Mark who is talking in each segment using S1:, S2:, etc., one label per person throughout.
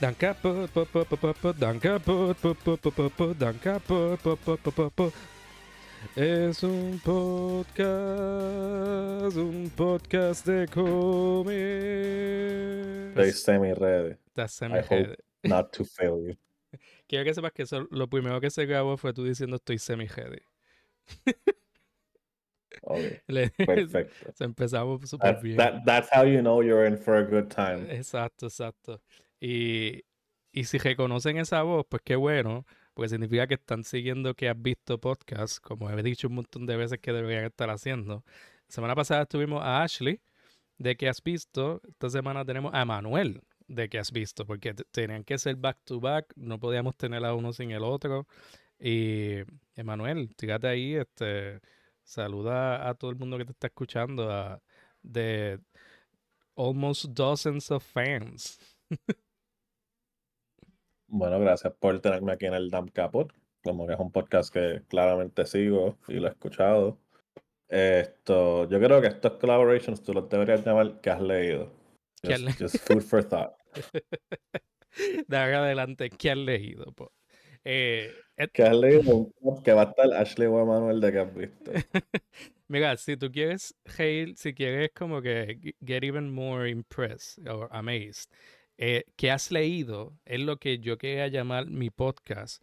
S1: Danka pot, pot, pot, pot, pot, pot, Danka pot, pot, pot, pot, pot, pot, Danka pot, pot, pot, pot, pot, pot. Es un podcast, un podcast de cómics.
S2: Estoy semi-ready.
S1: Estás
S2: I
S1: semi
S2: hope not to fail you.
S1: Quiero que sepas que eso, lo primero que se grabó fue tú diciendo estoy semi-heady.
S2: Okay, perfecto.
S1: se empezamos súper
S2: That,
S1: bien.
S2: that- that's how you know you're in for a good time.
S1: Exacto, exacto. Y, y si reconocen esa voz, pues qué bueno, porque significa que están siguiendo que has visto podcast, como he dicho un montón de veces que deberían estar haciendo. semana pasada tuvimos a Ashley de que has visto, esta semana tenemos a Manuel de que has visto, porque tenían que ser back to back, no podíamos tener a uno sin el otro. Y Emanuel, fíjate ahí, este, saluda a todo el mundo que te está escuchando, a, de almost dozens of fans.
S2: Bueno, gracias por tenerme aquí en el Damn Capot. Como que es un podcast que claramente sigo y lo he escuchado. Esto, yo creo que estos collaborations tú los deberías llamar que has leído.
S1: ¿Qué
S2: Just,
S1: le-
S2: just food for thought.
S1: De adelante, ¿qué has leído? po? Eh, et-
S2: Que has leído que va a estar Ashley o Manuel de que has visto.
S1: mira, si tú quieres, Hale, si quieres como que get even more impressed or amazed, eh, ¿qué has leído? Es lo que yo quería llamar mi podcast.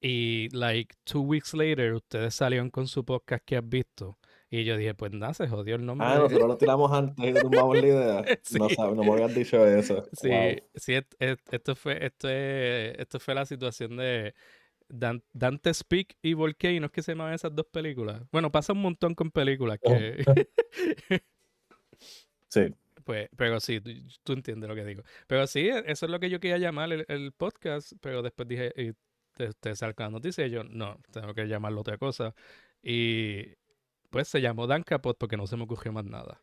S1: Y, like, two weeks later, ustedes salieron con su podcast que has visto. Y yo dije, pues nada, se jodió el nombre.
S2: Ah, nosotros lo tiramos antes y tumbamos la idea. No,
S1: Sí.
S2: sab- no me habías dicho eso.
S1: Sí,
S2: Wow.
S1: sí, et- et- esto fue, esto es- esto fue la situación de Dan- Dante Speak y Volcano, que se llaman esas dos películas. Bueno, pasa un montón con películas
S2: Oh.
S1: que,
S2: Sí.
S1: Pues, pero sí, tú, tú entiendes lo que digo. Pero sí, e- eso es lo que yo quería llamar el, el podcast, pero después dije, y te, te salga la noticia y yo, no, tengo que llamarlo otra cosa. Y pues se llamó Dan Capot porque no se me ocurrió más nada.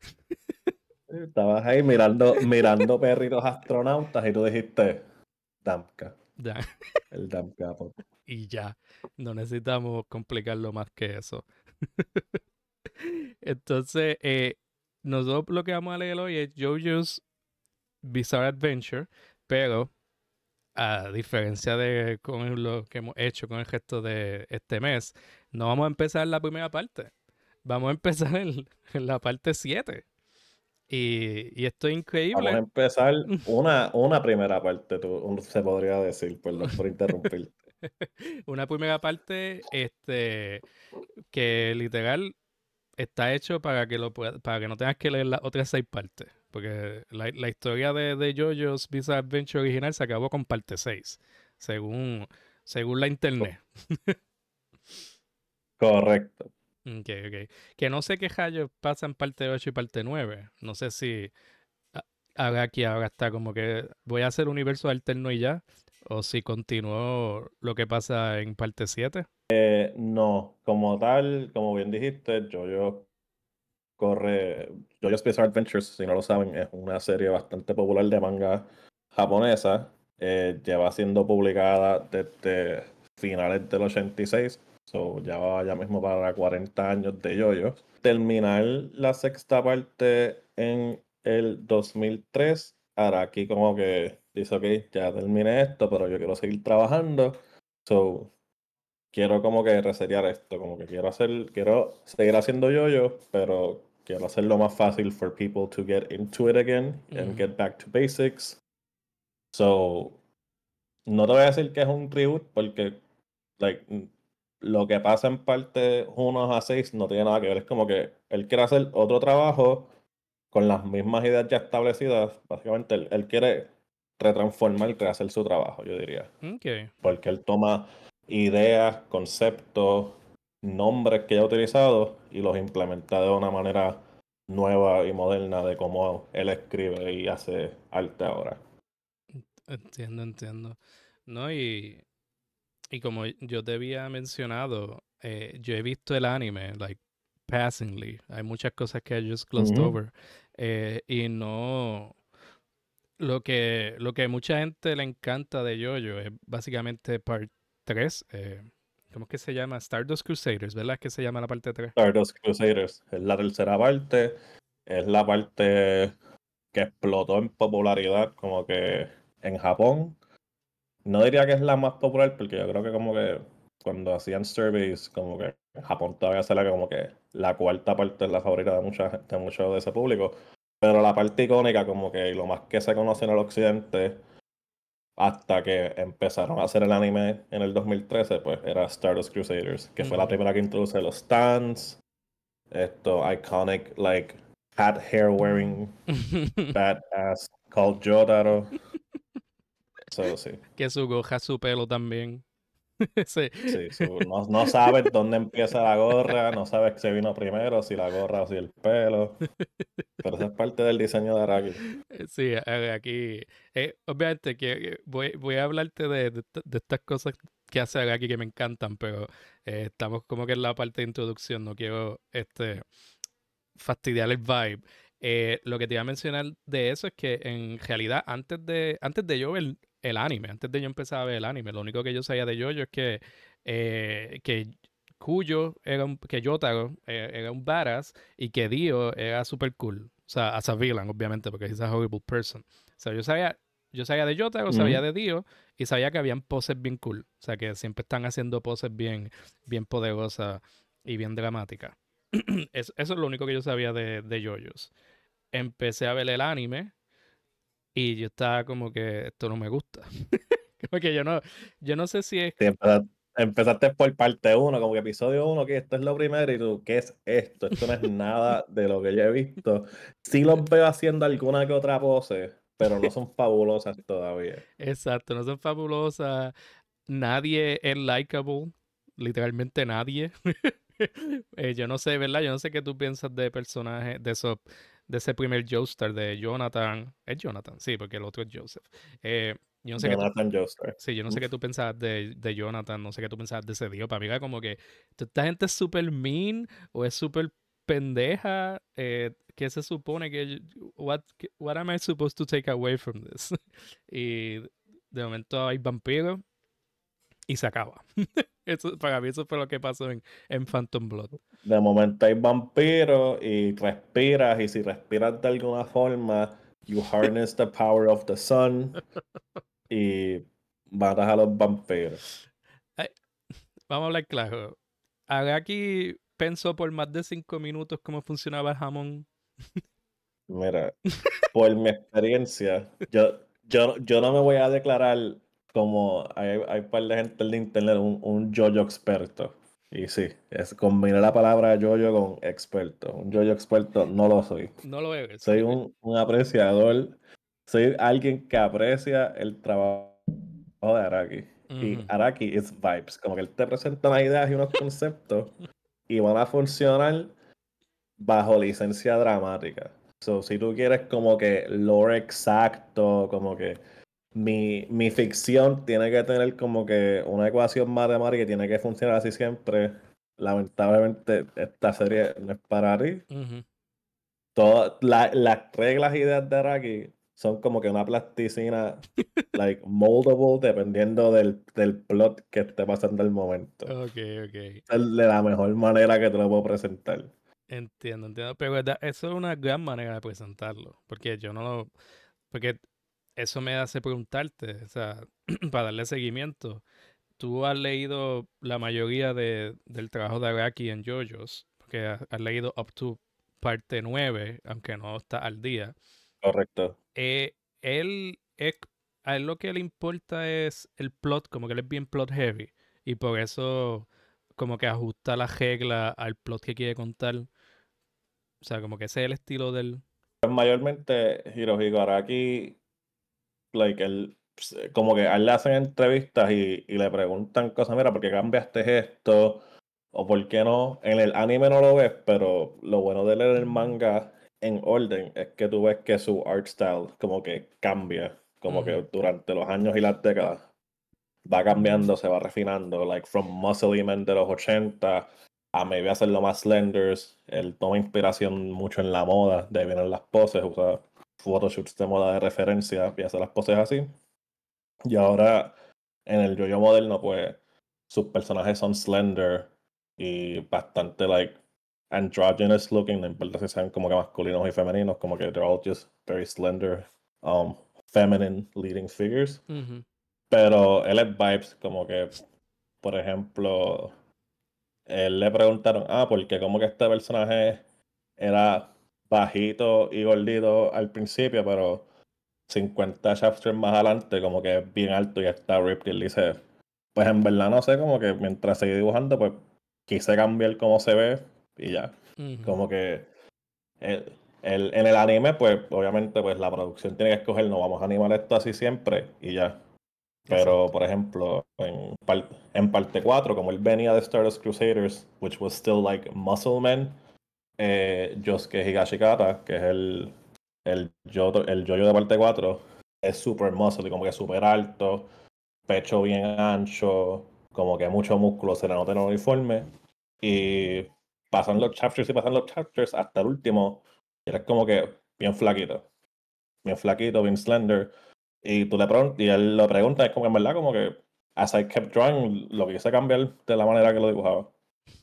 S2: Estabas ahí mirando, mirando perritos astronautas y tú dijiste Damka,
S1: Dan-
S2: el
S1: y ya. No necesitamos complicarlo más que eso. Entonces, eh, nosotros lo que vamos a leer hoy es JoJo's Bizarre Adventure, pero a diferencia de con lo que hemos hecho con el resto de este mes, no vamos a empezar la primera parte. Vamos a empezar en, en la parte 7. Y, y esto es increíble.
S2: Vamos a empezar una, una primera parte, tú- se podría decir, perdón por interrumpir.
S1: una primera parte este que literal está hecho para que lo pueda- para que no tengas que leer las otras seis partes porque la, la historia de, de JoJo's Bizarre Adventure original se acabó con parte 6 según según la internet
S2: Correcto.
S1: Ok, ok. que no sé qué rayos pasa en parte 8 y parte 9 no sé si a- ahora aquí ahora está como que voy a hacer universo alterno y ya o si continuó lo que pasa en parte 7
S2: Eh, no, como tal, como bien dijiste, JoJo corre. JoJo's Bizarre Adventures, si no lo saben, es una serie bastante popular de manga japonesa. Eh, lleva siendo publicada desde finales del 86. So, ya va ya mismo para 40 años de JoJo. Terminar la sexta parte en el 2003. Ahora aquí como que dice, ok, ya terminé esto, pero yo quiero seguir trabajando. So, quiero como que resetear esto, como que quiero hacer, quiero seguir haciendo yo-yo, pero quiero hacerlo más fácil for people to get into it again and
S1: Ujú.
S2: get back to basics. So, no te voy a decir que es un reboot porque, like, mm, lo que pasa en parte 1 a 6 no tiene nada que ver. Es como que él quiere hacer otro trabajo con las mismas ideas ya establecidas. Básicamente, él, él quiere retransformar rehacer su trabajo, yo diría porque él toma ideas, conceptos, nombres que ya ha utilizado y los implementa de una manera nueva y moderna de cómo él escribe y hace arte ahora.
S1: Entiendo, entiendo. No, y, y como yo te había mencionado, eh, yo he visto el anime, like, passingly. Hay muchas cosas que I just glossed
S2: Ujú.
S1: over. eh, y no... Lo que, lo que mucha gente le encanta de JoJo es básicamente part 3. Eh, ¿Cómo es que se llama? Stardust Crusaders, ¿verdad? Es que se llama la parte 3.
S2: Stardust Crusaders es la tercera parte, es la parte que explotó en popularidad, como que en Japón, no diría que es la más popular, porque yo creo que como que cuando hacían surveys, como que en Japón todavía sale como que la cuarta parte es la favorita de, mucha, de mucho de ese público. Pero la parte icónica, como que lo más que se conoce en el occidente, hasta que empezaron a hacer el anime en el 2013, pues era Stardust Crusaders, que fue la primera que introduce los stands, esto iconic, like, hat hair wearing, badass, called Jotaro. So, sí.
S1: Que su goja su pelo también.
S2: sí. sí no, no, sabes dónde empieza la gorra, no sabes qué vino primero, si la gorra o si el pelo. Pero eso es parte del diseño de Araki.
S1: Eh, sí, aquí, eh, obviamente que voy, voy a hablarte de, de, estas cosas que hace Araki que me encantan, pero eh, estamos como que en la parte de introducción, no quiero este fastidiar el vibe. lo que te iba a mencionar de eso es que en realidad antes de, antes de yo ver el anime, antes de yo empezar a ver el anime, lo único que yo sabía de Jojo es que, eh, que Cuyo era un, que Yotaro eh, era un badass y que Dio era super cool. O sea, as a villain, obviamente, porque es a horrible person. O sea, yo sabía, yo sabía de Yotaro, sabía de Dio y sabía que habían poses bien cool. O sea, que siempre están haciendo poses bien, bien poderosas y bien dramáticas. eso, es lo único que yo sabía de, de JoJo's. Empecé a ver el anime y yo estaba como que esto no me gusta. como que yo no, yo no sé si es.
S2: empezaste, por parte 1, como que episodio 1, que esto es lo primero, y tú, ¿qué es esto? Esto no es nada de lo que yo he visto. Sí los veo haciendo alguna que otra pose, pero no son fabulosas todavía.
S1: Exacto, no son fabulosas. Nadie es likable, literalmente nadie. Eh, yo no sé, ¿verdad? Yo no sé qué tú piensas de personajes, de esos de ese primer Joestar de Jonathan. Es Jonathan, sí, porque el otro es Joseph. Eh, yo no sé
S2: Jonathan Joestar.
S1: Sí, yo no sé qué tú pensabas de, de, Jonathan, no sé qué tú pensabas de ese tío. Para mí era como que esta gente es súper mean o es súper pendeja. Eh, ¿Qué se supone que... What, what am I supposed to take away from this? y de momento hay vampiros y se acaba. eso, para mí eso fue lo que pasó en, en Phantom Blood.
S2: De momento hay vampiros y respiras y si respiras de alguna forma, you harness the power of the sun y matas a los vampiros.
S1: vamos a hablar claro. Agaki pensó por más de cinco minutos cómo funcionaba el jamón.
S2: Mira, por mi experiencia, yo, yo, yo no me voy a declarar como hay, hay un par de gente en internet, un, un yo-yo experto. Y sí, es combinar la palabra yo-yo con experto. Un yo-yo experto no lo soy.
S1: No lo eres.
S2: Soy un, un, apreciador. Soy alguien que aprecia el trabajo de Araki. Y Araki es vibes. Como que él te presenta unas ideas y unos conceptos y van a funcionar bajo licencia dramática. So, si tú quieres como que lore exacto, como que mi, mi, ficción tiene que tener como que una ecuación matemática y tiene que funcionar así siempre. Lamentablemente, esta serie no es para ti. Todas las reglas y ideas de Araki son como que una plasticina, like, moldable, dependiendo del, del plot que esté pasando el momento.
S1: Ok, ok.
S2: Es de la mejor manera que te lo puedo presentar.
S1: Entiendo, entiendo. Pero eso es una gran manera de presentarlo. Porque yo no lo. Porque eso me hace preguntarte, o sea, para darle seguimiento. Tú has leído la mayoría de, del trabajo de Araki en JoJo's, porque has, leído up to parte 9, aunque no está al día.
S2: Correcto.
S1: Eh, él, a él lo que le importa es el plot, como que él es bien plot heavy, y por eso como que ajusta la regla al plot que quiere contar. O sea, como que ese es el estilo del...
S2: Pues mayormente Hirohiko Araki like, él, pues, eh, como que a él le hacen entrevistas y, y, le preguntan cosas, mira, ¿por qué cambiaste esto? O por qué no. En el anime no lo ves, pero lo bueno de leer el manga en orden es que tú ves que su art style como que cambia, como que durante los años y las décadas va cambiando, se va refinando, like from Muscle Man de los 80 a maybe hacerlo más slenders, él toma inspiración mucho en la moda, de ahí vienen las poses, usa photoshoots de moda de referencia y hace las poses así. Y ahora en el yo-yo moderno, pues sus personajes son slender y bastante like androgynous looking, no importa si sean como que masculinos y femeninos, como que they're all just very slender. Um, feminine leading figures. Pero él es vibes, como que, por ejemplo, él le preguntaron, ah, porque como que este personaje era bajito y gordito al principio, pero 50 chapters más adelante, como que es bien alto y está ripped. Y él dice, pues en verdad no sé, como que mientras seguí dibujando, pues quise cambiar cómo se ve y ya. Como que el, el- en el anime, pues obviamente pues la producción tiene que escoger, no vamos a animar esto así siempre y ya. Pero, por ejemplo, en, par- en parte 4, como él venía de Stardust Crusaders, which was still like Muscle Man, eh, Yosuke Higashikata, que es el, el, yo, el yoyo de parte 4, es super muscle como que super alto, pecho bien ancho, como que mucho músculo, se le nota en el uniforme. Y pasan los chapters y pasan los chapters hasta el último, y eres como que bien flaquito. Bien flaquito, bien slender. Y tú le preguntas, y él lo pregunta, es como que en verdad, como que as I kept drawing, lo quise cambiar de la manera que lo dibujaba.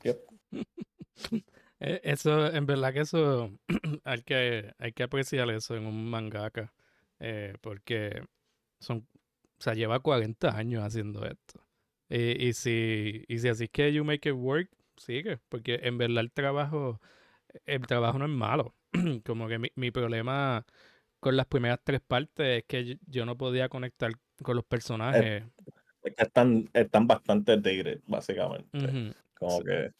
S1: Eh, Eso, en verdad que eso hay que, hay que apreciar eso en un mangaka. eh, porque son, o sea, lleva 40 años haciendo esto. Y, y si, y si así es que you make it work, sigue. Porque en verdad el trabajo, el trabajo no es malo. Como que mi, mi problema con las primeras tres partes es que yo, no podía conectar con los personajes.
S2: Es que están, están bastante dated, básicamente. Como
S1: Sí.
S2: que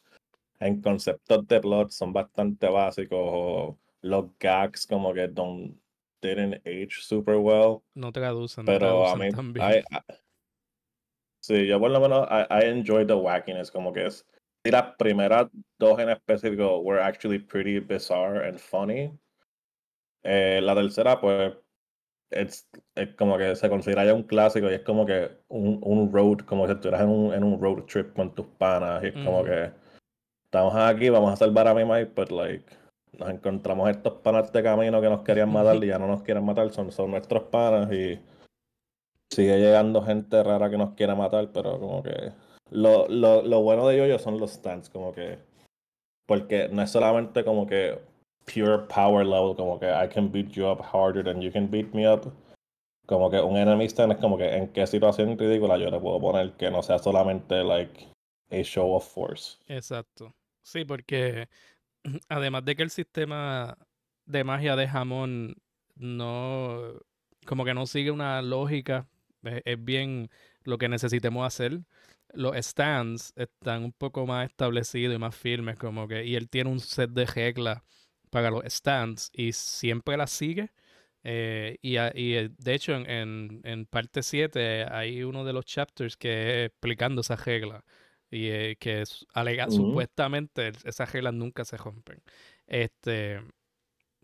S2: en conceptos de plot son bastante básicos. O los gags como que don't, didn't age super well.
S1: No traducen, no
S2: Pero a
S1: traducen
S2: mí,
S1: tan bien.
S2: I- I- sí, yo por lo menos, I, I enjoy the wackiness, como que es. Y las primeras dos en específico were actually pretty bizarre and funny. Eh, la tercera, pues, es, es como que se considera ya un clásico y es como que un, un road, como si estuvieras en un, en un road trip con tus panas. Y es como que estamos aquí, vamos a salvar a mi Mike, but like, nos encontramos estos panas de camino que nos querían matar y ya no nos quieren matar, son, son nuestros panas y sigue llegando gente rara que nos quiere matar, pero como que lo, lo, lo bueno de Yoyo son los stands, como que porque no es solamente como que pure power level, como que I can beat you up harder than you can beat me up. Como que un enemy stand es como que en qué situación ridícula yo le puedo poner que no sea solamente like a show of force.
S1: Exacto. Sí, porque además de que el sistema de magia de jamón no, como que no sigue una lógica, es, es bien lo que necesitemos hacer. Los stands están un poco más establecidos y más firmes, como que, y él tiene un set de reglas para los stands y siempre las sigue. Eh, y, y, eh, de hecho, en, en, en parte 7 hay uno de los chapters que es explicando esas reglas. Y eh, que es- alega, supuestamente esas reglas nunca se rompen. Este,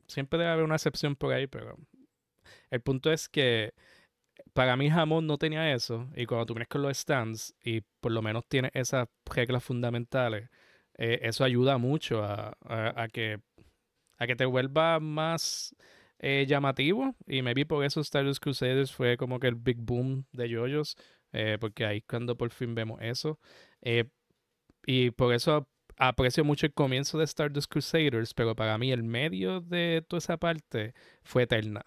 S1: siempre debe haber una excepción por ahí, pero el punto es que para mí jamón no tenía eso. Y cuando tú vienes con los stands y por lo menos tienes esas reglas fundamentales, eh, eso ayuda mucho a, a- a que, a que te vuelva más eh, llamativo. Y maybe por eso Stardust Crusaders fue como que el big boom de yoyos. eh, porque ahí cuando por fin vemos eso. Eh, y por eso aprecio mucho el comienzo de Stardust Crusaders, pero para mí el medio de toda esa parte fue eterna.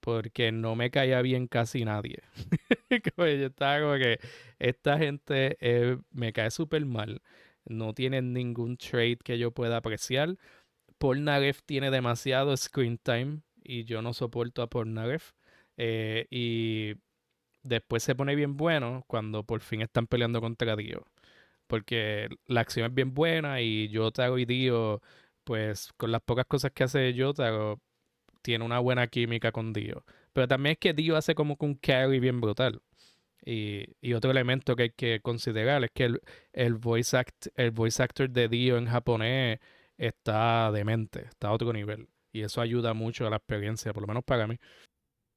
S1: Porque no me caía bien casi nadie. Como yo estaba como que esta gente eh, me cae súper mal. No tienen ningún trait que yo pueda apreciar. Polnareff tiene demasiado screen time y yo no soporto a Polnareff. Eh, y después se pone bien bueno cuando por fin están peleando contra Dio. Porque la acción es bien buena y Yotaro y Dio, pues con las pocas cosas que hace Yotaro, tiene una buena química con Dio. Pero también es que Dio hace como que un carry bien brutal. Y, y otro elemento que hay que considerar es que el, el, voice act, el voice actor de Dio en japonés está demente, está a otro nivel. Y eso ayuda mucho a la experiencia, por lo menos para mí.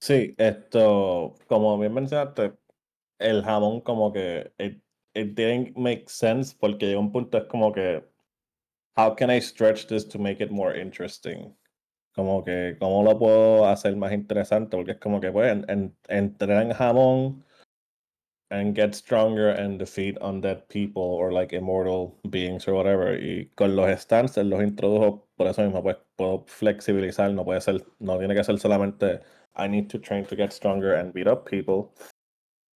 S2: Sí, esto, como bien mencionaste, el jamón como que it, it didn't make sense porque llegó un punto es como que how can I stretch this to make it more interesting? Como que cómo lo puedo hacer más interesante porque es como que pues en, en, entrenar en jamón and get stronger and defeat undead people or like immortal beings or whatever y con los stands los introdujo por eso mismo pues puedo flexibilizar no puede ser no tiene que ser solamente I need to train to get stronger and beat up people.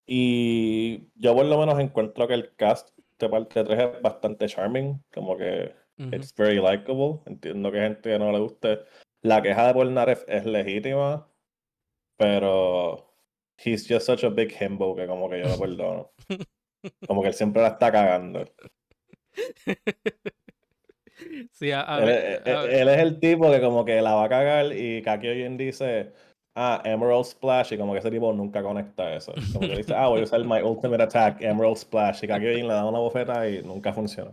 S2: Y yo por lo menos encuentro que el cast de parte 3 es bastante charming, como que
S1: Ujú.
S2: it's very likable. Entiendo que gente que no le guste. La queja de Polnareff es legítima, pero he's just such a big himbo que como que yo lo perdono. Como que él siempre la está cagando.
S1: Sí, a, a
S2: Él,
S1: ver,
S2: él-
S1: a-
S2: él es el tipo que como que la va a cagar y Kaki Oyen dice, ah, Emerald Splash, y como que ese tipo nunca conecta eso. Como que dice, ah, voy a usar my ultimate attack, Emerald Splash, y Kaki le da una bofeta y nunca funciona.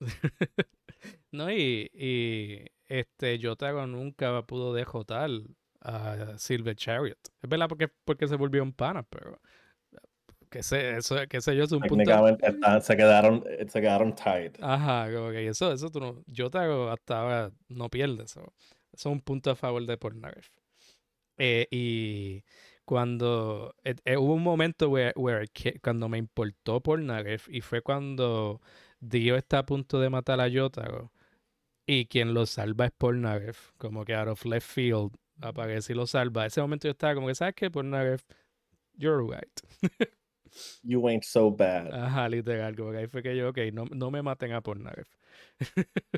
S1: No, y, y este Yotago nunca pudo dejotar a Silver Chariot. Es verdad porque, porque se volvió un pana, pero que sé, eso, que sé yo, es un punto.
S2: Técnicamente están- se quedaron, se quedaron tight.
S1: Ajá, como que eso, eso tú no, Yotago hasta ahora no pierde eso. Eso es un punto a favor de Pornagraph. Eh, y cuando eh, eh, hubo un momento where, where que- cuando me importó Pornagraph y fue cuando Dio está a punto de matar a Yotago y quien lo salva es Pornagraph, como que out of left field aparece y lo salva. Ese momento yo estaba como que, ¿sabes qué? Pornagraph, you're right.
S2: You ain't so bad.
S1: Ajá, literal, como que ahí fue que yo, ok, no, no me maten a Pornagraph.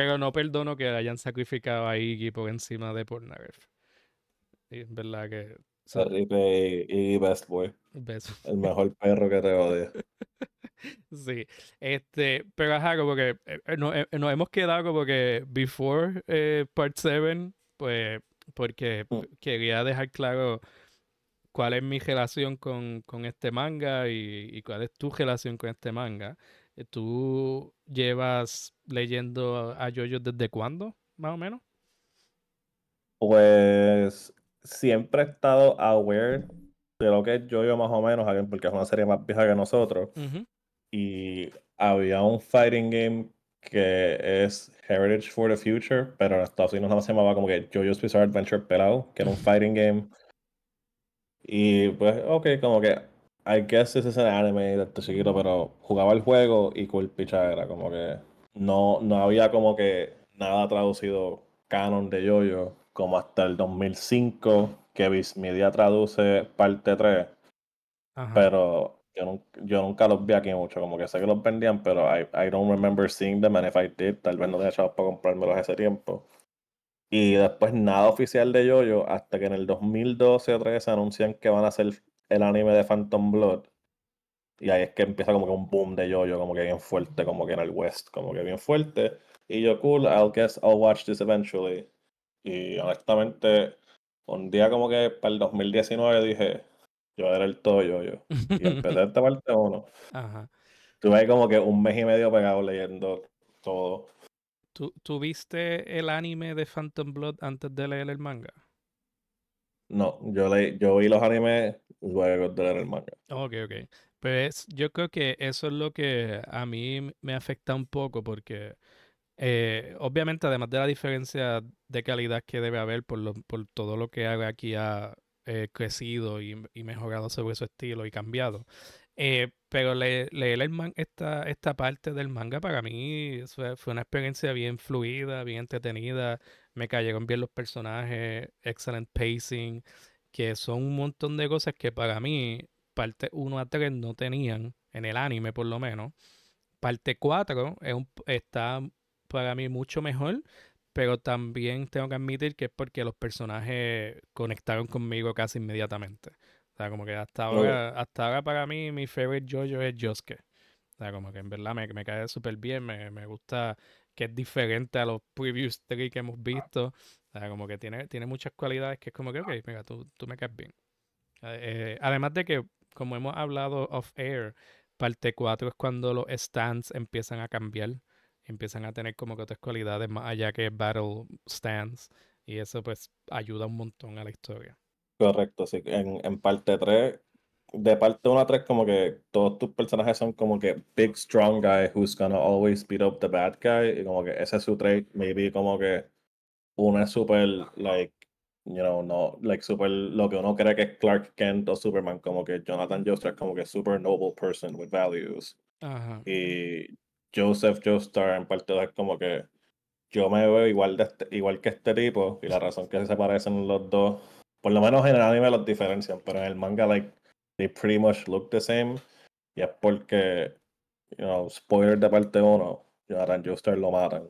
S1: Pero no perdono que hayan sacrificado a Iggy por encima de Pornagraph. Y es verdad que... so-
S2: Felipe y, y Best Boy,
S1: beso.
S2: el mejor perro que te odia.
S1: Sí, este, pero ajá, como que eh, eh, no- eh, nos hemos quedado como que before eh, part 7, pues porque
S2: Mm.
S1: quería dejar claro cuál es mi relación con, con este manga y, y cuál es tu relación con este manga. Eh, ¿Tú llevas leyendo a Jojo desde cuándo, más o menos?
S2: Pues siempre he estado aware de lo que es Jojo más o menos, porque es una serie más vieja que nosotros. Y había un fighting game que es Heritage for the Future, pero en Estados Unidos no se llamaba como que JoJo's Bizarre Adventure pelado, que era un fighting game. Y pues, ok, como que I guess this is an anime de este chiquito, pero jugaba el juego y cool pichadera, como que no, no había como que nada traducido canon de JoJo, como hasta el 2005 que Viz Media traduce parte 3,
S1: Ajá.
S2: pero yo, nun- yo nunca los vi aquí mucho, como que sé que los vendían, pero I, I don't remember seeing them, and if I did, tal vez no tenía chavos para comprármelos ese tiempo. Y después nada oficial de JoJo hasta que en el 2012 o 13 anuncian que van a hacer el anime de Phantom Blood. Y ahí es que empieza como que un boom de JoJo, como que bien fuerte, como que en el West, como que bien fuerte. Y yo, cool, I'll guess I'll watch this eventually. Y honestamente, un día como que para el 2019 dije, yo era el todo JoJo. Y empecé esta parte uno.
S1: Ajá.
S2: Tuve ahí como que un mes y medio pegado leyendo todo.
S1: ¿Tú, tú viste el anime de Phantom Blood antes de leer el manga?
S2: No, yo leí, yo vi los animes luego de leer el manga.
S1: Ok, ok. Pues yo creo que eso es lo que a mí me afecta un poco porque eh, obviamente además de la diferencia de calidad que debe haber por, lo- por todo lo que aquí ha eh, crecido y, y mejorado sobre su estilo y cambiado. eh, pero le- leer el man- esta, esta parte del manga para mí fue, fue una experiencia bien fluida, bien entretenida. Me cayeron bien los personajes, excellent pacing, que son un montón de cosas que para mí parte 1 a 3 no tenían, en el anime por lo menos. Parte 4 es un- está para mí mucho mejor, pero también tengo que admitir que es porque los personajes conectaron conmigo casi inmediatamente. O sea, como que hasta ahora, hasta ahora para mí mi favorite JoJo es Josuke. O sea, como que en verdad me, me cae súper bien, me, me gusta que es diferente a los previous 3 que hemos visto. O sea, como que tiene, tiene muchas cualidades que es como que, ok, mira, tú, tú me caes bien. Eh, además de que, como hemos hablado off air, parte 4 es cuando los stands empiezan a cambiar, empiezan a tener como que otras cualidades más allá que battle stands, y eso pues ayuda un montón a la historia.
S2: Correcto, sí. En, en parte 3, de parte 1 a 3, como que todos tus personajes son como que big, strong guy who's gonna always beat up the bad guy. Y como que ese es su trait. Maybe como que uno es súper, like, you know, no, like, súper lo que uno cree que es Clark Kent o Superman. Como que Jonathan Joestar es como que super noble person with values.
S1: Ajá.
S2: Y Joseph Joestar en parte 2 es como que yo me veo igual, de este- igual que este tipo, y la razón que se parecen los dos, por lo menos en el anime los diferencian, pero en el manga, like, they pretty much look the same, y es porque, you know, spoiler de parte 1, Jonathan Joestar lo matan.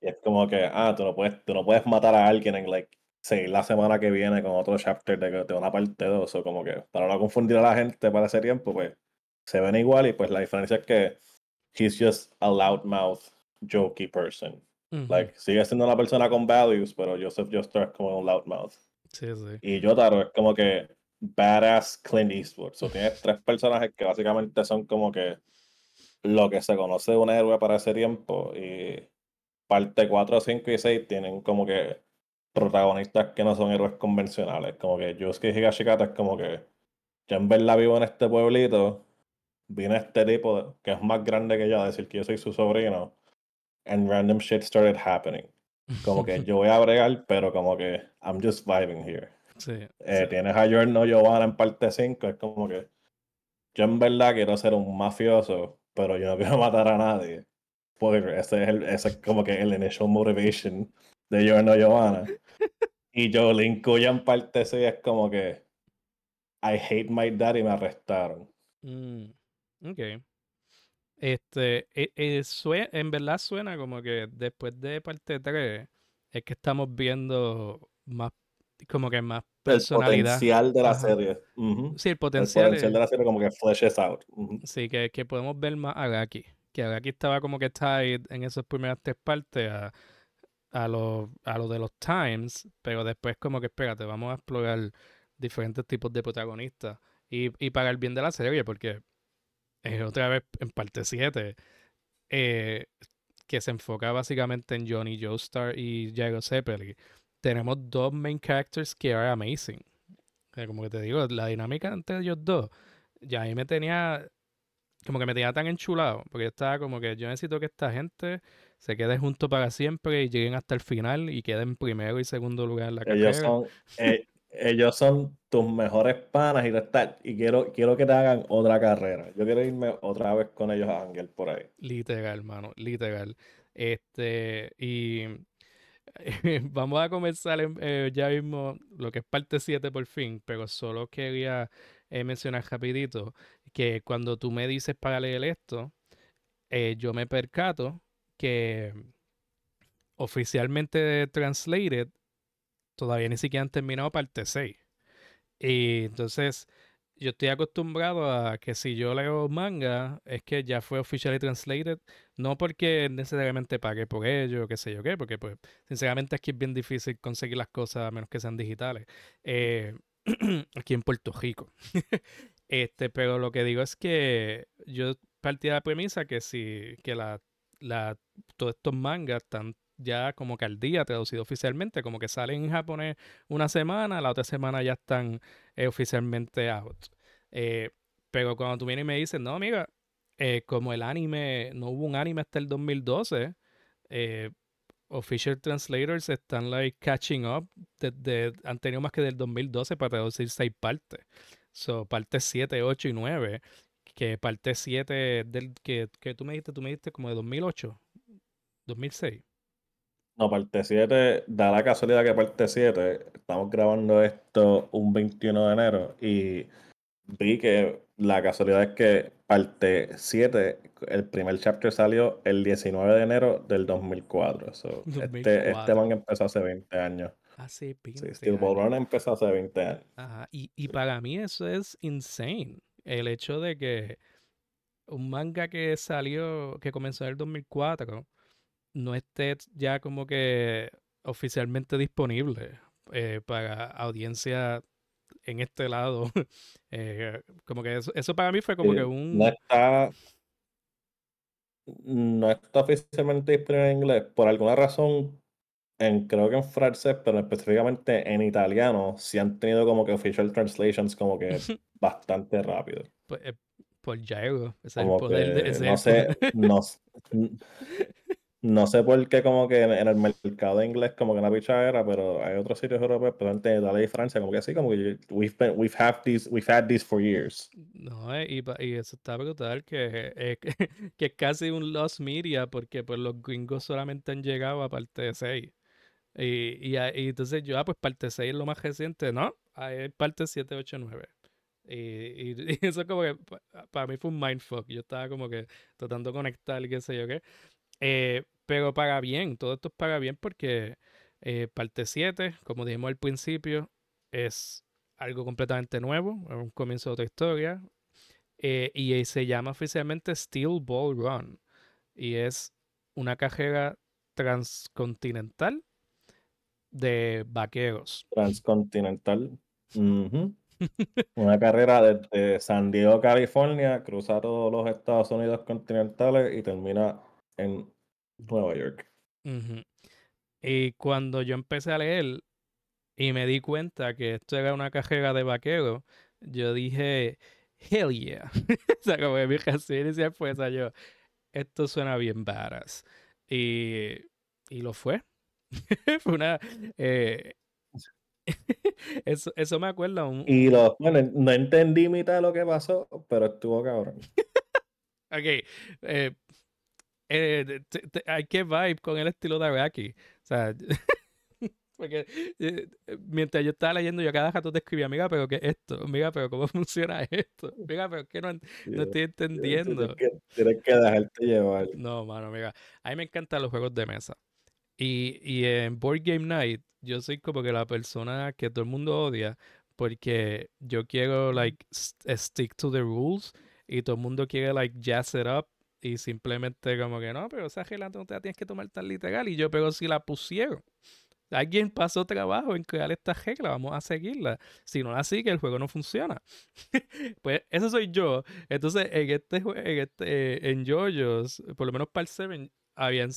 S2: Y es como que, ah, tú no puedes, tú no puedes matar a alguien en, like, seguir la semana que viene con otro chapter de, de una parte 2, o como que, para no confundir a la gente para ese tiempo, pues, se ven igual, y pues la diferencia es que he's just a loudmouth, jokey person. Like, sigue siendo una persona con values, pero Joseph Joestar es como un loudmouth.
S1: Sí, sí.
S2: Y Jotaro es como que badass Clint Eastwood. So, tienes tres personajes que básicamente son como que lo que se conoce de un héroe para ese tiempo. Y parte 4, 5 y 6 tienen como que protagonistas que no son héroes convencionales. Como que Yosuke Higashikata es como que yo en verdad vivo en este pueblito. Vine este tipo que es más grande que yo a decir que yo soy su sobrino. And random shit started happening. Como que yo voy a bregar, pero como que I'm just vibing here.
S1: Sí,
S2: Eh,
S1: sí.
S2: Tienes a Giorno Giovanna en parte 5, es como que yo en verdad quiero ser un mafioso, pero yo no quiero matar a nadie. Porque ese es, el, ese es como que el initial motivation de Giorno Giovanna. Y Jolene Cuya en parte 6 es como que I hate my dad y me arrestaron.
S1: Mm, ok. Este, e- e- sue- en verdad suena como que después de parte 3 es que estamos viendo más, como que más
S2: El
S1: personalidad.
S2: potencial de la
S1: Ajá.
S2: serie.
S1: Sí, el
S2: El
S1: potencial es-
S2: de la serie como que flashes out. Ujú.
S1: Sí, que, que podemos ver más a Agaki. Que Agaki estaba como que tied en esas primeras tres partes a, a lo, a lo de los Times, pero después como que espérate, vamos a explorar diferentes tipos de protagonistas y, y para el bien de la serie, porque eh, otra vez en parte 7, eh, que se enfoca básicamente en Johnny Joestar y Jago Zeppeli, tenemos dos main characters que are amazing. Como que te digo, la dinámica entre ellos dos, ya ahí me tenía, como que me tenía tan enchulado, porque yo estaba como que yo necesito que esta gente se quede juntos para siempre y lleguen hasta el final y queden primero y segundo lugar en la
S2: Ellos
S1: carrera.
S2: son, eh, ellos son tus mejores panas y, estás- y quiero, quiero que te hagan otra carrera. Yo quiero irme otra vez con ellos a Ángel por ahí.
S1: Literal, mano, literal. Este, y vamos a comenzar en- eh, ya mismo lo que es parte 7 por fin, pero solo quería eh, mencionar rapidito que cuando tú me dices para leer esto, eh, yo me percato que oficialmente translated todavía ni siquiera han terminado parte 6. Y entonces yo estoy acostumbrado a que si yo leo manga es que ya fue officially translated, no porque necesariamente pague por ello, qué sé yo qué, porque pues sinceramente aquí es bien difícil conseguir las cosas a menos que sean digitales. Eh, aquí en Puerto Rico. Este, pero lo que digo es que yo partía de la premisa que si que la, la, todos estos mangas están ya como que al día traducido oficialmente, como que salen en japonés una semana, la otra semana ya están eh, oficialmente out. Eh, pero cuando tú vienes y me dices, no, amiga, eh, como el anime, no hubo un anime hasta el 2012, eh, official translators están like catching up, desde, han tenido más que del 2012 para traducir seis partes. So, parte 7, 8 y 9, que parte 7 del que, que tú me dijiste, tú me dijiste como de 2008, 2006.
S2: No, parte 7, da la casualidad que parte 7, estamos grabando esto un 21 de enero y vi que la casualidad es que parte 7, el primer chapter salió el 19 de enero del 2004. So, Este, este
S1: 2004.
S2: manga empezó hace 20 años.
S1: Hace 20
S2: Sí, Steel Ball. Run empezó hace 20 años.
S1: Ajá, Y, y para mí eso es insane. El hecho de que un manga que salió, que comenzó en el 2004, no esté ya como que oficialmente disponible eh, para audiencia en este lado. Eh, como que eso, eso para mí fue como
S2: Sí,
S1: que
S2: no
S1: un...
S2: está, no está oficialmente disponible en inglés. Por alguna razón, en, creo que en francés, pero específicamente en italiano, sí han tenido como que official translations como que bastante rápido.
S1: pues, eh, por Jairo. Ese es el
S2: Como
S1: poder de...
S2: que,
S1: ese
S2: no sé, no, no sé por qué como que en, en el mercado inglés como que una pichadera, pero hay otros sitios europeos, pero en Italia y Francia como que así, como que we've, been, we've, have these, we've had these for years.
S1: No, eh, y, y eso está brutal, que, eh, que, que es casi un lost media, porque pues los gringos solamente han llegado a parte 6. Y, y, y entonces yo, ah, pues parte 6 es lo más reciente, ¿no? Ah, es parte 7, 8, 9. Y, y, y eso como que para mí fue un mindfuck. Yo estaba como que tratando de conectar, qué sé yo qué. Eh, pero paga bien, todo esto paga bien porque eh, parte 7, como dijimos al principio, es algo completamente nuevo, es un comienzo de otra historia. eh, y se llama oficialmente Steel Ball Run. Y es una carrera transcontinental de vaqueros.
S2: Transcontinental. Una carrera desde San Diego, California, cruza todos los Estados Unidos continentales y termina en Nueva York.
S1: Y cuando yo empecé a leer y me di cuenta que esto era una carrera de vaquero, yo dije, hell yeah. o sea, como que mi reacción inicial fue esa, yo, esto suena bien badass. Y, y lo fue. fue una... eh, eso, eso me acuerda un,
S2: Y
S1: un-
S2: lo, bueno, no entendí mitad de lo que pasó, pero estuvo cabrón.
S1: Ok, eh, eh, de- te- te- hay que vibe con el estilo de Araki. O sea, porque eh, mientras yo estaba leyendo, yo cada rato te escribía, mira, pero ¿qué es esto? Mira, pero ¿cómo funciona esto? Mira, pero ¿qué no, no estoy entendiendo?
S2: Tienes que, tienes que dejarte llevar.
S1: No, mano, mira, a mí me encantan los juegos de mesa. Y, y en Board Game Night, yo soy como que la persona que todo el mundo odia porque yo quiero, like, eh, stick to the rules y todo el mundo quiere, like, jazz it up y simplemente como que no, pero esa regla no te la tienes que tomar tan literal. Y yo, pero si la pusieron, alguien pasó trabajo en crear esta regla, vamos a seguirla. Si no la sigue, el juego no funciona. Pues eso soy yo. Entonces, en este en este, en JoJo's, por lo menos para el 7, habían,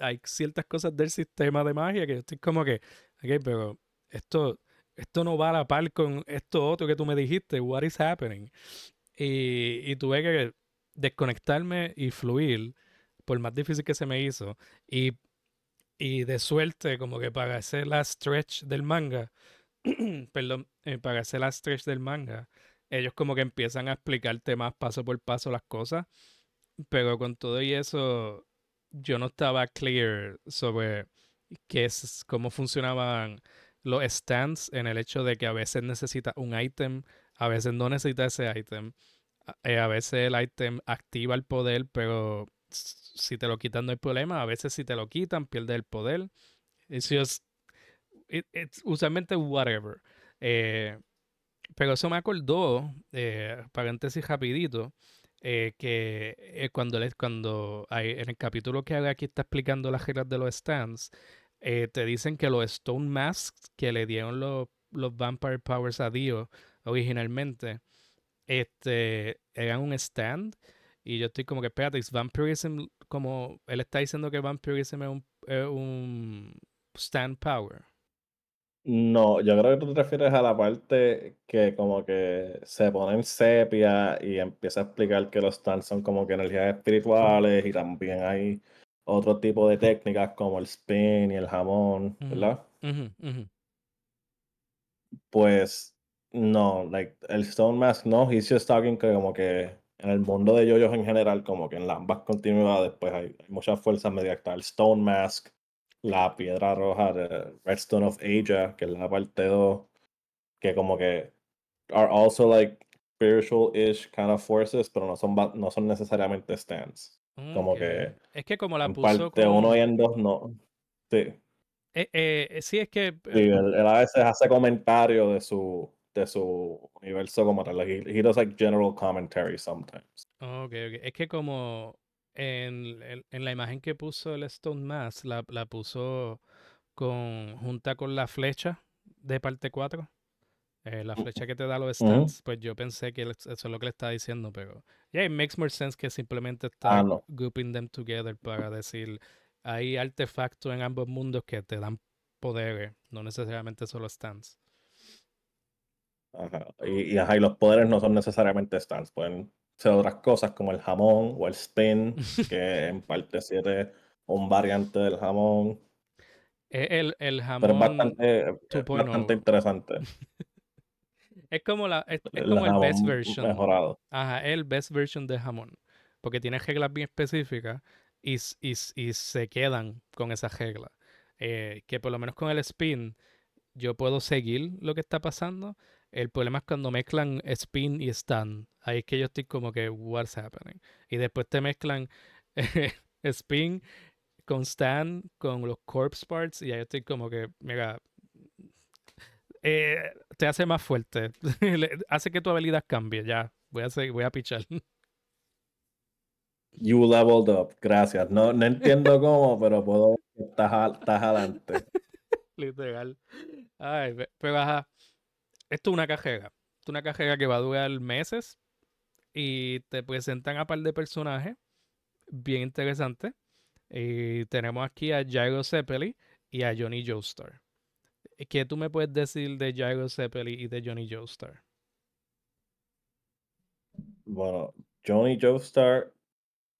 S1: hay ciertas cosas del sistema de magia que yo estoy como que, ok, pero esto, esto no va a la par con esto otro que tú me dijiste, what is happening? Y, y tuve que desconectarme y fluir, por más difícil que se me hizo. Y, y de suerte, como que para hacer la stretch del manga, perdón, eh, para hacer la stretch del manga, ellos como que empiezan a explicarte más paso por paso las cosas, pero con todo y eso, yo no estaba clear sobre qué es, cómo funcionaban los stands en el hecho de que a veces necesita un ítem, a veces no necesita ese ítem, a, eh, a veces el ítem activa el poder, pero si te lo quitan no hay problema, a veces si te lo quitan pierde el poder. It's just, it- it's usualmente whatever. Eh, pero eso me acordó, eh, paréntesis rapidito, eh, que eh, cuando, le- cuando hay, en el capítulo que aquí está explicando las reglas de los stands, eh, te dicen que los Stone Masks que le dieron los, los Vampire Powers a Dio originalmente, este, eran un stand. Y yo estoy como que, espérate, ¿es Vampirism, como él está diciendo que Vampirism es un stand power.
S2: No, yo creo que tú te refieres a la parte que como que se pone en sepia y empieza a explicar que los stands son como que energías espirituales y también hay otro tipo de técnicas como el spin y el jamón, ¿verdad? Pues no, like el Stone Mask no, he's just talking que como que en el mundo de yoyos en general, como que en las ambas continuidades, pues hay, hay muchas fuerzas medias. Está el Stone Mask, la piedra roja de Redstone of Asia, que es la parte 2, que como que are also like spiritual-ish kind of forces, pero no son, no son necesariamente stands. Como
S1: Ok.
S2: que
S1: Es que como la
S2: en
S1: puso
S2: parte 1
S1: con...
S2: y en 2 no. Sí.
S1: Eh, eh, sí, es que...
S2: Sí,
S1: eh,
S2: él, él a veces hace comentarios de su, de su universo como tal. Like, he, he does like general commentary sometimes.
S1: ok, ok. Es que como en, en- en la imagen que puso el Stone Mass, la, la puso con junta con la flecha de parte 4. eh, la flecha que te da los
S2: Ujú.
S1: stands, pues yo pensé que eso es lo que le está diciendo, pero yeah, it makes more sense que simplemente está
S2: Ah, no.
S1: grouping them together para decir hay artefactos en ambos mundos que te dan poderes, no necesariamente solo stands.
S2: Ajá. Y, y, ajá, y los poderes no son necesariamente stands. Pueden otras cosas como el jamón o el spin, que en parte 7 un variante del jamón.
S1: Es el, el
S2: Pero es
S1: jamón
S2: bastante, es
S1: 2.0.
S2: bastante interesante.
S1: Es como la es, como el best version.
S2: mejorado.
S1: Ajá, el best version de jamón. Porque tiene reglas bien específicas y, y, y se quedan con esas reglas. Eh, que por lo menos con el spin yo puedo seguir lo que está pasando. El problema es cuando mezclan spin y stand. Ahí es que yo estoy como que, what's happening? Y después te mezclan spin con stand, con los corpse parts. Y ahí estoy como que, mira, eh, te hace más fuerte. Hace que tu habilidad cambie. Ya, voy a, seguir- voy a pichar.
S2: You leveled up, gracias. No, no entiendo cómo, pero puedo estás, estás adelante.
S1: Literal. Ay, pe- pero ajá. Esto es una cajera. Esto es una cajera que va a durar meses y te presentan a par de personajes bien interesantes. Y tenemos aquí a Jairo Zeppeli y a Johnny Joestar. ¿Qué tú me puedes decir de Jairo Zeppeli y de Johnny Joestar?
S2: Bueno, Johnny Joestar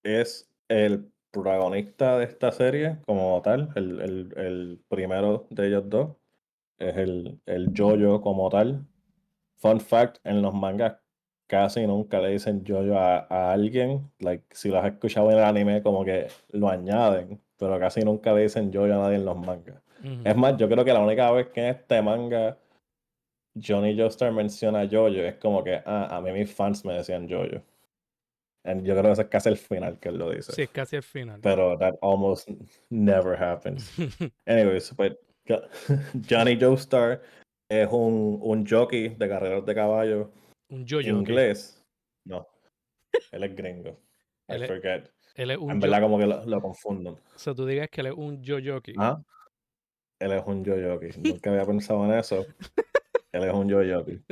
S2: es el protagonista de esta serie como tal, el, el- el primero de ellos dos. Es el, el Jojo como tal. Fun fact, en los mangas casi nunca le dicen Jojo a, a alguien. Like, si lo has escuchado en el anime, como que lo añaden, pero casi nunca le dicen Jojo a nadie en los mangas. Es más, yo creo que la única vez que en este manga Johnny Joestar menciona Jojo es como que, ah, a mí mis fans me decían Jojo. And yo creo que ese es casi el final que él lo dice.
S1: Sí, es casi el final.
S2: Pero that almost never happens. Anyways, pues Jo- Johnny Joestar es un, un jockey de carreras de caballo
S1: un yo
S2: inglés. No, él es gringo. I
S1: Él es-
S2: forget.
S1: Él es un
S2: En verdad como que lo, lo confunden.
S1: O sea, tú digas que él es un yo jockey.
S2: Ah, él es un yo jockey. Nunca había pensado en eso. Él es un yo jockey.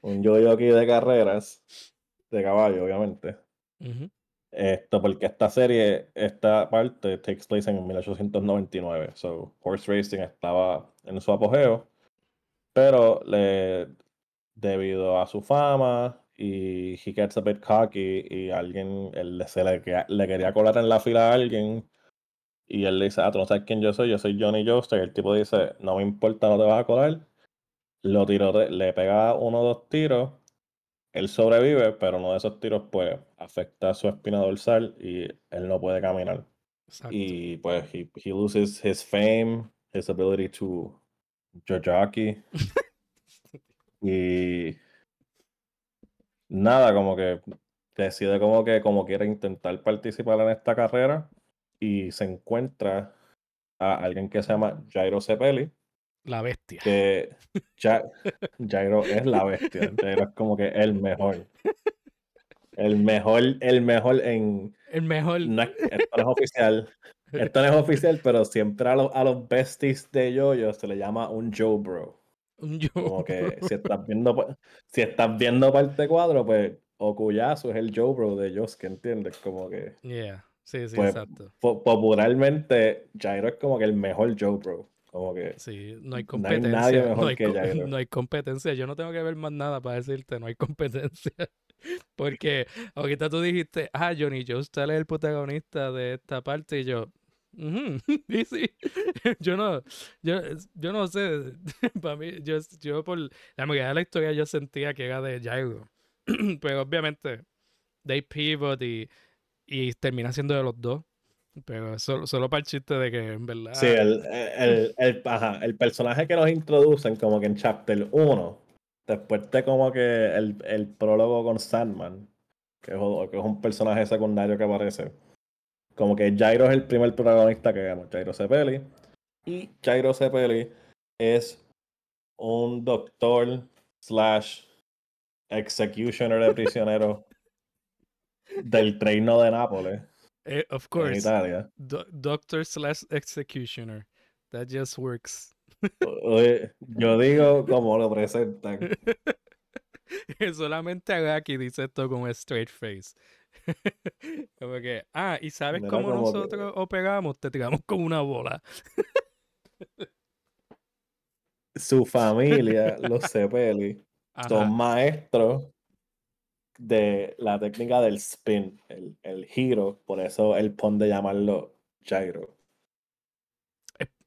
S2: Un yo jockey de carreras de caballo, obviamente.
S1: Ujú.
S2: Esto, porque esta serie, esta parte takes place en 1899. So, horse racing estaba en su apogeo, pero le, debido a su fama y he gets a bit cocky y alguien él, se le, le quería colar en la fila a alguien y él le dice, ah, tú no sabes quién yo soy, yo soy Johnny Joestar y el tipo dice, no me importa, no te vas a colar. Lo tiró, le pega uno o dos tiros él sobrevive, pero uno de esos tiros pues afecta su espina dorsal y él no puede caminar.
S1: Exacto.
S2: Y pues he, he loses his fame, his ability to jockey. y nada, como que decide como que como quiere intentar participar en esta carrera y se encuentra a alguien que se llama Jairo Cepelli,
S1: La bestia.
S2: que Ja- Jairo es la bestia. Jairo es como que el mejor. El mejor, el mejor en.
S1: El mejor.
S2: no esto no es oficial. Esto no es oficial, pero siempre a los, a los besties de Yoyo se le llama un Joe Bro.
S1: Un yo.
S2: Como que si estás viendo, si estás viendo parte 4, pues Okuyasu es el Joe Bro de Yosuke, ¿entiendes? Como que
S1: Yeah. Sí, sí,
S2: Pues,
S1: exacto.
S2: po- popularmente Jairo es como que el mejor Joe Bro. Como que
S1: Sí, no hay
S2: no hay nadie
S1: competencia.
S2: mejor
S1: no, hay
S2: que
S1: co-
S2: Jairo.
S1: no hay competencia. Yo no tengo que ver más nada para decirte, no hay competencia. Porque ahorita tú dijiste, ah, Johnny Joestar es el protagonista de esta parte y yo, ujú, y sí, yo no, yo, yo no sé, para mí, yo, yo por la mayoría de la historia yo sentía que era de Jairo, pero obviamente they pivot y, y termina siendo de los dos, pero solo, solo para el chiste de que en verdad...
S2: Sí, el, el, el, ajá, el personaje que nos introducen como que en Chapter 1, después de como que el, el prólogo con Sandman, que es, que es un personaje secundario que aparece, como que Jairo es el primer protagonista que vemos, Jairo Cepelli, y Jairo Cepelli es un doctor slash executioner de prisioneros del reino de Nápoles,
S1: Eh, of
S2: en
S1: course. Do- doctor slash executioner. That just works.
S2: Oye, yo digo como lo presentan.
S1: Solamente Agaki dice esto con un straight face. como que, ah, ¿y sabes
S2: Mira
S1: cómo
S2: como que-
S1: nosotros operamos? Te tiramos con una bola.
S2: Su familia, los Cepeli, son maestros de la técnica del spin, el, el giro. Por eso el pon de llamarlo Gyro.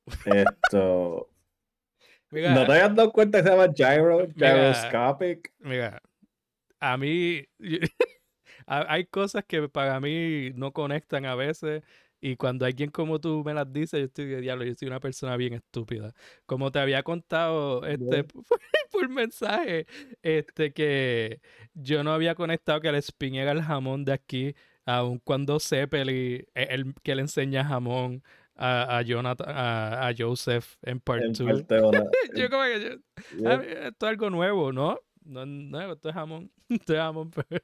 S2: Esto.
S1: Mira,
S2: ¿No te habías dado cuenta que se llama Gyro?
S1: Mira.
S2: Gyroscopic.
S1: mira, a mí ha- hay cosas que para mí no conectan a veces y cuando alguien como tú me las dice, yo estoy de diablo, yo soy una persona bien estúpida. Como te había contado este
S2: Bien.
S1: por mensaje, este que yo no había conectado que el spin era el jamón de aquí, aun cuando Zeppeli, e- el que le enseña jamón a, a Jonathan, a, a Joseph en part
S2: En
S1: 2.
S2: parte una-
S1: Yo como que yo,
S2: Yeah.
S1: Ah, mira, esto es algo nuevo, ¿no? No es nuevo, esto es jamón. Esto es jamón. pero-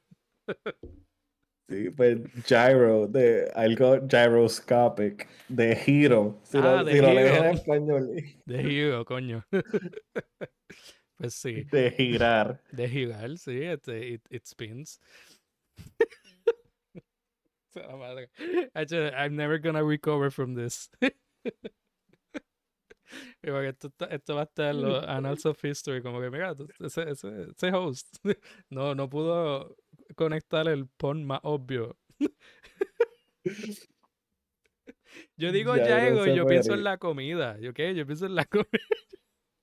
S2: Sí, pues gyro, de algo gyroscopic, de giro. Si
S1: Ah,
S2: lo,
S1: de
S2: si lo lees en
S1: giro.
S2: español,
S1: De giro, coño. Pues sí,
S2: de girar.
S1: de girar, sí, este, it, it spins. Actually, I'm never gonna recover from this. Esto, esto va a estar en los Annals of History, como que, mira, ese, ese, ese host no, no pudo conectar el pon más obvio. Yo digo
S2: Ya, no
S1: yo pienso en la comida. ¿Yo qué? Yo pienso en la comida.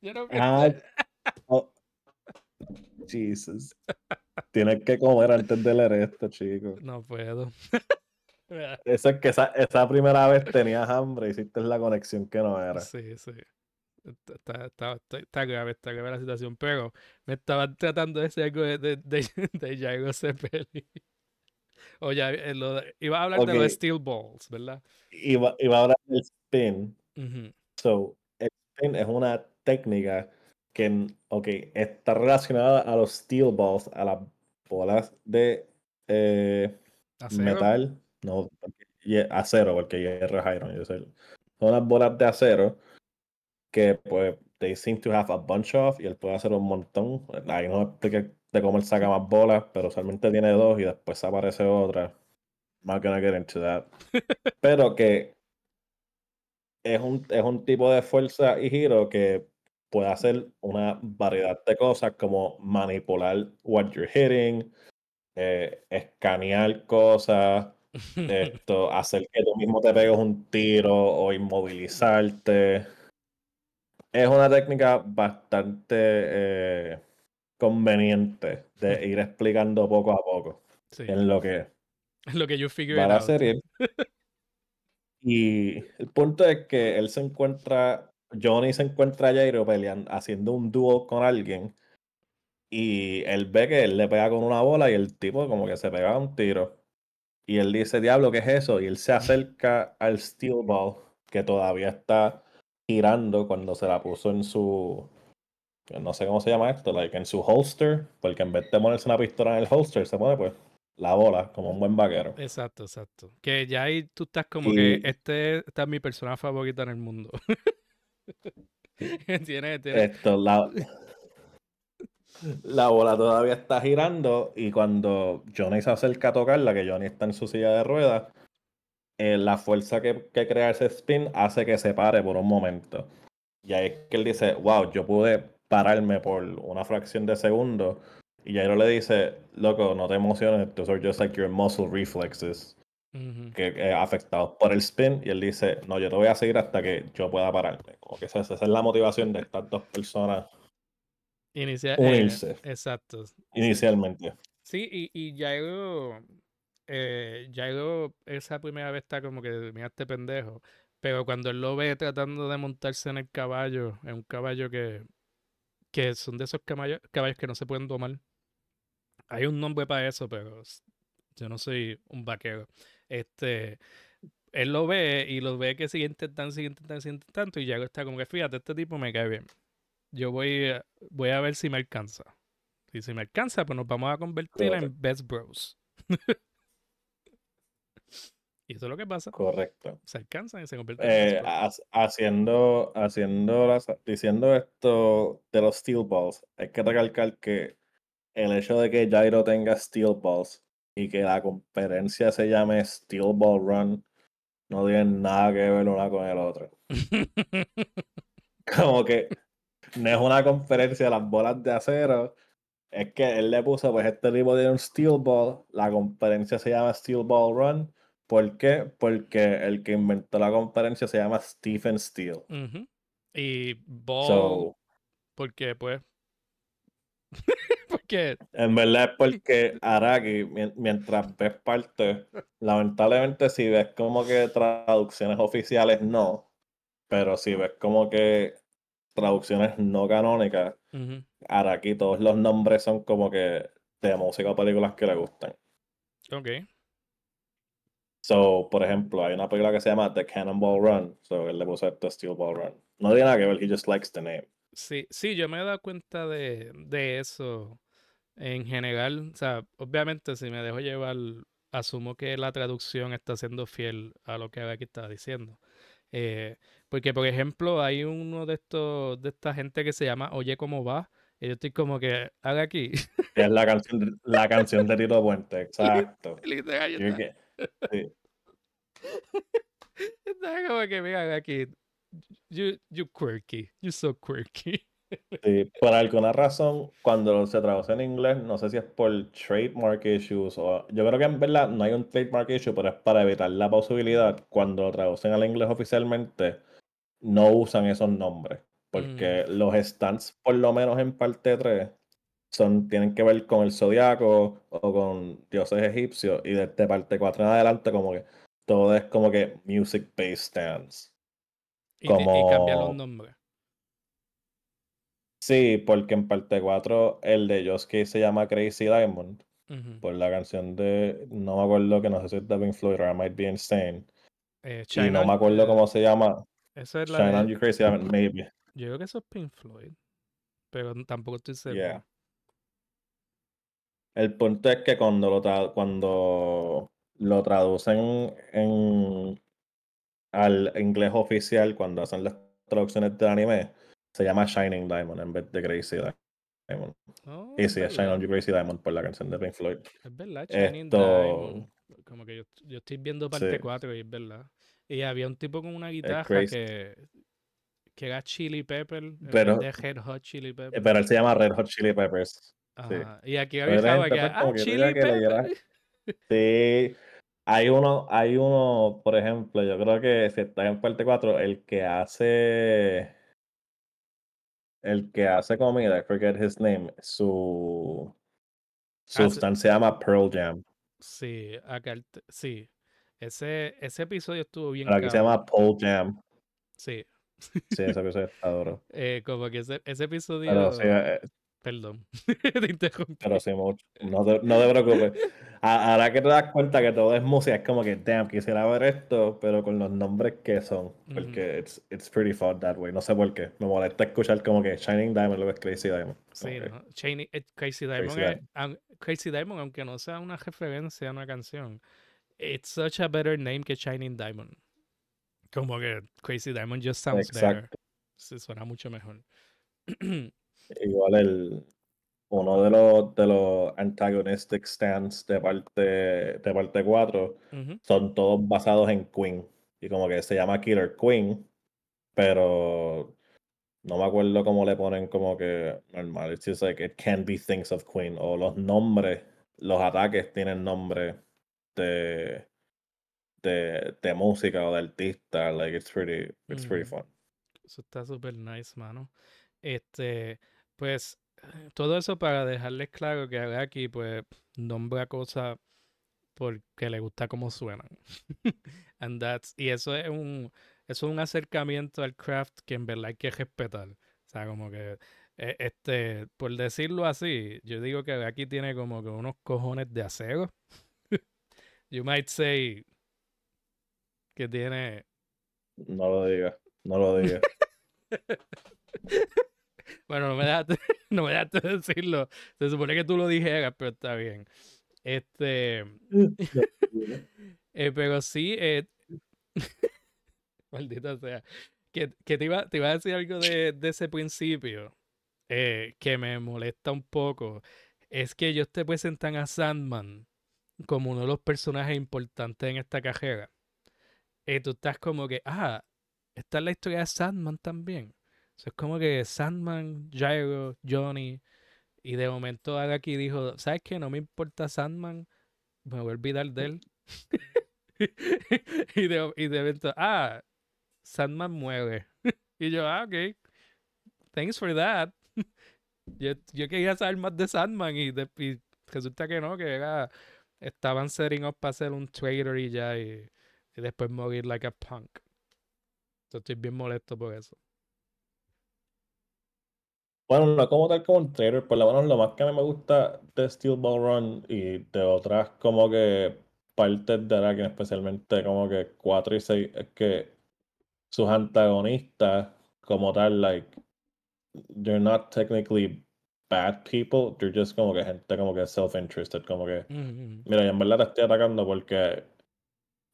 S1: Yo no pienso
S2: Ah, oh. Jesus. Tienes que comer antes de leer esto, chico.
S1: No puedo.
S2: Eso es que esa, esa primera vez tenías hambre, hiciste la conexión que no era.
S1: Sí, sí. Está, está, está, está- grave, está grave la situación, pero me estaban tratando de decir algo de, de, de, de Jairo Cepelli. O ya, eh, lo iba a hablar de los. Steel Balls, ¿verdad?
S2: Iba, iba a hablar del spin.
S1: Ujú.
S2: So, el spin es una técnica que, n- ok, está relacionada a los steel balls, a las bolas de eh,
S1: Acero.
S2: metal, no, acero, porque hierro es iron, yo sé. Son unas bolas de acero que, pues, they seem to have a bunch of, y él puede hacer un montón. Ahí no expliqué de cómo él saca más bolas, pero usualmente tiene dos y después aparece otra. Not gonna get into that. Pero que es un, es un tipo de fuerza y giro que puede hacer una variedad de cosas como manipular what you're hitting, eh, escanear cosas, esto, hacer que tú mismo te pegues un tiro o inmovilizarte. Es una técnica bastante eh, conveniente de ir explicando poco a poco
S1: Sí,
S2: en lo que
S1: es lo que yo figure
S2: la serie. Y el punto es que él se encuentra, Johnny se encuentra a Jairo peleando, haciendo un dúo con alguien. Y él ve que él le pega con una bola y el tipo como que se pega un tiro. Y él dice, diablo, ¿qué es eso? Y él se acerca al steel ball que todavía está girando cuando se la puso en su, no sé cómo se llama esto, like en su holster, porque en vez de ponerse una pistola en el holster, se pone pues la bola como un buen vaquero.
S1: Exacto, exacto. Que ya ahí tú estás como que este, esta es mi persona favorita en el mundo. tiene, tiene,
S2: Esto, la, la bola todavía está girando y cuando Johnny se acerca a tocarla, que Johnny está en su silla de ruedas, eh, la fuerza que, que crea ese spin hace que se pare por un momento. Y ahí es que él dice, wow, yo pude pararme por una fracción de segundo. Y Jairo le dice, loco, no te emociones, those are just like your muscle reflexes que, que afectados por el spin. Y él dice, no, yo te voy a seguir hasta que yo pueda pararme. Como que esa, esa es la motivación de estas dos personas
S1: Inicia- eh,
S2: unirse
S1: exacto.
S2: inicialmente.
S1: Sí, y, y Jairo, eh, Jairo esa primera vez está como que, mira este pendejo, pero cuando él lo ve tratando de montarse en el caballo, en un caballo que, que son de esos caballos, caballos que no se pueden domar. Hay un nombre para eso, pero yo no soy un vaquero. Este, él lo ve y lo ve que sigue intentando, sigue intentando, sigue intentando, y Jairo está como que, fíjate, este tipo me cae bien. Yo voy, a- voy a ver si me alcanza. Y si me alcanza, pues nos vamos a convertir en best bros. y eso es lo que pasa.
S2: Correcto.
S1: Se alcanzan y se convierten en
S2: Eh, ha- haciendo, haciendo las- diciendo esto de los steel balls, hay que recalcar que el hecho de que Jairo tenga steel balls y que la conferencia se llame Steel Ball Run no tiene nada que ver una con el otro. Como que no es una conferencia de las bolas de acero. Es que él le puso, pues este tipo tiene un Steel Ball. La conferencia se llama Steel Ball Run ¿Por qué? Porque el que inventó la conferencia se llama Stephen Steele.
S1: Ujú. Y Ball,
S2: So,
S1: porque pues. porque.
S2: en verdad es porque Araki, mien- mientras ves parte, lamentablemente si ves como que traducciones oficiales no, pero si ves como que traducciones no canónicas,
S1: ujú,
S2: Araki todos los nombres son como que de música o películas que le gustan.
S1: Ok.
S2: So, por ejemplo, hay una película que se llama The Cannonball Run. So, él le puso The Steel Ball Run. No tiene nada que ver, he just likes the name.
S1: Sí, sí, yo me he dado cuenta de, de eso en general. O sea, obviamente si me dejo llevar, asumo que la traducción está siendo fiel a lo que aquí está diciendo. Eh, porque, por ejemplo, hay uno de estos, de esta gente que se llama Oye, ¿cómo va? Y yo estoy como que, haga aquí.
S2: Es la canción de, la canción de Tito Puente, exacto.
S1: Literal,
S2: sí.
S1: como que, aquí. You, you quirky. You so quirky.
S2: Sí, por alguna razón, cuando se traduce en inglés, no sé si es por trademark issues o... Yo creo que en verdad no hay un trademark issue, pero es para evitar la posibilidad, cuando lo traducen al inglés oficialmente, no usan esos nombres. Porque los stands, por lo menos en parte 3, son, tienen que ver con el zodiaco o con dioses egipcios, y desde parte 4 en adelante, como que todo es como que music-based stands.
S1: Y, te- y cambia los
S2: Como-
S1: nombres.
S2: Sí, porque en parte 4 el de Josuke se llama Crazy Diamond por la canción de, no me acuerdo que no sé si es de Pink Floyd o I Might Be Insane.
S1: Eh,
S2: Y no me acuerdo cómo se llama.
S1: Esa es la
S2: Shine
S1: de-
S2: on You Crazy Diamond, maybe.
S1: Yo creo que eso es Pink Floyd. Pero tampoco estoy seguro.
S2: Yeah. El punto es que cuando lo, tra- cuando lo traducen en, al inglés oficial, cuando hacen las traducciones del anime, se llama Shining Diamond en vez de Crazy Diamond.
S1: Oh,
S2: Y sí, es
S1: verdad,
S2: on You Crazy Diamond por la canción de Pink Floyd.
S1: Es verdad, Shining
S2: Esto-
S1: Diamond. Como que yo, yo estoy viendo parte
S2: Sí.
S1: 4 y es verdad. Y había un tipo con una guitarra que, que era Chili Pepper
S2: Pero-
S1: de Red Hot Chili
S2: Eh,
S1: Pepper.
S2: Pero él se llama Red Hot Chili Peppers. Sí.
S1: Y aquí
S2: gente,
S1: que,
S2: pues,
S1: ah, Chili
S2: que. Sí, hay uno, hay uno, por ejemplo, yo creo que si está en parte 4, el que hace, el que hace comida, I forget his name, su, su
S1: Hace-
S2: stand se llama Pearl Jam,
S1: Sí, acá sí. Ese, ese episodio estuvo bien
S2: pero aquí se llama Paul Jam,
S1: Sí.
S2: sí, ese episodio está duro,
S1: Eh, como que ese, ese episodio.
S2: pero sí, eh,
S1: Perdón. Te interrumpí.
S2: pero sí mucho, no te, no te preocupes, ahora que te das cuenta que todo es música, es como que, damn, quisiera ver esto, pero con los nombres que son, porque it's, it's pretty fun that way, no sé por qué, me molesta escuchar como que Shining Diamond, luego es Crazy Diamond,
S1: Sí,
S2: que-
S1: ¿no? Eh, Crazy Diamond,
S2: Crazy
S1: es-
S2: Diamond.
S1: Crazy Diamond, aunque no sea una referencia a una canción, it's such a better name que Shining Diamond. Como que Crazy Diamond just sounds better. Se suena mucho mejor.
S2: Igual el uno de los de los antagonistic stands de parte de parte 4
S1: Ujú.
S2: son todos basados en Queen y como que se llama Killer Queen, pero no me acuerdo cómo le ponen como que normal, it's just like it can be things of Queen o los nombres, los ataques tienen nombre de de, de música o de artista, like it's pretty it's pretty fun.
S1: Eso está súper nice, mano. Este, pues, todo eso para dejarles claro que aquí, pues, nombra cosas porque le gusta cómo suenan. And that's, y eso es un, eso es un acercamiento al craft que en verdad hay que respetar. O sea, como que, eh, este, por decirlo así, yo digo que aquí tiene como que unos cojones de acero. You might say que tiene
S2: No lo digas, no lo digas.
S1: Bueno, no me dejaste, no me dejaste decirlo. Se supone que tú lo dijeras, pero está bien. Este, eh, pero sí, eh, maldita sea. Que, que te, iba, te iba a decir algo de, de ese principio eh, que me molesta un poco. Es que ellos te presentan a Sandman como uno de los personajes importantes en esta carrera. Y tú estás como que, ah, esta es la historia de Sandman también. O sea, es como que Sandman, Gyro, Johnny. Y de momento Araki dijo, ¿sabes qué? No me importa Sandman. Me voy a olvidar de él. y, de, y de evento, ah, Sandman muere. y yo, ah, ok. Thanks for that. yo, yo, quería saber más de Sandman y, de, resulta que no, que era, estaban setting up para hacer un trailer y ya y, y después morir like a punk. estoy bien molesto por eso.
S2: Bueno, no como tal como un trailer, por lo menos lo más que a mí me gusta de Steel Ball Run y de otras como que partes de Arakin, especialmente como que 4 y 6, es que sus antagonistas como tal, like, they're not technically bad people, they're just como que gente como que self-interested, como que, mira, yo en verdad te estoy atacando porque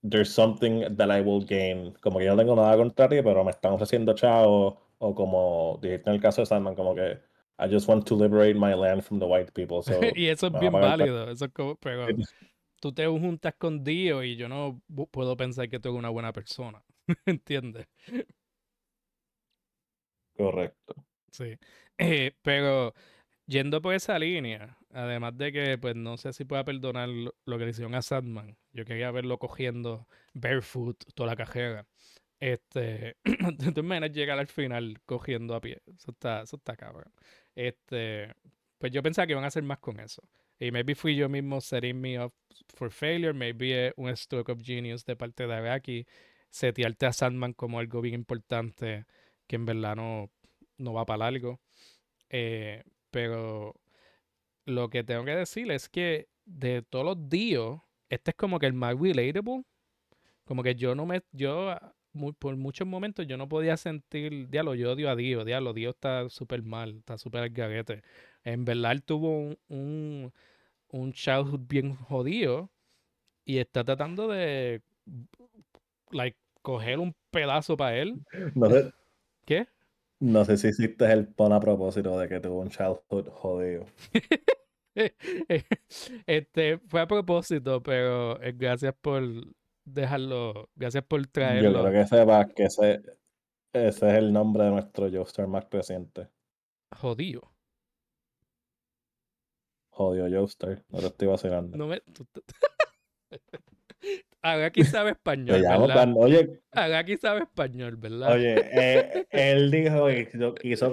S2: there's something that I will gain, como que yo no tengo nada contra ti, pero me están ofreciendo chao, o como dijiste en el caso de Sandman, como que I just want to liberate my land from the white people. So,
S1: y eso es bien válido, eso es como, pero tú te juntas con Dio y yo no puedo pensar que tú eres una buena persona. ¿Entiendes?
S2: Correcto.
S1: Sí. Eh, pero yendo por esa línea, además de que pues no sé si pueda perdonar lo que le hicieron a Sandman, yo quería verlo cogiendo barefoot toda la cajera. Este, me llegar al final cogiendo a pie. Eso está, eso está cabrón. Este, pues yo pensaba que iban a hacer más con eso. Y maybe fui yo mismo setting me up for failure. Maybe un stroke of genius de parte de Araki. Setearte a Sandman como algo bien importante que en verdad no, no va para algo. Eh, pero lo que tengo que decir es que de todos los días, este es como que el más relatable. Como que yo no me. Yo por muchos momentos yo no podía sentir, diablo, yo odio a Dios, diablo, Dios está súper mal, está súper al garete. En verdad él tuvo un, un, un childhood bien jodido y está tratando de like, coger un pedazo para él.
S2: No sé,
S1: ¿Qué?
S2: No sé si hiciste el pon a propósito de que tuvo un childhood jodido.
S1: este fue a propósito, pero eh, gracias por dejarlo, gracias por traerlo.
S2: Yo creo que sepas que ese, ese es el nombre de nuestro Joestar más reciente.
S1: Jodido.
S2: Jodido Joestar, no te estoy vacilando.
S1: No me... aquí sabe español, ¿verdad?
S2: oye,
S1: aquí sabe español, ¿verdad?
S2: Oye, eh, él dijo que quiso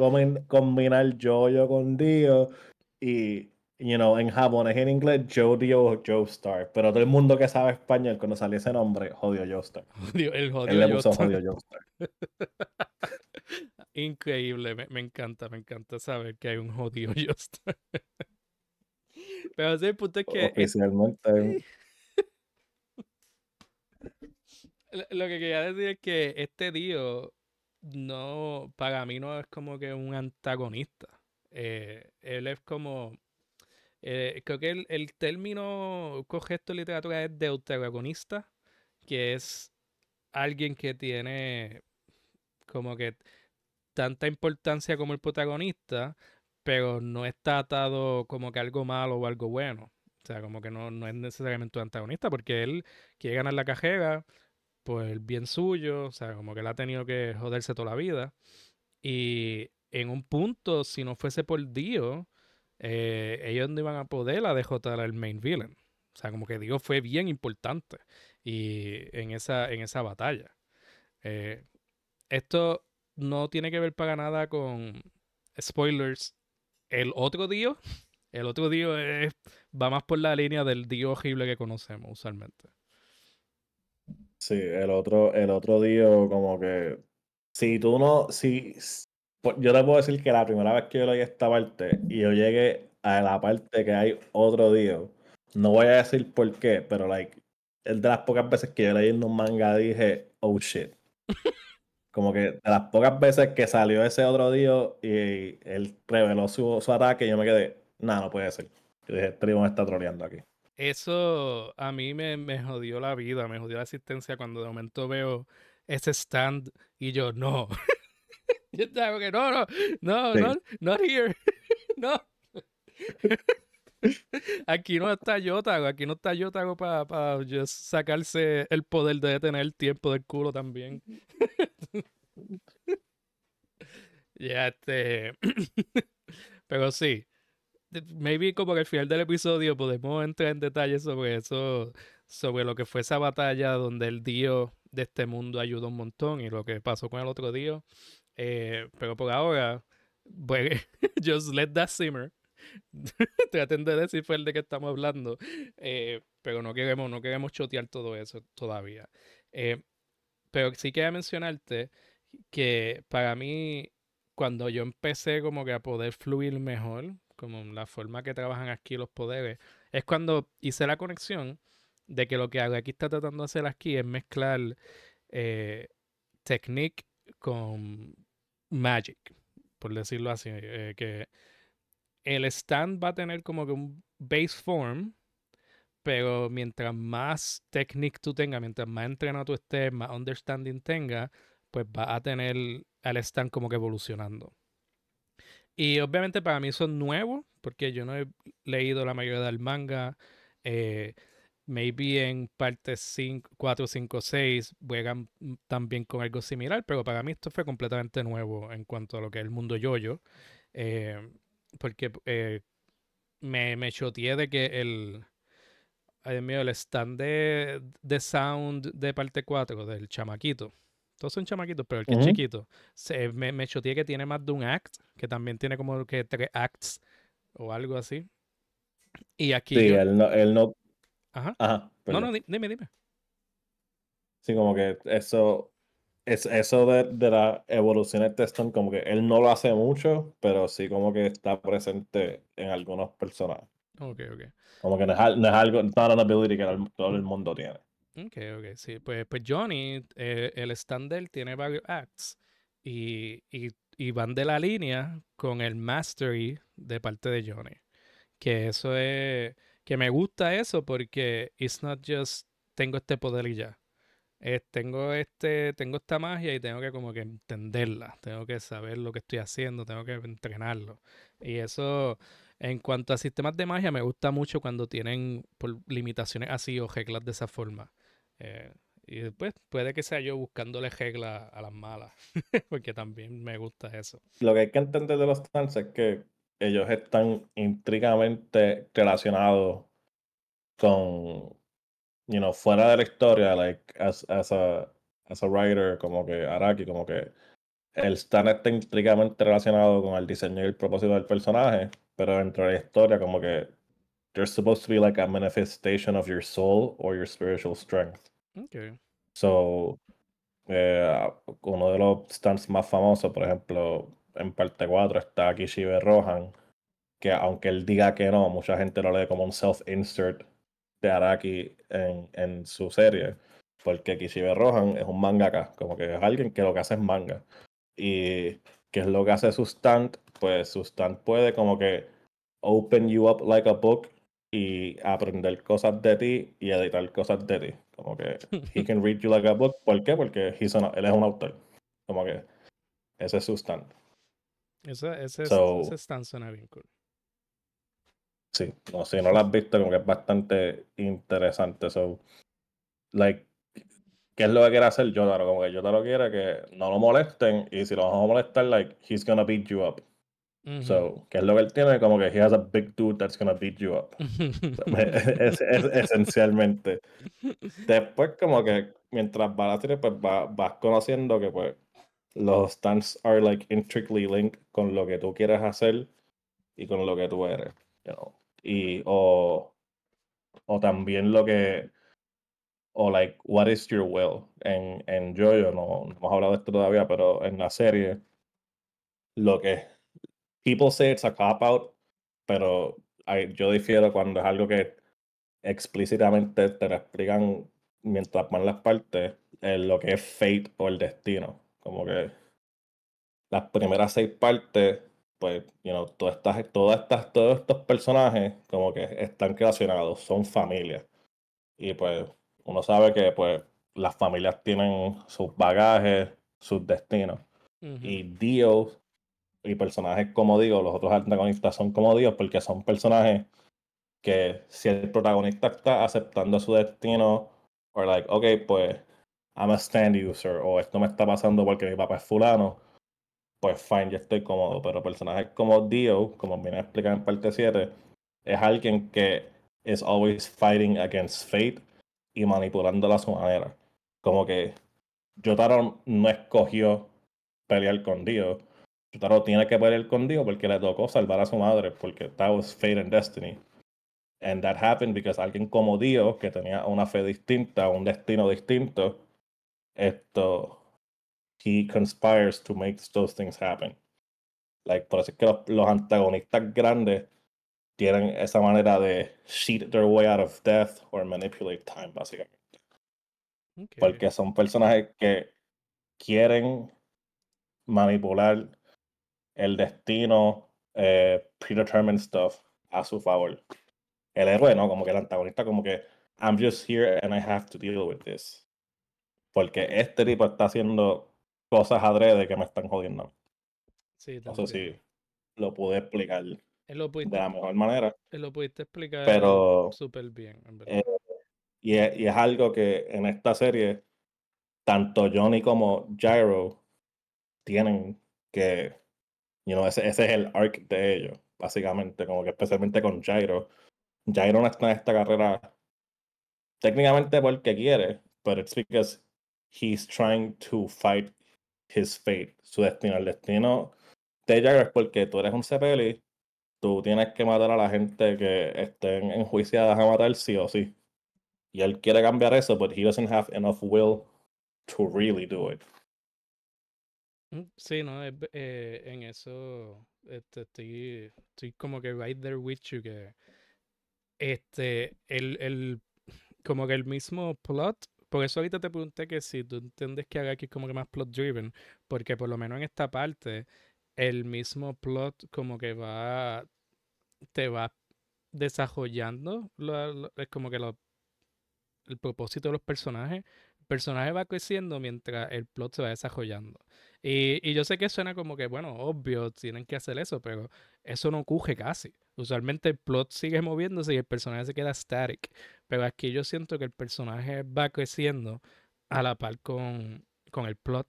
S2: combinar yo-yo con Dio y you know, en japonés y en inglés, Joe Joestar. Pero todo el mundo que sabe español, cuando sale ese nombre, jodió Joestar.
S1: el jodió
S2: Él le puso jodió Joestar.
S1: Increíble, me, encanta, me encanta saber que hay un jodido Joestar. Pero sí, el punto es que.
S2: Oficialmente.
S1: Lo que quería decir es que este Dio no, para mí no es como que un antagonista. Eh, él es como eh, creo que el, término correcto en literatura es deuteragonista, que es alguien que tiene como que tanta importancia como el protagonista, pero no está atado como que algo malo o algo bueno. O sea, como que no, no es necesariamente un antagonista, porque él quiere ganar la cajera por el bien suyo, o sea, como que él ha tenido que joderse toda la vida. Y en un punto, si no fuese por Dios, eh, ellos no iban a poder la derrotar al main villain. O sea, como que Dios fue bien importante y en, esa, en esa batalla. Eh, esto no tiene que ver para nada con spoilers. El otro Dios, el otro Dios va más por la línea del Dios horrible que conocemos usualmente.
S2: Sí, el otro, el otro Dios como que si tú no, si, yo te puedo decir que la primera vez que yo leí esta parte y yo llegué a la parte que hay otro Dios, no voy a decir por qué, pero like, es de las pocas veces que yo leí en un manga dije, oh shit. Como que de las pocas veces que salió ese otro Dios y él reveló su, su ataque, yo me quedé, nada, no puede ser. Yo dije, este me está troleando aquí.
S1: Eso a mí me, me jodió la vida, me jodió la asistencia cuando de momento veo ese stand y yo, no. Yo estaba que no, no, no, no, not here. no. Aquí no está Yotago, aquí no está Yotago para pa sacarse el poder de detener el tiempo del culo también. ya, este. Pero sí, maybe como que al final del episodio podemos entrar en detalles sobre eso, sobre lo que fue esa batalla donde el dios de este mundo ayudó un montón y lo que pasó con el otro dios. Eh, pero por ahora, pues, just let that simmer. Traten de decir fue el de que estamos hablando. Eh, pero no queremos, no queremos chotear todo eso todavía. Eh, pero sí quería mencionarte que para mí, cuando yo empecé como que a poder fluir mejor, como la forma que trabajan aquí los poderes, es cuando hice la conexión de que lo que aquí está tratando de hacer aquí es mezclar eh, technique con magic, por decirlo así, eh, que el stand va a tener como que un base form, pero mientras más technique tú tengas, mientras más entrenado tú estés, más understanding tengas, pues va a tener al stand como que evolucionando. Y obviamente para mí son nuevos, porque yo no he leído la mayoría del manga. Eh, maybe en parte 5, 4, 5, 6 juegan también con algo similar, pero para mí esto fue completamente nuevo en cuanto a lo que es el mundo yoyo. Eh, porque eh, me, me choteé de que el, ay mío, el stand de, de sound de parte 4 del chamaquito todos son chamaquitos, pero el que es chiquito, se, me, me choteé que tiene más de un act, que también tiene como que tres acts o algo así. Y aquí.
S2: Sí, él no. Él no...
S1: Ajá. Ajá no, no, dime, dime.
S2: Sí, como que eso. Es, eso de, de la evolución de Teston, como que él no lo hace mucho, pero sí como que está presente en algunos personajes.
S1: Ok, ok.
S2: Como que no es, no es algo, no una ability que todo el mundo tiene.
S1: Ok, ok, sí. Pues, pues Johnny, eh, el stand tiene varios acts y, y, van de la línea con el mastery de parte de Johnny. Que eso es, que me gusta eso porque it's not just tengo este poder y ya. tengo este, tengo esta magia y tengo que como que entenderla, tengo que saber lo que estoy haciendo, tengo que entrenarlo. Y eso, en cuanto a sistemas de magia, me gusta mucho cuando tienen limitaciones así o reglas de esa forma. Eh, y después puede que sea yo buscándole reglas a las malas, porque también me gusta eso.
S2: Lo que hay que entender de los trans es que ellos están intricamente relacionados con, you know, fuera de la historia, like, as, as, a, as a writer, como que Araki, como que el stand está intricamente relacionado con el diseño y el propósito del personaje, pero dentro de la historia, como que they're supposed to be like a manifestation of your soul or your spiritual strength.
S1: Okay.
S2: So, eh, uno de los stands más famosos, por ejemplo, en parte 4 está Kishibe Rohan, que aunque él diga que no, mucha gente lo lee como un self-insert de Araki en, en su serie, porque Kishibe Rohan es un mangaka, como que es alguien que lo que hace es manga. Y ¿qué es lo que hace su stand? Pues su stand puede como que open you up like a book y aprender cosas de ti y editar cosas de ti. Como que he can read you like a book. ¿Por qué? Porque él es un autor. Como que ese es su stand.
S1: Ese, ese, ese stand suena bien cool.
S2: Sí, no, si no lo has visto, como que es bastante interesante. So, like, ¿qué es lo que quiere hacer Yotaro? Como que Yotaro quiere que no lo molesten y si lo vamos a molestar, like, he's gonna beat you up. So, ¿qué es lo que él tiene? Como que he has a big dude that's gonna beat you up. es, esencialmente. Después, como que mientras vas a la serie, pues vas conociendo que pues los stands are like intricately linked con lo que tú quieres hacer y con lo que tú eres. You know? Y o, o también lo que o like what is your will en en Jojo no, hemos hablado de esto todavía pero en la serie lo que people say it's a cop out, pero yo difiero cuando es algo que explícitamente te lo explican mientras van las partes, lo que es fate o el destino. Como que las primeras seis partes, pues, you know, todas estas, todas estas, todos estos personajes como que están relacionados, son familias. Y pues uno sabe que pues las familias tienen sus bagajes, sus destinos. Y Dios y personajes como digo, los otros antagonistas son como Dios porque son personajes que si el protagonista está aceptando su destino, o like, ok, pues I'm a stand user, o esto me está pasando porque mi papá es fulano, pues fine, yo estoy cómodo. Pero personajes como Dio, como viene a explicar en parte 7, es alguien que is always fighting against fate y manipulándola a su manera. Como que Jotaro no escogió pelear con Dio. Jotaro tiene que pelear con Dio porque le tocó salvar a su madre, porque that was fate and destiny. And that happened because alguien como Dio, que tenía una fe distinta, un destino distinto, esto, he conspires to make those things happen. Like, por eso es que los, los antagonistas grandes tienen esa manera de cheat their way out of death or manipulate time, básicamente. Porque son personajes que quieren manipular el destino, eh, predetermined stuff a su favor. El héroe, ¿no? Como que el antagonista, como que I'm just here and I have to deal with this. Porque este tipo está haciendo cosas adrede que me están jodiendo.
S1: Sí, te
S2: No sé si lo pude explicar de la mejor manera.
S1: lo pudiste explicar
S2: Pero,
S1: súper bien, en verdad.
S2: eh, y, es, y es algo que en esta serie, tanto Johnny como Gyro tienen que, you know, ese, ese es el arc de ellos, básicamente, como que especialmente con Gyro. Gyro no está en esta carrera técnicamente porque quiere, pero it's because he's trying to fight his fate, su destino. El destino de Gyro es porque tú eres un Cepeli, tú tienes que matar a la gente que estén enjuiciadas a matar sí o sí. Y él quiere cambiar eso, but he doesn't have enough will to really do it.
S1: Mm, Sí, no, eh, en eso este, estoy, estoy como que right there with you, este, el, el, como que el mismo plot, por eso ahorita te pregunté que si tú entiendes que Agaki es como que más plot driven, porque por lo menos en esta parte, el mismo plot como que va, te va desarrollando, es como que lo- el propósito de los personajes. Personaje va creciendo mientras el plot se va desarrollando. Y, y yo sé que suena como que, bueno, obvio, tienen que hacer eso, pero eso no ocurre casi. Usualmente el plot sigue moviéndose y el personaje se queda static. Pero aquí yo siento que el personaje va creciendo a la par con, con el plot.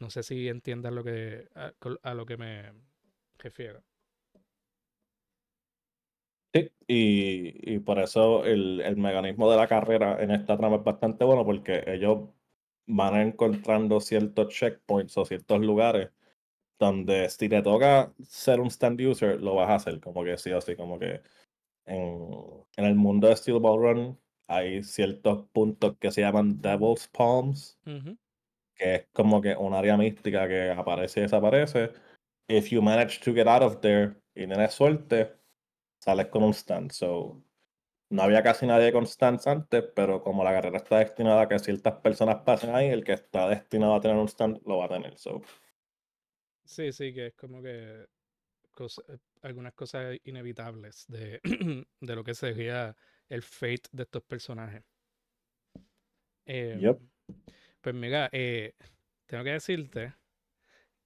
S1: No sé si entiendas lo que, a lo que me refiero.
S2: Sí, y, y por eso el, el mecanismo de la carrera en esta trama es bastante bueno porque ellos van encontrando ciertos checkpoints o ciertos lugares donde si te toca ser un stand user, lo vas a hacer, como que sí o sí, como que en, en el mundo de Steel Ball Run hay ciertos puntos que se llaman Devil's Palms, que es como que un área mística que aparece y desaparece. If you manage to get out of there y tienes suerte, sales con un stand. So, no había casi nadie con stands antes, pero como la carrera está destinada a que ciertas personas pasen ahí, el que está destinado a tener un stand lo va a tener. So,
S1: Sí, sí, que es como que cosa- eh, algunas cosas inevitables de, de lo que sería el fate de estos personajes. Em,
S2: Yep.
S1: Pues mira, eh, tengo que decirte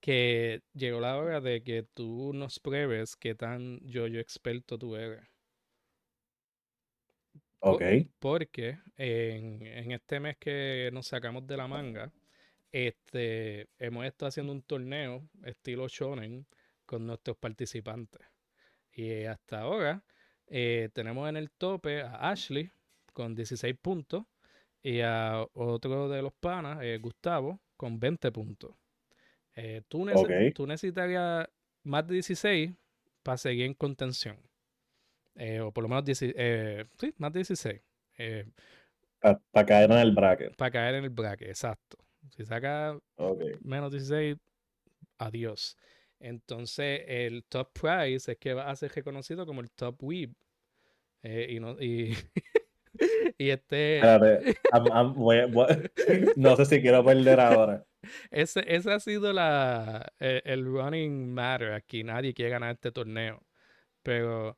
S1: que llegó la hora de que tú nos pruebes qué tan yo-yo experto tú eres.
S2: Ok.
S1: Porque en, en este mes que nos sacamos de la manga, este, hemos estado haciendo un torneo estilo shonen con nuestros participantes. Y hasta ahora eh, tenemos en el tope a Ashley con 16 puntos y a otro de los panas, eh, Gustavo, con 20 puntos. Eh, tú, necesitarías más de 16 para seguir en contención. Eh, o por lo menos 10 eh, sí, más de 16. eh,
S2: Para caer en el bracket.
S1: para caer en el bracket, exacto. Si saca
S2: Ok.
S1: menos 16, adiós. Entonces, el top prize es que va a ser reconocido como el top. Eh, y, no, y, y este.
S2: Espérate. I'm- I'm- voy a- voy- no sé si quiero perder ahora.
S1: Ese, ese ha sido la, eh, el running matter aquí. Nadie quiere ganar este torneo. Pero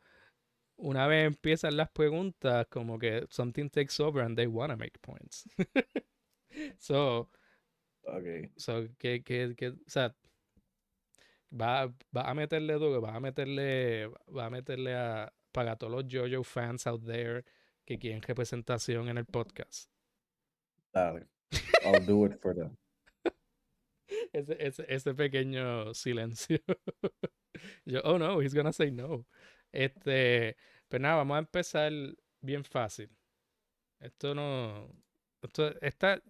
S1: una vez empiezan las preguntas, como que something takes over and they wanna make points. so,
S2: Ok.
S1: so que, que, que, o sea, va, va a meterle duro, va a meterle, va a meterle a, para todos los JoJo fans out there que quieren representación en el podcast.
S2: Dale. I'll do it for them.
S1: Ese, ese, pequeño silencio. Yo, oh no, he's gonna say no. Este, pues nada, vamos a empezar bien fácil. Esto no. Esto está.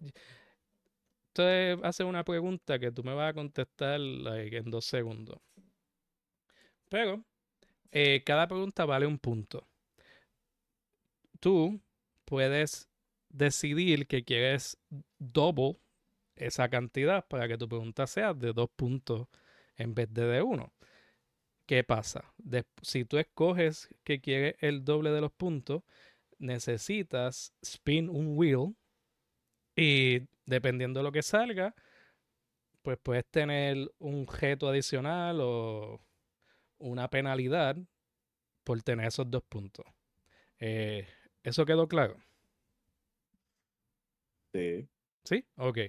S1: Esto es hacer una pregunta que tú me vas a contestar en dos segundos. Pero eh, cada pregunta vale un punto. Tú puedes decidir que quieres double esa cantidad para que tu pregunta sea de dos puntos en vez de de uno. ¿Qué pasa? si tú escoges que quieres el doble de los puntos, necesitas spin un wheel y dependiendo de lo que salga, pues puedes tener un reto adicional o una penalidad por tener esos dos puntos. Eh, ¿Eso quedó claro?
S2: Sí.
S1: ¿Sí? Ok.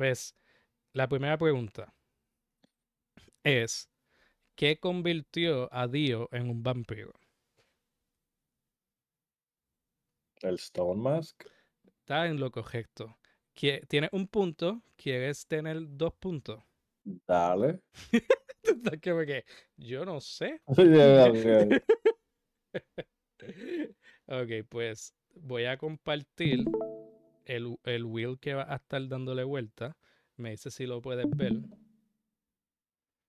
S1: Pues la primera pregunta es, ¿qué convirtió a Dio en un vampiro?
S2: El Stone Mask.
S1: Está en lo correcto. Tienes un punto, ¿quieres tener dos puntos?
S2: Dale.
S1: que yo no sé. ok, pues voy a compartir el, el wheel que va a estar dándole vuelta. Me dice si lo puedes ver.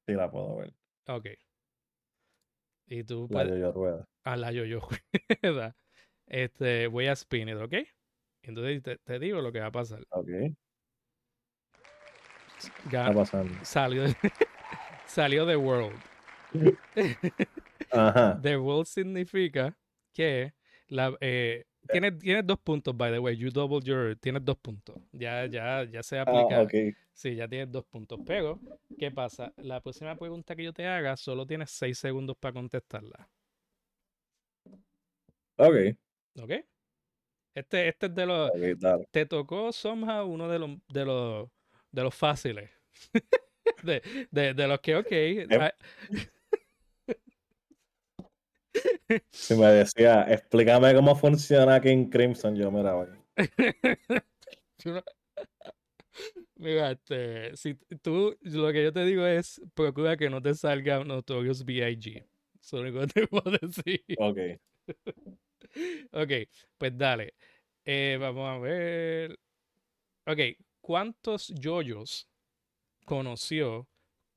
S2: Sí, la puedo ver.
S1: Ok. Y tú
S2: la yo-yo rueda.
S1: A la yo-yo rueda. Este, voy a spin it, ¿ok? Entonces te, te, digo lo que va a pasar.
S2: Ok.
S1: ¿Qué está pasando? Salió, salió The World.
S2: Ajá.
S1: The World significa que la, eh, Tienes, tienes dos puntos, by the way. You double your. Tienes dos puntos. Ya, ya, ya se aplica.
S2: Ah, okay.
S1: Sí, ya tienes dos puntos. Pero, ¿qué pasa? La próxima pregunta que yo te haga, solo tienes seis segundos para contestarla.
S2: Ok.
S1: Ok. Este, este es de los. Te tocó somehow uno de los de los de los fáciles. de, de, de, los que, ok. Ah,
S2: si me decía, explícame cómo funciona King Crimson, yo me la
S1: Mira, este, si tú, lo que yo te digo es, procura que no te salga Notorious B.I.G. Eso es lo que te puedo decir.
S2: Ok.
S1: ok, pues dale. Eh, vamos a ver. Ok, ¿cuántos yoyos conoció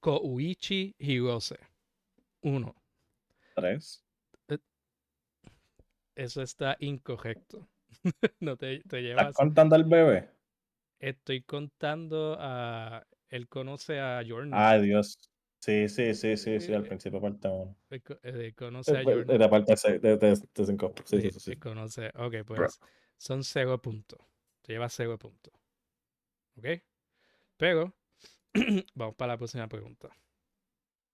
S1: Kouichi Hirose? Uno.
S2: Tres.
S1: Eso está incorrecto. no te, te llevas.
S2: ¿Estás contando al bebé?
S1: Estoy contando a. Él conoce a Jordan.
S2: Ay, Dios. Sí, sí, sí, sí, sí, al principio parte
S1: uno. Conoce a Jordan.
S2: De la parte de, de, de cinco. Sí, sí, sí.
S1: conoce. Ok, pues son cero puntos. Te llevas cero puntos. ¿Ok? Pero, vamos para la próxima pregunta.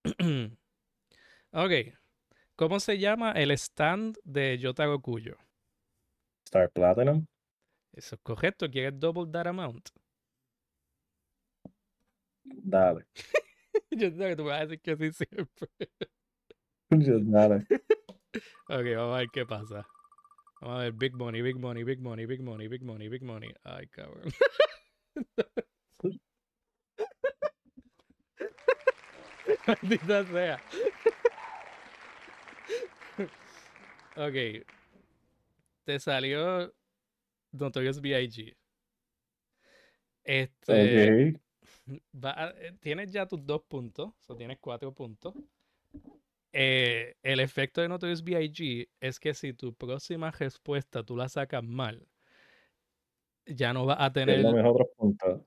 S1: ok. ¿Cómo se llama el stand de Yota Cuyo?
S2: Star Platinum.
S1: Eso es correcto. ¿Quieres double that amount?
S2: Dale.
S1: Yo sé que tú vas a decir que sí siempre.
S2: Dale.
S1: ok, vamos a ver qué pasa. Vamos a ver, big money, big money, big money, big money, big money, big money. Ay, cabrón. Maldita sea. Ok. Te salió Notorious B.I.G. Este. Eh, tienes ya tus dos puntos. O tienes cuatro puntos. Eh, el efecto de Notorious B.I.G. es que si tu próxima respuesta tú la sacas mal, ya no va a tener.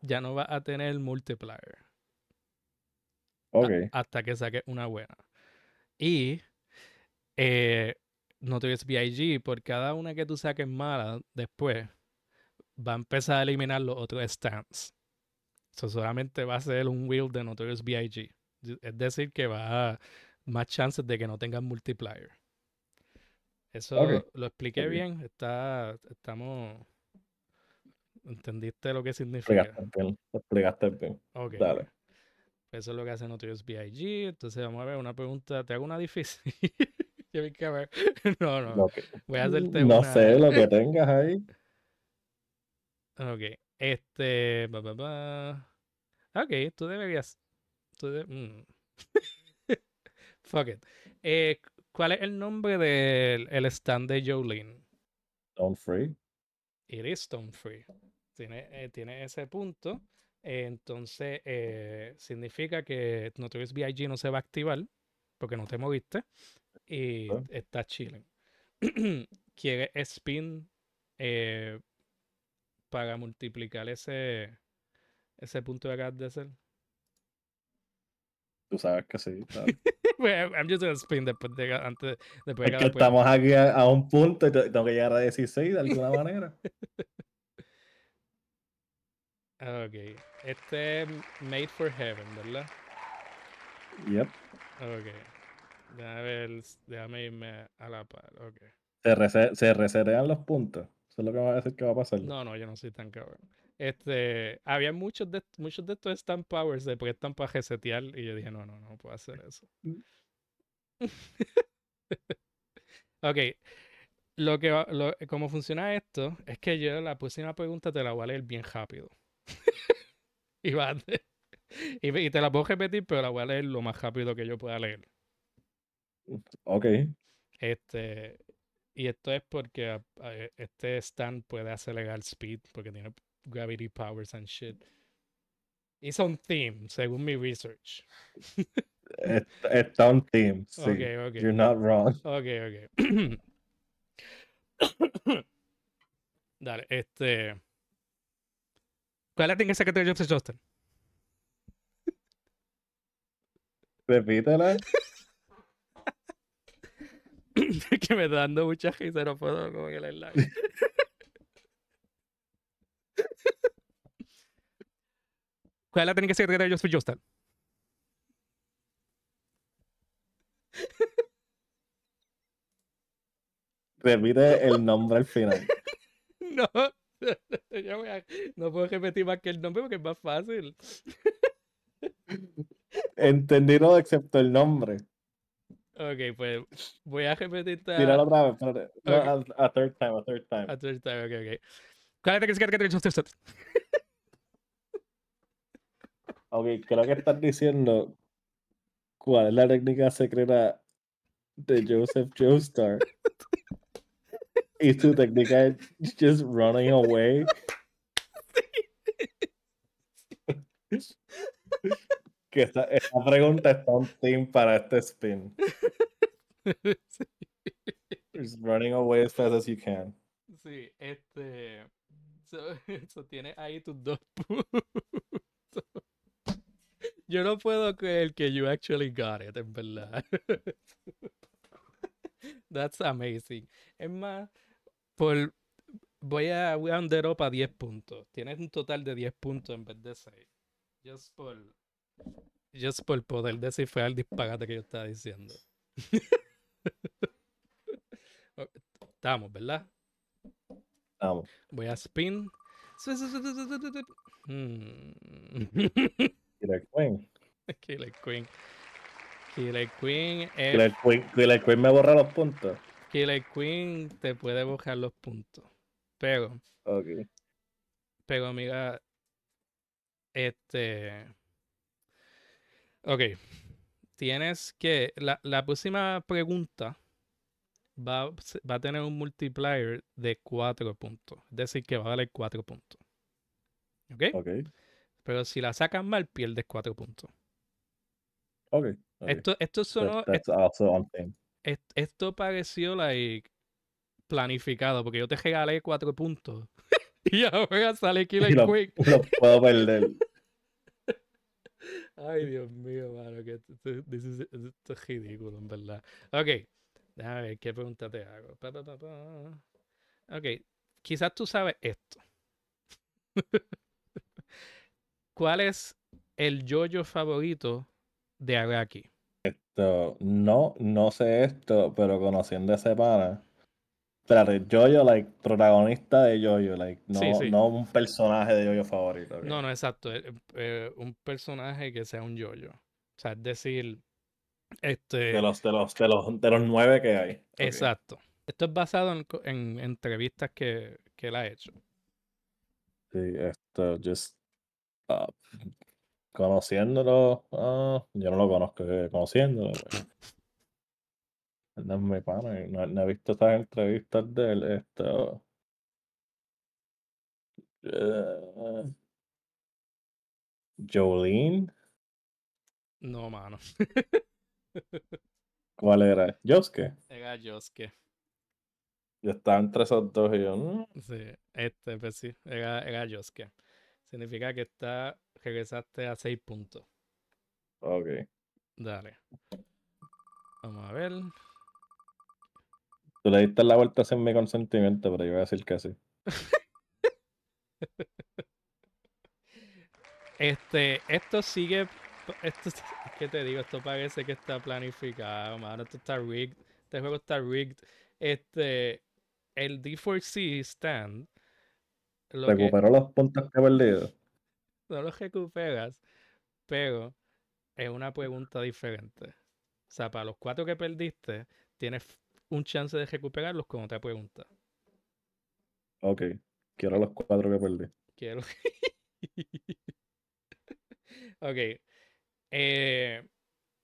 S1: Ya no va a tener multiplier.
S2: Ok.
S1: hasta que saques una buena. Y eh, Notorious B.I.G., por cada una que tú saques mala después, va a empezar a eliminar los otros stands. Eso solamente va a ser un wheel de Notorious B.I.G. Es decir, que va a más chances de que no tengan multiplier. Eso lo expliqué bien. Está, estamos. ¿Entendiste lo que significa?
S2: Explicaste bien. Explicaste bien.
S1: Ok. Dale. Eso es lo que hace Notorious B.I.G. Entonces vamos a ver una pregunta. Te hago una difícil. que ver. No, no. Voy a hacerte
S2: No sé lo que tengas ahí.
S1: Ok. Este. Ok, tú deberías. Tú de- mm. Fuck it. Eh, ¿Cuál es el nombre del el stand de Jolene?
S2: Stone Free.
S1: It is Stone Free. Tiene, eh, tiene ese punto. eh, entonces, eh, significa que Notorious B.I.G. no se va a activar porque no te moviste y
S2: Ah.
S1: está chilling. Quiere spin eh, para multiplicar ese, ese punto que acabas de hacer.
S2: Tú sabes que sí. claro.
S1: Well, I'm just gonna spin después de antes después de
S2: Es que estamos aquí a, a un punto y te- tengo que llegar a 16 de alguna manera.
S1: Ok. Este es Made for Heaven, ¿verdad?
S2: Yep.
S1: Ok. Déjame ver, déjame irme a la par. Ok.
S2: Se, rese- se los puntos. Eso es lo que va a decir que va a pasar.
S1: No, no, yo no soy tan cabrón. Este, había muchos de, muchos de estos stand powers se prestan para resetear y yo dije, no, no, no puedo hacer eso. ok. Lo que, va- lo- cómo funciona esto es que yo la próxima pregunta te la voy a leer bien rápido. y, va y te la puedo repetir, pero la voy a leer lo más rápido que yo pueda leer.
S2: Ok.
S1: Este, y esto es porque a- a- e- este stand puede acelerar speed porque tiene gravity powers and shit. It's on theme, según mi research.
S2: Est- Está un team. Sí.
S1: Ok, ok.
S2: You're not wrong.
S1: Ok, ok. Dale, este. ¿Cuál es la tiene secretario Joseph Justin?
S2: Repítela.
S1: que me está dando mucha risa, no puedo como que leerla. ¿Cuál es la técnica secretaria de Joseph Justin?
S2: Repite el nombre al final.
S1: No, yo voy a- no puedo repetir más que el nombre porque es más fácil.
S2: Entendí todo excepto el nombre.
S1: Ok, pues voy a repetir
S2: Tíralo otra vez. espérate. No,
S1: Ok.
S2: a, a third time, a third time.
S1: a third time, ok, ok.
S2: Ok, creo que estás diciendo cuál es la técnica secreta de Joseph Joestar. Y su técnica es just running away. que esta, esta pregunta está un team para este spin.
S1: sí,
S2: Just running away as fast as you can.
S1: sí, este. So, so tienes ahí tus dos puntos. Yo no puedo creer que you actually got it, en verdad. That's amazing. Es más, por, voy a round up a 10 puntos. Tienes un total de 10 puntos en vez de 6. Just por, just por poder descifrar el disparate que yo estaba diciendo. Estamos, ¿verdad?
S2: Vamos.
S1: Voy a spin. Hmm.
S2: Killer Queen.
S1: Killer Queen. Killer Queen es
S2: Killer Queen, Killer Queen me borra los puntos.
S1: Killer Queen te puede bajar los puntos. Pero,
S2: Ok.
S1: pero mira, este. Ok. Tienes que. La, la próxima pregunta va, va a tener un multiplier de 4 puntos. Es decir, que va a valer 4 puntos. ¿Ok?
S2: Ok.
S1: Pero si la sacas mal, pierdes 4 puntos.
S2: Ok. ok.
S1: Esto, esto sonó. esto pareció like planificado, porque yo te regalé 4 puntos. y ahora sale Killer
S2: Y lo,
S1: Queen.
S2: lo puedo perder.
S1: Ay, Dios mío, mano, que esto, esto- esto es ridículo, en verdad. Ok, déjame ver qué pregunta te hago. Ok, quizás tú sabes esto. ¿Cuál es el yoyo favorito de Araki?
S2: So, no, no sé esto, pero conociendo a ese pana. Espérate, Jojo, like, protagonista de Jojo, like, no,
S1: Sí, sí.
S2: no un personaje de Jojo favorito.
S1: No, no, exacto. eh, eh, un personaje que sea un yoyo. O sea, es decir, este.
S2: De los, de los, de los, de los nueve que hay.
S1: Exacto. Esto es basado en, en entrevistas que, que él ha hecho.
S2: Sí, esto, just. uh, Conociéndolo, ah, yo no lo conozco, eh, conociéndolo. pues. No mi pana, no, no he visto esas entrevistas de él. Esto. eh, Jolene,
S1: No, mano.
S2: ¿cuál era? Josuke.
S1: Era Josuke.
S2: Yo estaba entre esos dos y yo, mm,
S1: Sí, este, pues sí, era, era. Significa que está, regresaste a 6 puntos.
S2: ok.
S1: Dale. Vamos a ver.
S2: Tú le diste la vuelta sin mi consentimiento, pero yo voy a decir que sí.
S1: Este, esto sigue. Esto, es que te digo, esto parece que está planificado, mano. Esto está rigged. Este juego está rigged. Este, el D4C stand. Lo que
S2: Recuperó los puntos que he perdido.
S1: no los recuperas, pero es una pregunta diferente. O sea, para los cuatro que perdiste, tienes un chance de recuperarlos con otra pregunta.
S2: Ok. Quiero los cuatro que perdí.
S1: Quiero. ok. Eh,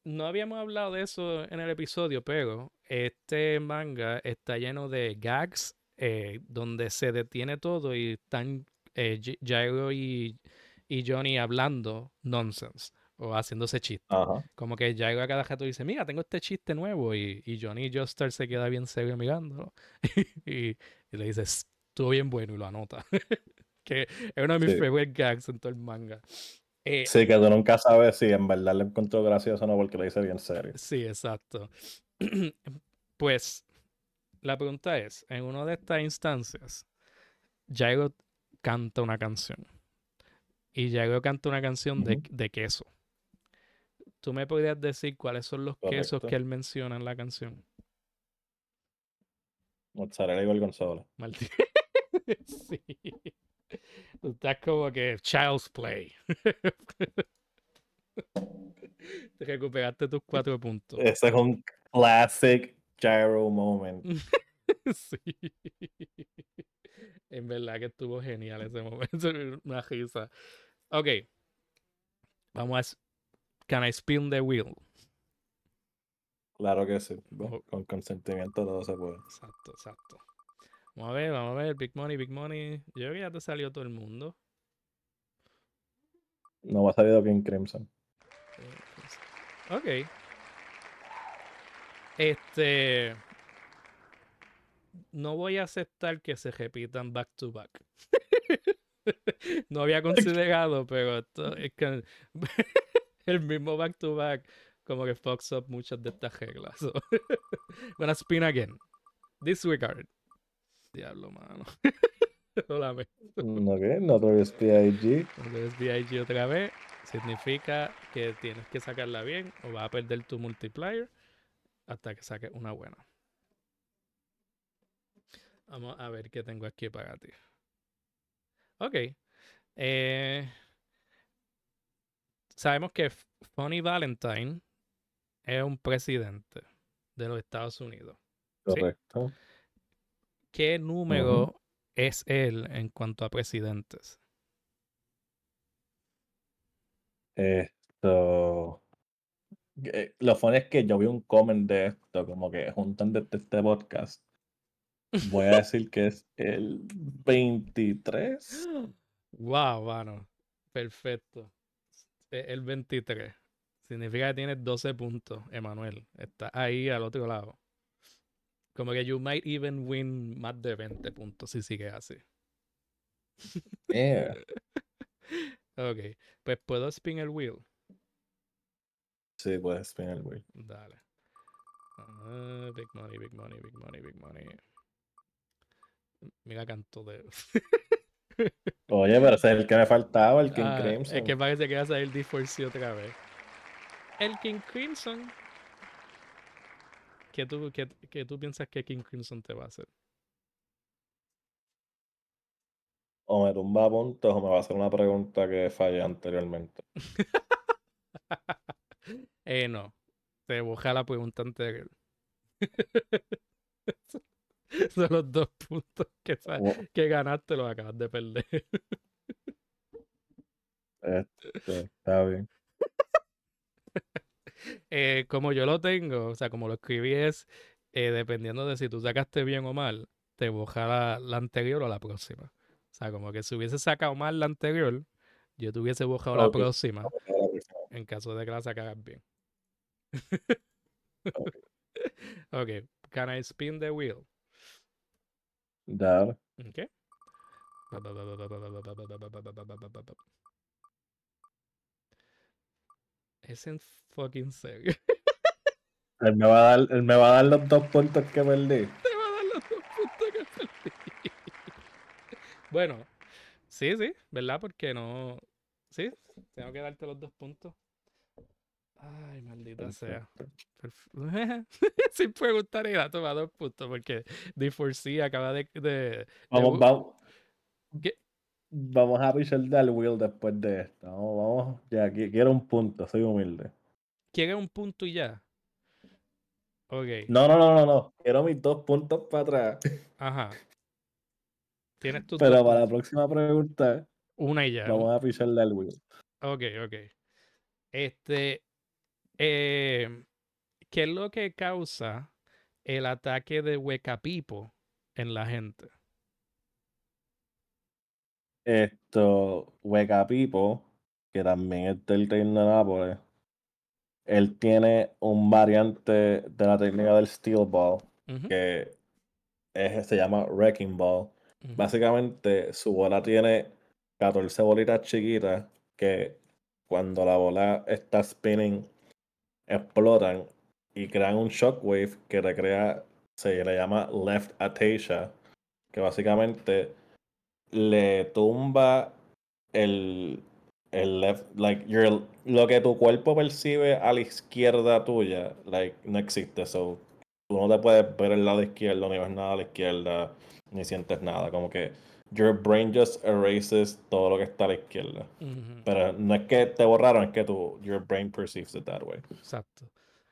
S1: no habíamos hablado de eso en el episodio, pero este manga está lleno de gags eh, donde se detiene todo y están eh, Jairo y, y Johnny hablando nonsense o haciéndose chistes. Como que Jairo a cada rato dice, mira, tengo este chiste nuevo y, y Johnny Joestar se queda bien serio mirándolo y, y le dice, estuvo bien bueno y lo anota. que es uno de mis
S2: Sí.
S1: favorite gags en todo el manga. Eh,
S2: Sí, que tú nunca sabes si en verdad le encontró gracioso o no, porque lo dice bien serio.
S1: Sí, exacto. Pues la pregunta es, en una de estas instancias, Jairo canta una canción. Y Jairo canta una canción de, de queso. ¿Tú me podrías decir cuáles son los quesos que él menciona en la canción?
S2: Mozzarella y gorgonzola.
S1: Maldito. sí. Tú Estás como que child's play. Te recuperaste tus cuatro puntos.
S2: Ese es un classic gyro moment.
S1: Sí. En verdad que estuvo genial ese momento. Una risa. Ok. Vamos a. Can I spin the wheel?
S2: Claro que sí. Con consentimiento todo se puede.
S1: Exacto, exacto. Vamos a ver, vamos a ver. Big Money, Big Money. Yo creo que ya te salió todo el mundo.
S2: No me ha salido King Crimson.
S1: Ok. Este. No voy a aceptar que se repitan back to back. no había considerado, pero esto es que el mismo back to back como que fucks up muchas de estas reglas. So, Gonna spin again. Disregard. Diablo, mano. Lo lamento.
S2: Ok, Notorious P.I.G.
S1: Entonces VIG otra vez significa que tienes que sacarla bien o vas a perder tu multiplier hasta que saques una buena. Vamos a ver qué tengo aquí para ti. Ok. eh, sabemos que Funny Valentine es un presidente de los Estados Unidos. Sí.
S2: Correcto.
S1: ¿Qué número es él en cuanto a presidentes?
S2: Esto. eh, Lo funny es que yo vi un comment de esto, como que juntan desde este podcast. Voy a decir que es el 23.
S1: Wow, mano. Perfecto. E- El 23. Significa que tienes 12 puntos, Emanuel. Está ahí al otro lado. Como que you might even win más de 20 puntos si sigue así.
S2: Yeah.
S1: Ok. Pues puedo spin el wheel.
S2: Sí, puedes spin el wheel.
S1: Dale. Ah, big money, big money, big money, big money. Mira canto de.
S2: Oye, pero ese es el que me faltaba, el King
S1: Ah,
S2: Crimson.
S1: Es que parece que va a salir D4C otra vez. El King Crimson. ¿Qué tú, qué, qué tú piensas que King Crimson te va a hacer?
S2: O me tumba a puntos o me va a hacer una pregunta que fallé anteriormente.
S1: eh, no. Te boja la pregunta anterior. Son los dos puntos que, ganaste, los acabas de perder.
S2: Este, está bien.
S1: Eh, como yo lo tengo, o sea, como lo escribí es, eh, dependiendo de si tú sacaste bien o mal, te boja la, la anterior o la próxima. O sea, como que si hubiese sacado mal la anterior, yo te hubiese bojado la próxima en caso de que la sacaras bien.
S2: Ok.
S1: ok, can I spin the wheel?
S2: Dale.
S1: Okay. Es en fucking serio.
S2: Él me va a dar, él me va a dar los dos puntos que perdí.
S1: Te va a dar los dos puntos que perdí. Bueno, sí, sí, ¿verdad? Porque no. Sí, tengo que darte los dos puntos. Ay, maldita sea. Perf- Sin preguntar y la toma dos puntos porque D4C acaba de.
S2: Vamos, vamos.
S1: ¿Qué?
S2: Vamos a pichar del wheel después de esto. Vamos, vamos. Ya, qui- quiero un punto, soy humilde.
S1: ¿Quieres un punto y ya? Ok.
S2: No, no, no, no, no. Quiero mis dos puntos para atrás.
S1: Ajá. Tienes tus
S2: Pero
S1: dos
S2: para la próxima pregunta,
S1: Una y ya.
S2: vamos a pichar del wheel.
S1: Ok, ok. Este. Eh, ¿Qué es lo que causa el ataque de huecapipo en la gente?
S2: Esto, Hueca Pipo, que también es del Reino de Nápoles, él tiene un variante de la técnica del Steel Ball, que es, se llama Wrecking Ball. Básicamente, su bola tiene 14 bolitas chiquitas que cuando la bola está spinning explotan y crean un shockwave que recrea, se le llama left atasia, que básicamente le tumba el, el left, like, your- lo que tu cuerpo percibe a la izquierda tuya, like, no existe. So, tú no te puedes ver el lado izquierdo, ni ves nada a la izquierda, ni sientes nada. Como que your brain just erases todo lo que está a la izquierda. Pero no es que te borraron, es que tu your brain perceives it that way.
S1: Exacto.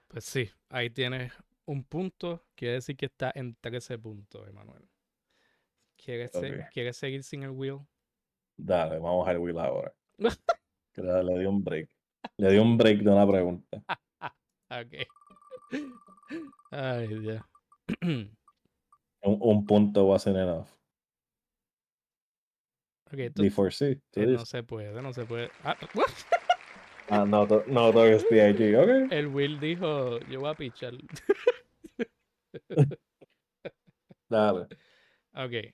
S1: Pues sí, ahí tienes un punto. Quiere decir que está en 13 puntos, Emanuel. ¿Quieres, se-
S2: Ok.
S1: ¿Quieres seguir sin el wheel?
S2: Dale, vamos al wheel ahora. Que le, le di un break. Le di un break de una pregunta.
S1: Ok. Ay, Dios.
S2: Un, un punto wasn't enough.
S1: Ok, esto
S2: D4C. tú
S1: eh, no se puede, no se puede. Ah, what?
S2: Ah, no, no todo es PIG, ok.
S1: El Will dijo, yo voy a pichar.
S2: Dale.
S1: Ok.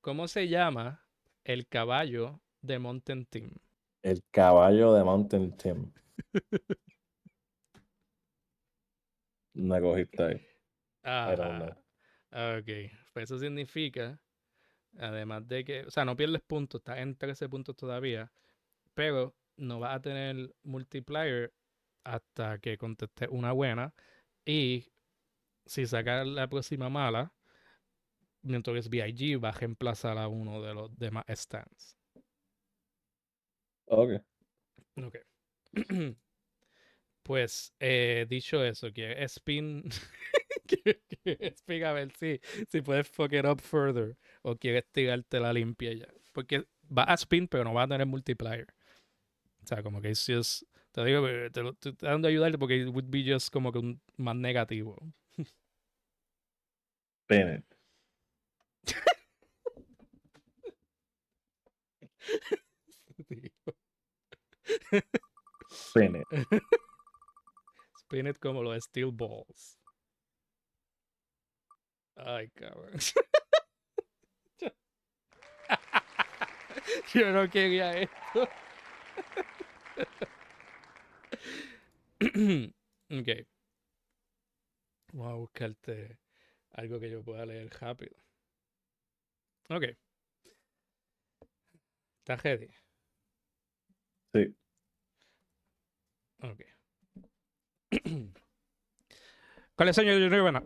S1: ¿Cómo se llama el caballo de Mountain Team?
S2: El caballo de Mountain Team. Me cogiste ahí.
S1: Ajá. Ok. Pues eso significa, además de que, o sea, no pierdes puntos, estás en 13 puntos todavía, pero no vas a tener multiplier hasta que contestes una buena. Y si sacas la próxima mala, mientras BIG va a reemplazar a uno de los demás stands.
S2: Ok.
S1: Ok. Pues, eh, dicho eso, que spin. spin a ver si, si puedes fuck it up further. O quieres tirarte la limpia ya. Porque va a spin, pero no va a tener multiplier. O sea, como que es just. Te digo, te, lo- te dando a ayudarte porque it would be just como que un más negativo.
S2: Spin it. Spin it.
S1: Spin it como los steel balls. Ay, cabrón. Yo no quería esto. ok. Vamos a buscarte algo que yo pueda leer rápido. Ok. ¿Estás ready?
S2: Sí.
S1: Ok. ¿Cuál es el sueño de Nirvana?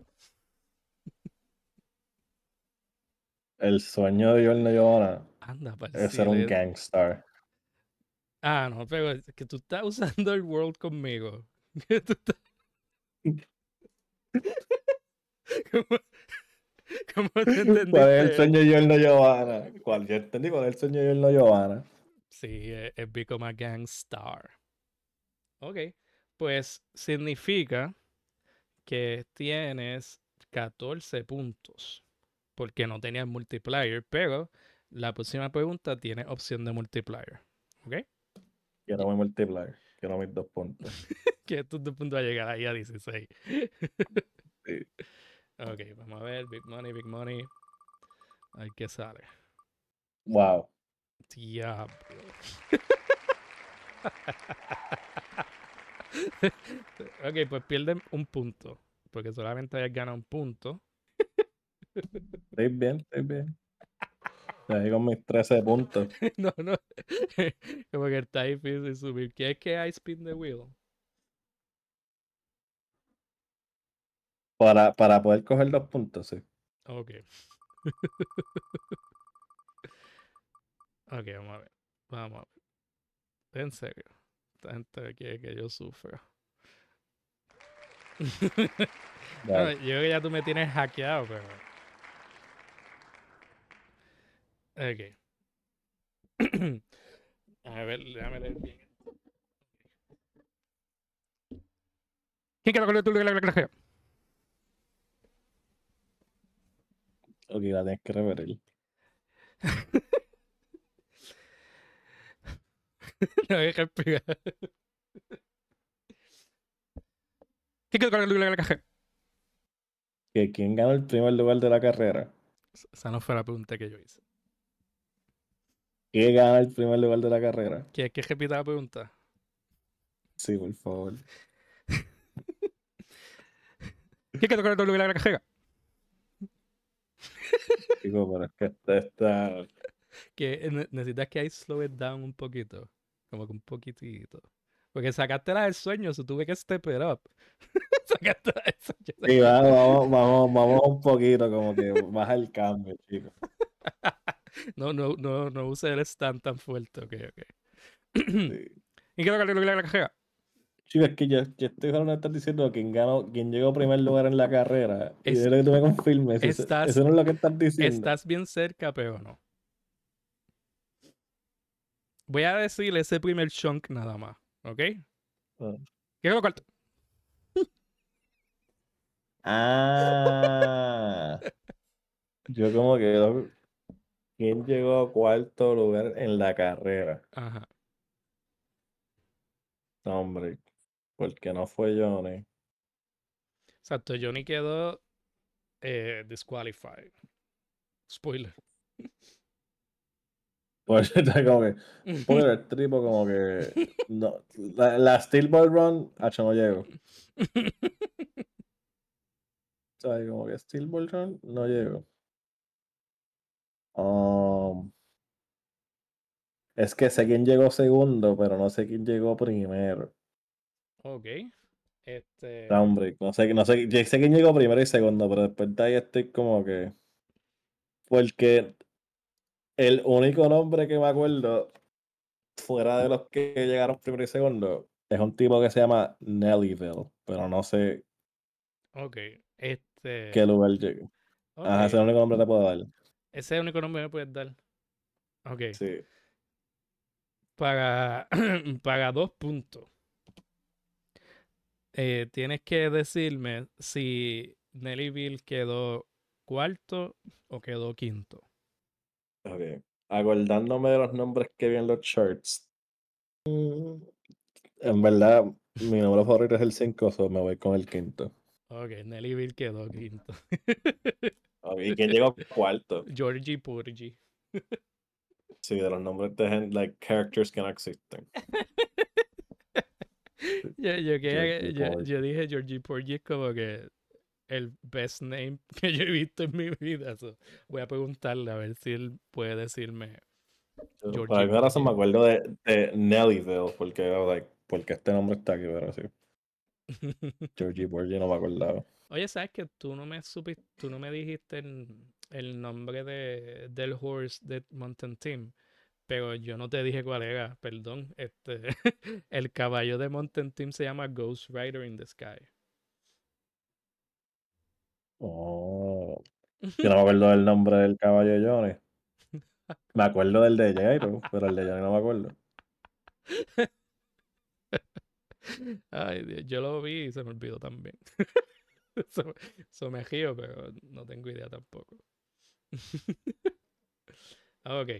S2: El sueño de Jordan Giovanna
S1: Anda,
S2: es ser un gangstar.
S1: Ah, no, pero es que tú estás usando el world conmigo. Que tú estás- ¿Cómo, cómo te
S2: ¿Cuál es el
S1: entendiste?
S2: sueño de Jordan Giovanna? ¿Cuál? Yo entendí cuál es el sueño de Jordan Giovanna.
S1: Sí, es, es Become a Gangstar. Ok, pues significa que tienes 14 puntos porque no tenías multiplier, pero la próxima pregunta tiene opción de multiplier. ¿Ok?
S2: Quiero mi multiplier. Quiero mis dos puntos.
S1: que estos dos puntos va a llegar ahí a 16.
S2: Sí.
S1: Ok, vamos a ver. Big money, big money. A ver qué sale.
S2: Wow.
S1: Diablo. ok, pues pierden un punto. Porque solamente hayas ganado un punto.
S2: Estoy bien, estoy bien. Estoy con mis 13 puntos.
S1: no, no. Como que está difícil subir. ¿Quieres que I spin the wheel?
S2: Para, para poder coger dos puntos, sí.
S1: Ok. ok, vamos a ver. Vamos a ver. En serio. Esta gente quiere que yo sufra. No, yo creo que ya tú me tienes hackeado, pero. Ok. A ver, déjame leer bien. ¿Quién quiere coger tú la clase?
S2: Ok, la tienes que repetir.
S1: No que explicar. ¿Quién quiere coger la clase?
S2: ¿Quién ganó el primer lugar de la carrera?
S1: Esa no fue la pregunta que yo hice.
S2: ¿Quién gana el primer lugar de la carrera?
S1: ¿Quieres que repita la pregunta?
S2: Sí, por favor.
S1: ¿Quién quiere coger la cajera?
S2: Chico, pero es que está.
S1: Que ne- necesitas que ahí slow it down un poquito. Como que un poquitito. Porque sacaste la del sueño, so tuve que step it up. sacaste la del sueño.
S2: Sí, vamos, vamos, vamos, vamos un poquito, como que baja el cambio, chico.
S1: No, no, no, no use el stand tan fuerte, ok, ok.
S2: Sí.
S1: ¿Y qué que la cajera?
S2: Chico, es que yo, yo estoy hablando de estar diciendo quién ganó, quién llegó primer lugar en la carrera. Y
S1: Es-
S2: de lo que tú me confirmes, eso,
S1: estás-
S2: eso no es lo que estás diciendo.
S1: Estás bien cerca, pero no. Voy a decir ese primer chunk nada más, ¿ok?
S2: Ah.
S1: ¿Qué es lo cuarto?
S2: Ah. Yo como que ¿Quién llegó a cuarto lugar en la carrera?
S1: Ajá.
S2: No, hombre, porque no fue Johnny.
S1: Exacto, Johnny quedó eh, disqualified. Spoiler.
S2: Pues está como que, spoiler, el tipo como que no, la, la Steel Ball Run, hacho, no llego. ¿Sabes? Como que Steel Ball Run, no llego. Um, es que sé quién llegó segundo, pero no sé quién llegó primero.
S1: ok. Este.
S2: No, hombre, no sé, no sé, quién llegó primero y segundo, pero después de ahí estoy como que. Porque el único nombre que me acuerdo, fuera de los que llegaron primero y segundo, es un tipo que se llama Nellyville, pero no sé
S1: Ok. Este.
S2: qué lugar llegó. Ajá, ese es el único nombre que te puedo dar.
S1: Ese es el único nombre que me puedes dar. Ok.
S2: Sí.
S1: Para, para dos puntos. eh, tienes que decirme si Nellyville quedó cuarto o quedó quinto.
S2: Ok. Acordándome de los nombres que vi en los charts. mm, En verdad, mi número favorito es el 5, so me voy con el quinto.
S1: Ok, Nellyville quedó quinto.
S2: ¿Y quién llegó cuarto?
S1: Georgie Purgy.
S2: Sí, de los nombres de gen- like, characters que no existen.
S1: Yo, yo, que- yo- yo dije Georgie Porgy es como que el best name que yo he visto en mi vida. so, voy a preguntarle a ver si él puede decirme.
S2: Yo, Por alguna razón me acuerdo de, de Nellyville, porque, like, porque este nombre está aquí, pero sí. Georgie Porgy no me acordaba.
S1: Oye, ¿sabes que tú no me supiste, tú no me dijiste el, el nombre de, del horse de Mountain Team? Pero yo no te dije cuál era, perdón. Este, el caballo de Mountain Team se llama Ghost Rider in the Sky.
S2: Oh, yo no me acuerdo del nombre del caballo de Johnny. Me acuerdo del de Jairo, pero el de Jairo no me acuerdo.
S1: Ay, Dios, yo lo vi y se me olvidó también. Me río, pero no tengo idea tampoco. ok.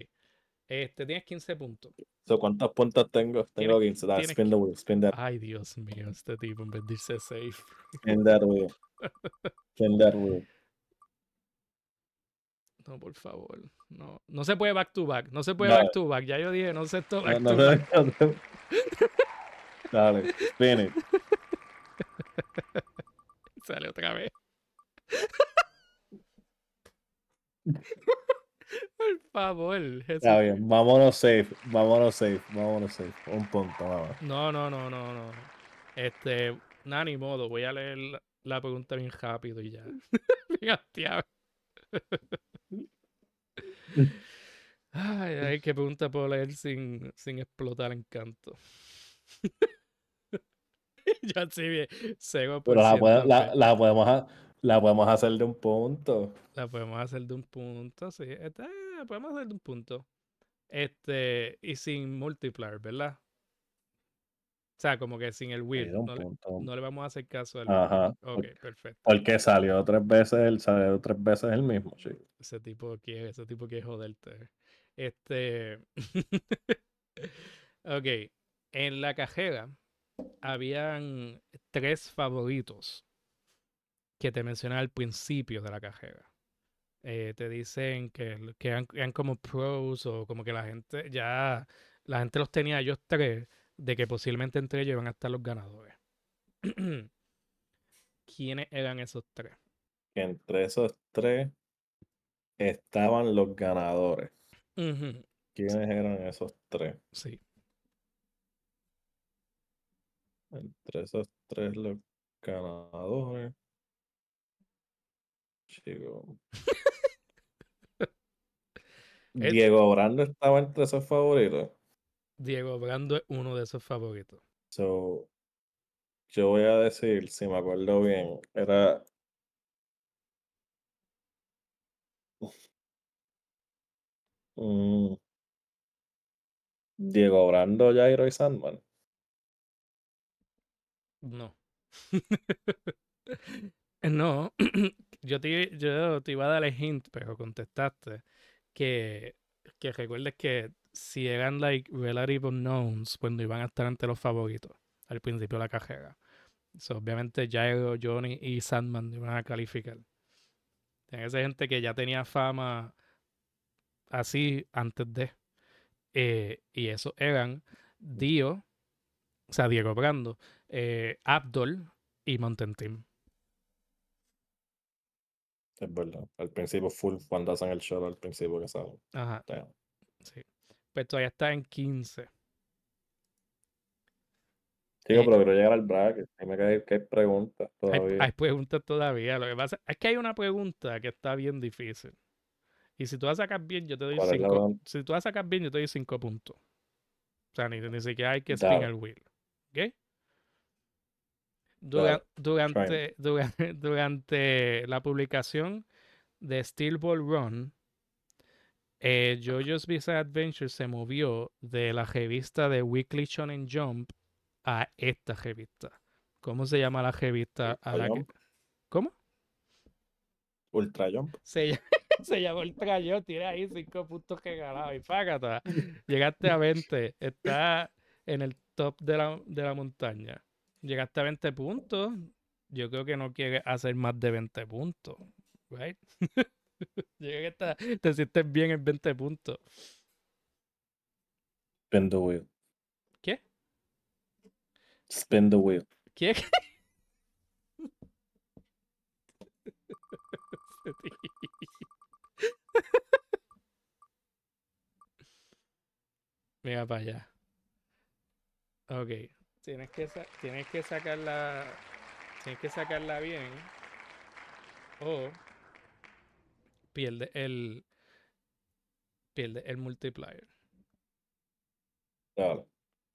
S1: Este, tienes 15 puntos.
S2: So, ¿Cuántos puntos tengo? Tengo
S1: Tienes-
S2: 15. Dale,
S1: tienes
S2: spin the wheel, spin that,
S1: Ay, Dios mío, este tipo en vez de irse safe.
S2: spin that wheel. Spin that wheel.
S1: No, por favor. No, no se puede back to back. No se puede back to back. Ya yo dije, no sé esto back
S2: no
S1: to back.
S2: Dale, spin it.
S1: Sale otra vez. por favor.
S2: Está bien, vámonos safe, vámonos safe, vámonos safe. Un punto, más.
S1: No, no, no, no, no. Este, nada, ni modo. Voy a leer la, la pregunta bien rápido y ya. bien hastiado. Ay, ay, qué pregunta puedo leer sin, sin explotar en canto. Yo así bien, cego por
S2: Pero la, pode- la, la podemos, la podemos hacer de un punto.
S1: La podemos hacer de un punto, sí. Esta, la podemos hacer de un punto. Este, y sin multiplier, ¿verdad? O sea, como que sin el will. No le,
S2: punto.
S1: no le vamos a hacer caso al
S2: Ajá.
S1: Ok,
S2: Porque,
S1: perfecto.
S2: porque salió tres veces, el, salió tres veces el mismo, sí.
S1: Ese tipo quiere, ese tipo quiere joderte. Este. ok. En la cajera habían tres favoritos que te mencioné al principio de la cajera. Eh, te dicen que, que eran, eran como pros o como que la gente ya la gente los tenía ellos tres de que posiblemente entre ellos iban a estar los ganadores. ¿Quiénes eran esos tres?
S2: Entre esos tres estaban los ganadores. ¿Quiénes eran esos tres?
S1: Sí.
S2: Entre esos tres los ganadores. Chico. Diego Brando estaba entre esos favoritos.
S1: Diego Brando es uno de esos favoritos.
S2: So, yo voy a decir, si me acuerdo bien, era. Mm, Diego Brando, Jairo y Sandman.
S1: No. no. yo, te, yo te iba a dar el hint, pero contestaste que, que recuerdes que si eran like relative unknowns, pues no iban a estar entre los favoritos al principio de la carrera. Obviamente Jairo, Johnny y Sandman iban a calificar. Tiene ser gente que ya tenía fama así antes de. Eh, y esos eran Dio, o sea, Diego Brando, eh, Abdul y Mountain Team.
S2: Es verdad. Al principio, full, cuando hacen el show, al principio que salen.
S1: Ajá, sí. Pues todavía está en 15.
S2: Chico,
S1: Eh,
S2: pero quiero llegar al bracket. Dime que hay, que hay preguntas todavía.
S1: hay preguntas todavía. Lo que pasa es que hay una pregunta que está bien difícil. Y si tú la sacas bien, yo te doy
S2: ¿Cuál es la
S1: 5.
S2: pregunta?
S1: Si tú la sacas bien, yo te doy 5 puntos. O sea, ni, ni siquiera hay que spin el wheel. ¿Ok? Dura- durante, durante, durante la publicación de Steel Ball Run, eh, JoJo's Bizarre Adventure se movió de la revista de Weekly Shonen Jump a esta revista. ¿Cómo se llama la revista a la que...
S2: Jump.
S1: ¿Cómo?
S2: Ultra Jump.
S1: Se, se llamó Ultra Yo, tiene ahí cinco puntos regalados y págata. Llegaste a 20, está en el top de la, de la montaña. Llegaste a 20 puntos. Yo creo que no quieres hacer más de 20 puntos, right? Creo que te sientes bien en 20 puntos.
S2: Spin the wheel.
S1: ¿Qué?
S2: Spin the wheel.
S1: ¿Qué? Mira para allá. Ok. Tienes que, tienes que sacarla. Tienes que sacarla bien. O pierde el. Pierde el multiplier.
S2: Dale.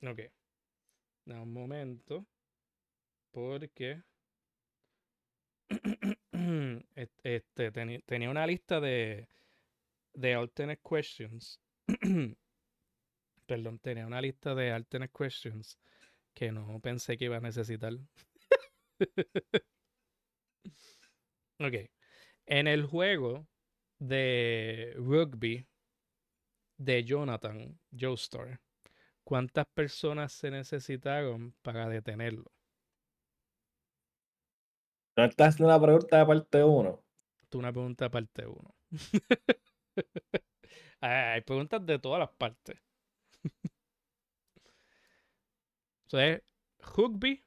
S1: Ok. Da un momento. Porque. Este, teni- tenía una lista de. de alternate questions. Perdón, tenía una lista de alternate questions que no pensé que iba a necesitar. ok. En el juego de rugby de Jonathan Joestar, ¿cuántas personas se necesitaron para detenerlo?
S2: ¿No estás haciendo una pregunta de parte 1?
S1: Tú una pregunta de parte 1. Hay preguntas de todas las partes. Entonces, rugby.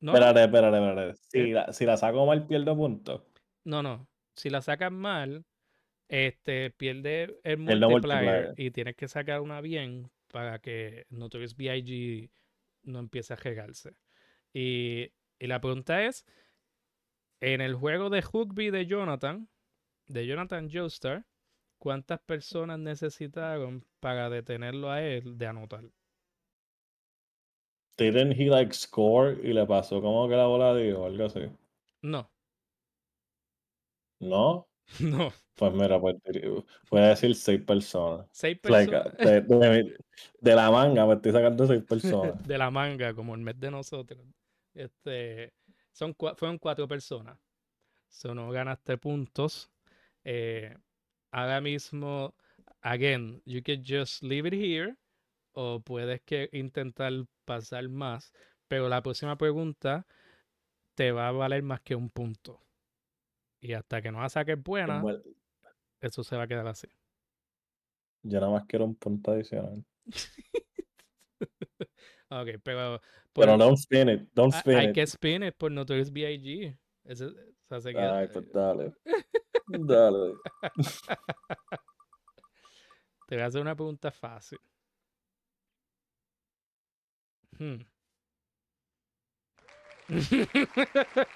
S1: ¿no?
S2: Espérate, espérate, espérate. Si la, si la saco mal, pierdo puntos.
S1: No, no. Si la sacas mal, este, pierde el multiplier,
S2: multiplier.
S1: y tienes que sacar una bien para que Notorious B.I.G. no empiece a regarse. Y, y la pregunta es, en el juego de rugby de Jonathan, de Jonathan Joestar, ¿cuántas personas necesitaron para detenerlo a él de anotar?
S2: Didn't he like score y le pasó como que la bola dio o algo así?
S1: No,
S2: ¿No?
S1: no.
S2: Pues mira, pues voy a decir seis personas.
S1: Seis
S2: Like,
S1: personas
S2: de, de- de la manga me estoy sacando seis personas.
S1: de la manga, como el mes de nosotros. Este, son, fueron cuatro personas. So, no ganaste puntos. Eh, ahora mismo, again, you can just leave it here. O puedes que intentar pasar más. Pero la próxima pregunta te va a valer más que un punto. Y hasta que no la saques buena, eso se va a quedar así.
S2: Yo nada más quiero un punto adicional.
S1: ok, pero,
S2: Pero don't spin it, don't
S1: ha-
S2: spin
S1: hay
S2: it.
S1: que spin it por Notorious B.I.G. Ese- o sea,
S2: Ay, pues dale. Dale.
S1: Te voy a hacer una pregunta fácil. Hmm.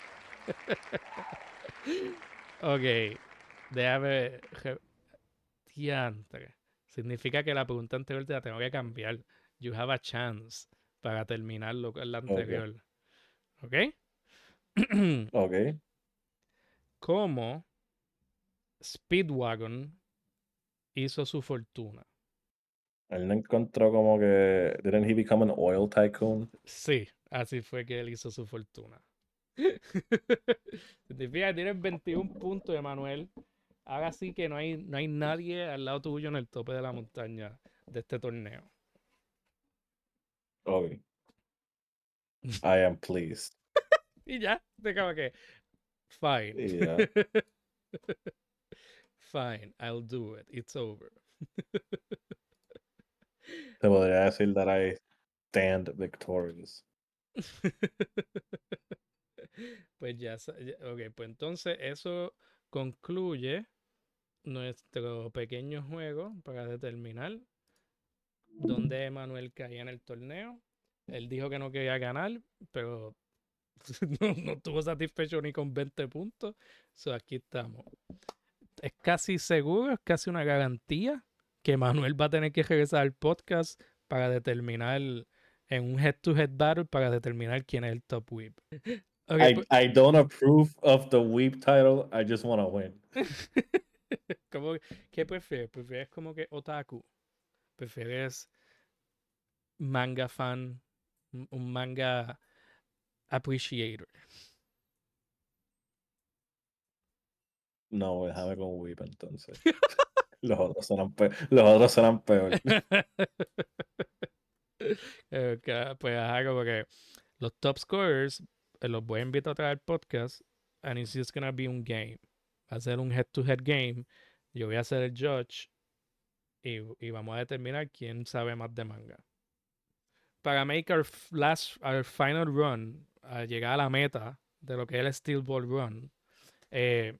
S1: ok, déjame. re- Diantre. Significa que la pregunta anterior te la tengo que cambiar. You have a chance para terminarlo con la anterior. ¿Ok?
S2: Ok.
S1: ¿Cómo Speedwagon hizo su fortuna?
S2: Él no encontró como que. Didn't he become an oil tycoon?
S1: Sí, así fue que él hizo su fortuna. Significa que tienes 21 puntos, Emanuel. Haga así que no hay, no hay nadie al lado tuyo en el tope de la montaña de este torneo.
S2: Ok. I am pleased.
S1: Y ya, te acaba que. Fine. Fine, I'll do it. It's over.
S2: Te podría decir that I stand victorious.
S1: Pues ya, ok, pues entonces eso concluye nuestro pequeño juego para determinar dónde Emanuel caía en el torneo. Él dijo que no quería ganar, pero no, no estuvo satisfecho ni con 20 puntos. So aquí estamos. Es casi seguro, es casi una garantía que Manuel va a tener que regresar al podcast para determinar en un head-to-head battle para determinar quién es el top whip.
S2: I,
S1: pues-
S2: I don't approve of the weep title. I just want to win.
S1: ¿Cómo- ¿Qué prefieres? ¿Prefieres como que otaku? ¿Prefieres manga fan? Un manga appreciator.
S2: No, déjame con weep entonces. Los otros serán, pe- los otros serán peor.
S1: Eh, pues ajá, como que los top scorers eh, los voy a invitar a traer al podcast and it's just gonna be un game. Va a ser un head to head game. Yo voy a ser el judge y, y vamos a determinar quién sabe más de manga. Para make our last, our final run, a llegar a la meta de lo que es el Steel Ball Run, eh,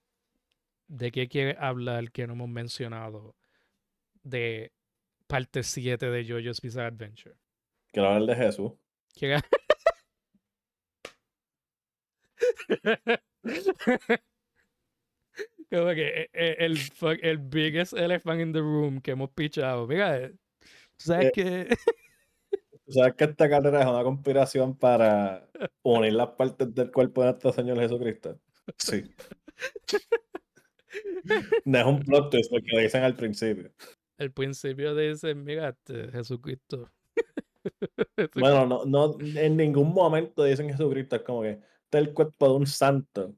S1: ¿de qué quiere hablar que no hemos mencionado de parte 7 de JoJo's Bizarre Adventure?
S2: Quiero hablar de Jesús.
S1: ¿Quiere- Como que eh, eh, el, el biggest elephant in the room que hemos pichado. Mira, eh, tú sabes
S2: Eh,
S1: que
S2: ¿Tú sabes que esta carrera es una conspiración para unir las partes del cuerpo de nuestro Señor Jesucristo? Sí. No es un plot twist lo dicen al principio.
S1: Al principio dicen, mira, este, Jesucristo.
S2: Bueno, no, no, en ningún momento dicen Jesucristo, es como que este es el cuerpo de un santo.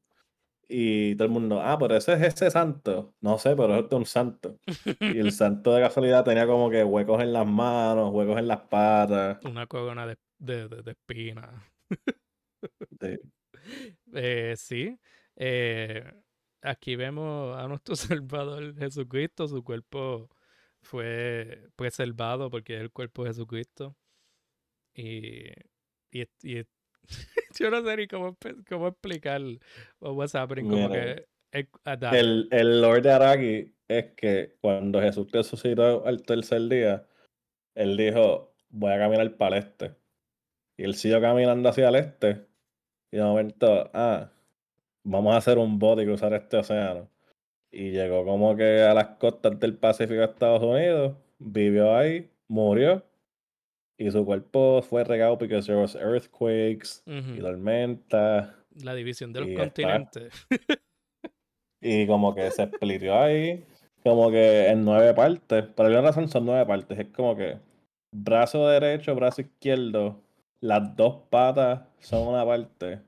S2: Y todo el mundo, ah, pero ese es ese santo. No sé, pero es un santo. Y el santo de casualidad tenía como que huecos en las manos, huecos en las patas.
S1: Una corona de, de, de, de espinas.
S2: Sí.
S1: Eh, sí. Eh, aquí vemos a nuestro Salvador Jesucristo. Su cuerpo fue preservado porque es el cuerpo de Jesucristo. Y, y, y yo no sé ni cómo, cómo explicar what's happening. Como
S2: Mira,
S1: que el,
S2: El, el Lord de Araki es que cuando Jesús resucitó al tercer día, él dijo, voy a caminar para el este. Y él siguió caminando hacia el este. Y de momento, ah, vamos a hacer un bote y cruzar este océano. Y llegó como que a las costas del Pacífico de Estados Unidos, vivió ahí, murió. Y su cuerpo fue regado porque there was earthquakes y
S1: Ujú.
S2: tormentas.
S1: La división de los
S2: Y está-
S1: continentes.
S2: Y como que se splitió ahí, como que en nueve partes. Por alguna razón son nueve partes. Es como que brazo derecho, brazo izquierdo, las dos patas son una parte,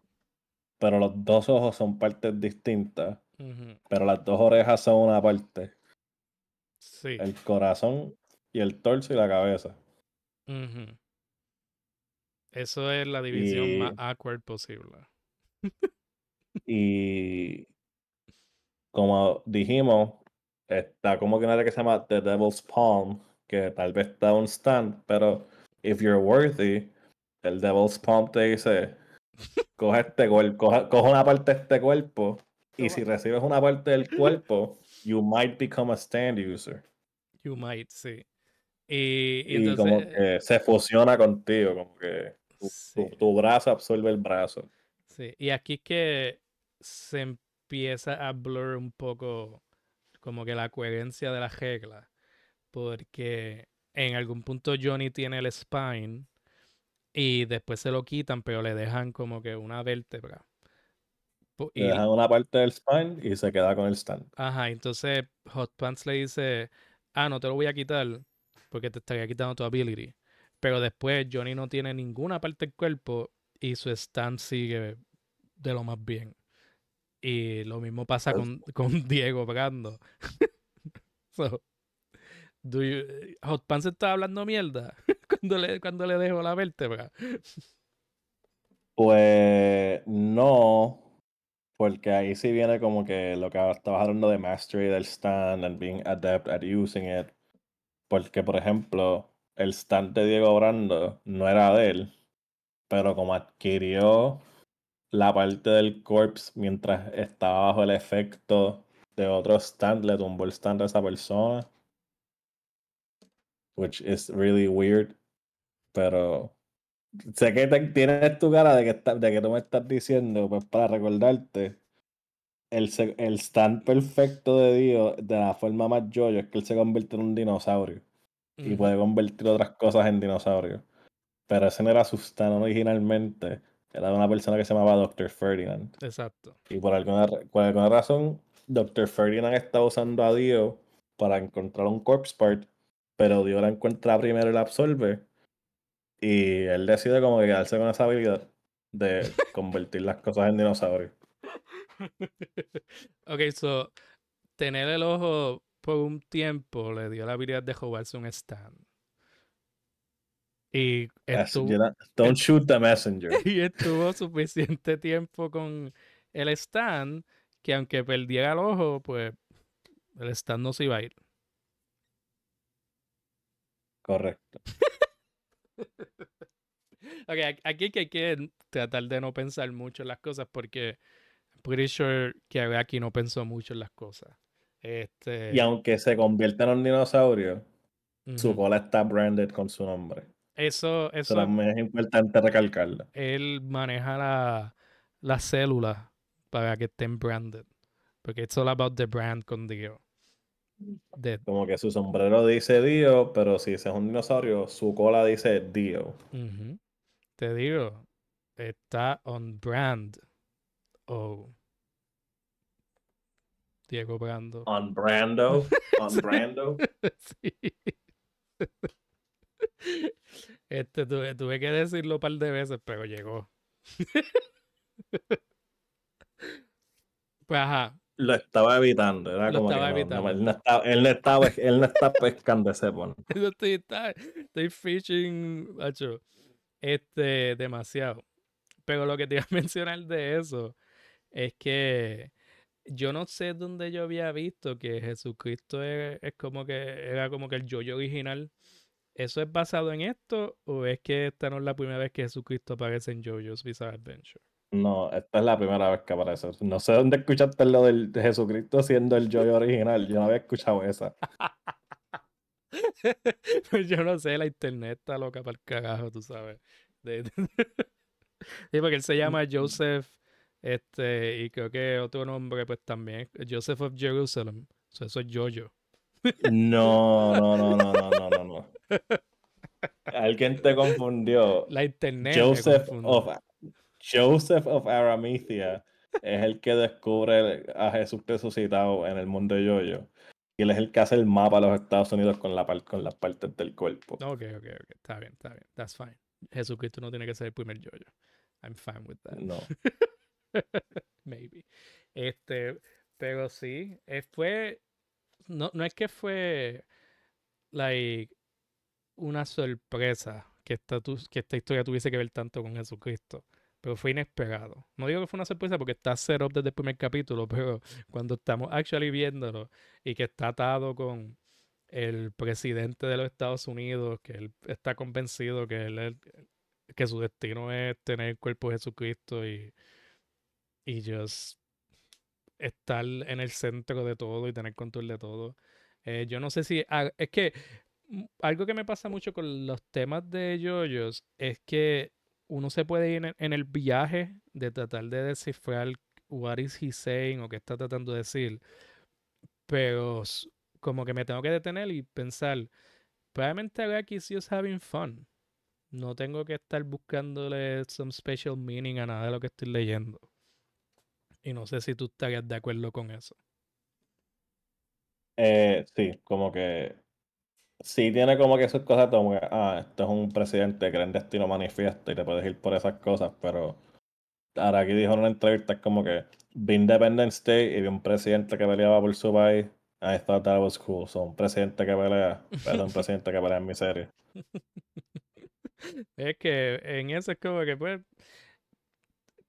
S2: pero los dos ojos son partes distintas. Pero las dos orejas son una parte.
S1: Sí.
S2: El corazón y el torso y la cabeza.
S1: Eso es la división más awkward posible.
S2: Y como dijimos, está como que una área que se llama The Devil's Palm, que tal vez está un stand, pero if you're worthy, el Devil's Palm te dice, coge este cuerpo, coge, coge una parte de este cuerpo, y si recibes una parte del cuerpo, you might become a stand user.
S1: You might, sí. Y, y
S2: Y como que se fusiona contigo, como que tu,
S1: sí,
S2: tu- tu brazo absorbe el brazo.
S1: sí. Y aquí es que se empieza a blur un poco como que la coherencia de las reglas. Porque en algún punto Johnny tiene el spine y después se lo quitan, pero le dejan como que una vértebra. Po-
S2: Le
S1: Y,
S2: dejan una parte del spine y se queda con el stand.
S1: Ajá, entonces Hot Pants le dice, ah, no te lo voy a quitar porque te estaría quitando tu ability. Pero después Johnny no tiene ninguna parte del cuerpo y su stand sigue de lo más bien. Y lo mismo pasa
S2: Pues-
S1: con, con Diego Brando. So, you- Hot Pants está hablando mierda cuando le, cuando le dejo la vértebra.
S2: Pues no, porque ahí sí viene como que lo que estabas hablando de mastery del stand and being adept at using it. Porque, por ejemplo, el stand de Diego Brando no era de él, pero como adquirió la parte del corpse mientras estaba bajo el efecto de otro stand, le tumbó el stand a esa persona. Which is really weird. Pero sé que te- tienes tu cara de que, está- de que tú me estás diciendo, pues para recordarte, el, el stand perfecto de Dios, de la forma más yoyo, es que él se convierte en un dinosaurio y puede convertir otras cosas en dinosaurios. Pero ese no era su stand originalmente, era de una persona que se llamaba Dr. Ferdinand.
S1: Exacto.
S2: Y por alguna, por alguna razón, Dr. Ferdinand está usando a Dio para encontrar un corpse part, pero Dio la encuentra primero y la absorbe. Y él decide como que quedarse con esa habilidad de convertir las cosas en dinosaurios.
S1: ok, so tener el ojo por un tiempo le dio la habilidad de jugarse un stand. Y estuvo,
S2: Don't shoot the messenger.
S1: y estuvo suficiente tiempo con el stand que aunque perdiera el ojo, pues el stand no se iba a ir.
S2: Correcto.
S1: Ok, aquí que hay que tratar de no pensar mucho en las cosas porque I'm pretty sure que aquí no pensó mucho en las cosas. Este,
S2: Y aunque se convierta en un dinosaurio, su cola está branded con su nombre.
S1: Eso,
S2: Eso también es importante recalcarlo.
S1: él maneja la, las células para que estén branded. Porque it's all about the brand con Dio. De,
S2: Como que su sombrero dice Dio, pero si ese es un dinosaurio, su cola dice Dio.
S1: Te digo, está on brand. Oh. Diego Brando.
S2: On Brando. On Brando.
S1: sí. Este, tuve, tuve que decirlo un par de veces, pero llegó. pues ajá.
S2: Lo estaba evitando. Era
S1: Lo
S2: como que
S1: estaba
S2: no, no,
S1: evitando.
S2: él, no está, él, no estaba, él no está pescando ese pon.
S1: Yo estoy, estoy fishing, macho. Este, demasiado. Pero lo que te iba a mencionar de eso es que yo no sé dónde yo había visto que Jesucristo es, es como que era como que el yo-yo original. ¿Eso es basado en esto o es que esta no es la primera vez que Jesucristo aparece en JoJo's Bizarre Adventure?
S2: No, esta es la primera vez que aparece. No sé dónde escuchaste lo del de Jesucristo siendo el Joy original. Yo no había escuchado esa.
S1: Pues yo no sé, la internet está loca para el carajo, tú sabes. De- de- Sí, porque él se llama Joseph, este, y creo que otro nombre, pues también, Joseph of Jerusalem. So, eso es Jojo.
S2: No, no, no, no, no, no, no, no. Alguien te confundió.
S1: La internet.
S2: Joseph of Joseph of Arimathea es el que descubre a Jesús resucitado en el mundo de Yoyo. Y él es el que hace el mapa de los Estados Unidos con, la, con las partes del cuerpo.
S1: Ok, ok, ok. Está bien, está bien. That's fine. Jesucristo no tiene que ser el primer Jojo. I'm fine with that.
S2: No.
S1: Maybe. Este, pero sí, fue. No, no es que fue like una sorpresa que esta, tu- que esta historia tuviese que ver tanto con Jesucristo. Pero fue inesperado. No digo que fue una sorpresa porque está set up desde el primer capítulo, pero cuando estamos actually viéndolo y que está atado con el presidente de los Estados Unidos, que él está convencido que él que su destino es tener el cuerpo de Jesucristo y, y just estar en el centro de todo y tener control de todo. Eh, yo no sé si. ah, Es que mm, algo que me pasa mucho con los temas de yoyos es que uno se puede ir en, el viaje de tratar de descifrar what is he saying o qué está tratando de decir. Pero como que me tengo que detener y pensar, probablemente aquí is just having fun. No tengo que estar buscándole some special meaning a nada de lo que estoy leyendo. Y no sé si tú estarías de acuerdo con eso.
S2: Eh, sí, como que. Sí, tiene como que sus cosas como que, ah, esto es un presidente que en destino manifiesta y te puedes ir por esas cosas, pero ahora aquí dijo en una entrevista como que vi Independence Day y vi un presidente que peleaba por su país. I thought that was cool. So, un presidente que pelea, pero es un presidente que pelea en mi serie.
S1: Es que en eso es como que pues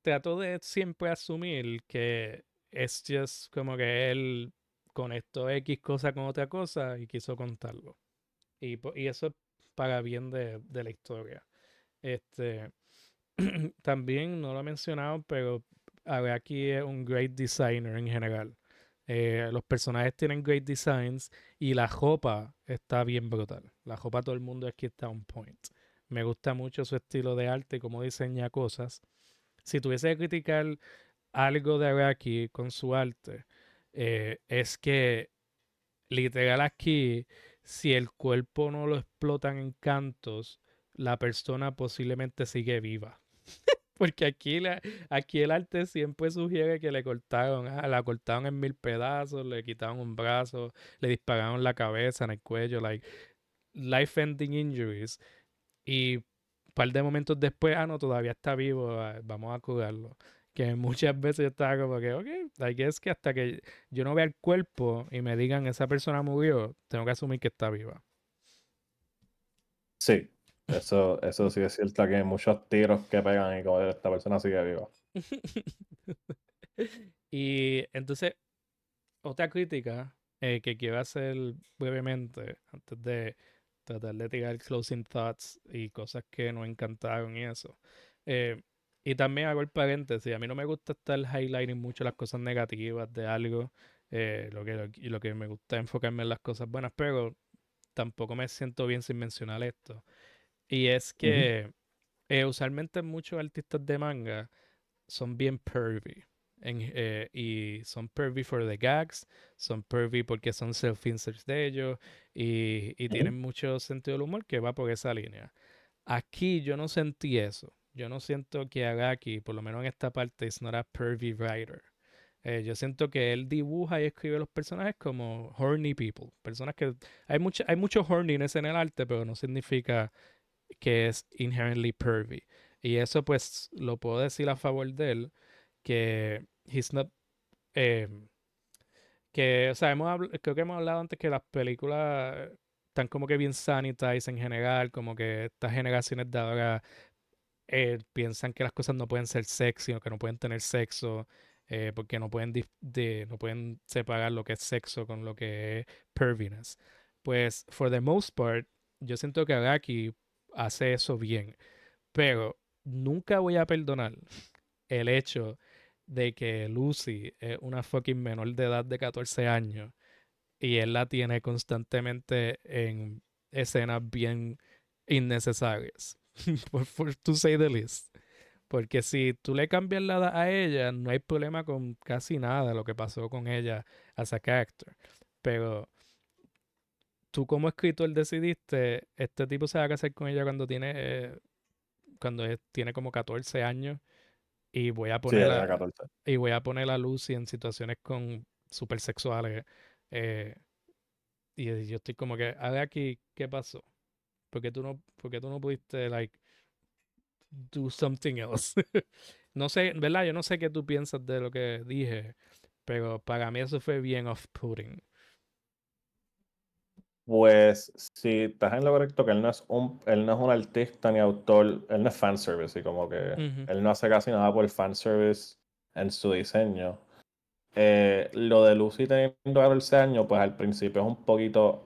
S1: trato de siempre asumir que es just como que él conectó X cosa con otra cosa y quiso contarlo. Y, y eso es para bien de, de la historia. Este también no lo he mencionado, pero aquí es un great designer en general. Eh, los personajes tienen great designs y la ropa está bien brutal. La ropa todo el mundo aquí está on point. Me gusta mucho su estilo de arte y cómo diseña cosas. Si tuviese que criticar algo de Araki con su arte, eh, es que literal aquí, si el cuerpo no lo explotan en cantos, la persona posiblemente sigue viva. Porque aquí, la, aquí el arte siempre sugiere que le cortaron, ah, la cortaron en mil pedazos, le quitaron un brazo, le dispararon la cabeza, en el cuello, like life-ending injuries. Y un par de momentos después, ah, no, todavía está vivo, ah, vamos a curarlo. Que muchas veces yo estaba como que, ok, I guess que hasta que yo no vea el cuerpo y me digan esa persona murió, tengo que asumir que está viva.
S2: Sí, eso, eso sí es cierto que hay muchos tiros que pegan y como esta persona sigue viva.
S1: y entonces, otra crítica eh, que quiero hacer brevemente antes de tratar de tirar closing thoughts y cosas que nos encantaron y eso. Eh, y también hago el paréntesis, a mí no me gusta estar highlighting mucho las cosas negativas de algo, eh, lo que, y lo que me gusta es enfocarme en las cosas buenas, pero tampoco me siento bien sin mencionar esto. Y es que eh, usualmente muchos artistas de manga son bien pervy. en- eh, y son pervy for the gags, son pervy porque son self-inserts de ellos y, y tienen mucho sentido del humor que va por esa línea. Aquí yo no sentí eso. Yo no siento que Araki, por lo menos en esta parte, is not a pervy writer. Eh, yo siento que él dibuja y escribe los personajes como horny people. Personas que. Hay, mucho, hay mucho horniness en el arte, pero no significa que es inherently pervy. Y eso, pues, lo puedo decir a favor de él, que he's not. Eh, que, o sea, hemos creo que hemos hablado antes que las películas están como que bien sanitized en general, como que estas generaciones de ahora eh, piensan que las cosas no pueden ser sexy o que no pueden tener sexo. Eh, porque no pueden, de, no pueden separar lo que es sexo con lo que es perviness. Pues, for the most part, yo siento que Araki hace eso bien. Pero nunca voy a perdonar el hecho de que Lucy es una fucking menor de edad de 14 años y él la tiene constantemente en escenas bien innecesarias. For, to say the least. Porque si tú le cambias la edad a ella, no hay problema con casi nada lo que pasó con ella as a character. Pero tú como escritor decidiste, este tipo se va a casar con ella cuando tiene eh, cuando tiene como 14 años y voy a poner y voy a poner a Lucy en situaciones con super sexuales eh, y yo estoy como que a ver aquí qué pasó porque tú no porque tú no pudiste like do something else. no sé, ¿verdad? Yo no sé qué tú piensas de lo que dije, pero para mí eso fue bien off-putting.
S2: Pues si estás en lo correcto, que él no es un, él no es un artista ni autor, él no es fanservice, y como que él no hace casi nada por fanservice en su diseño. Eh, lo de Lucy teniendo 14 años, pues al principio es un poquito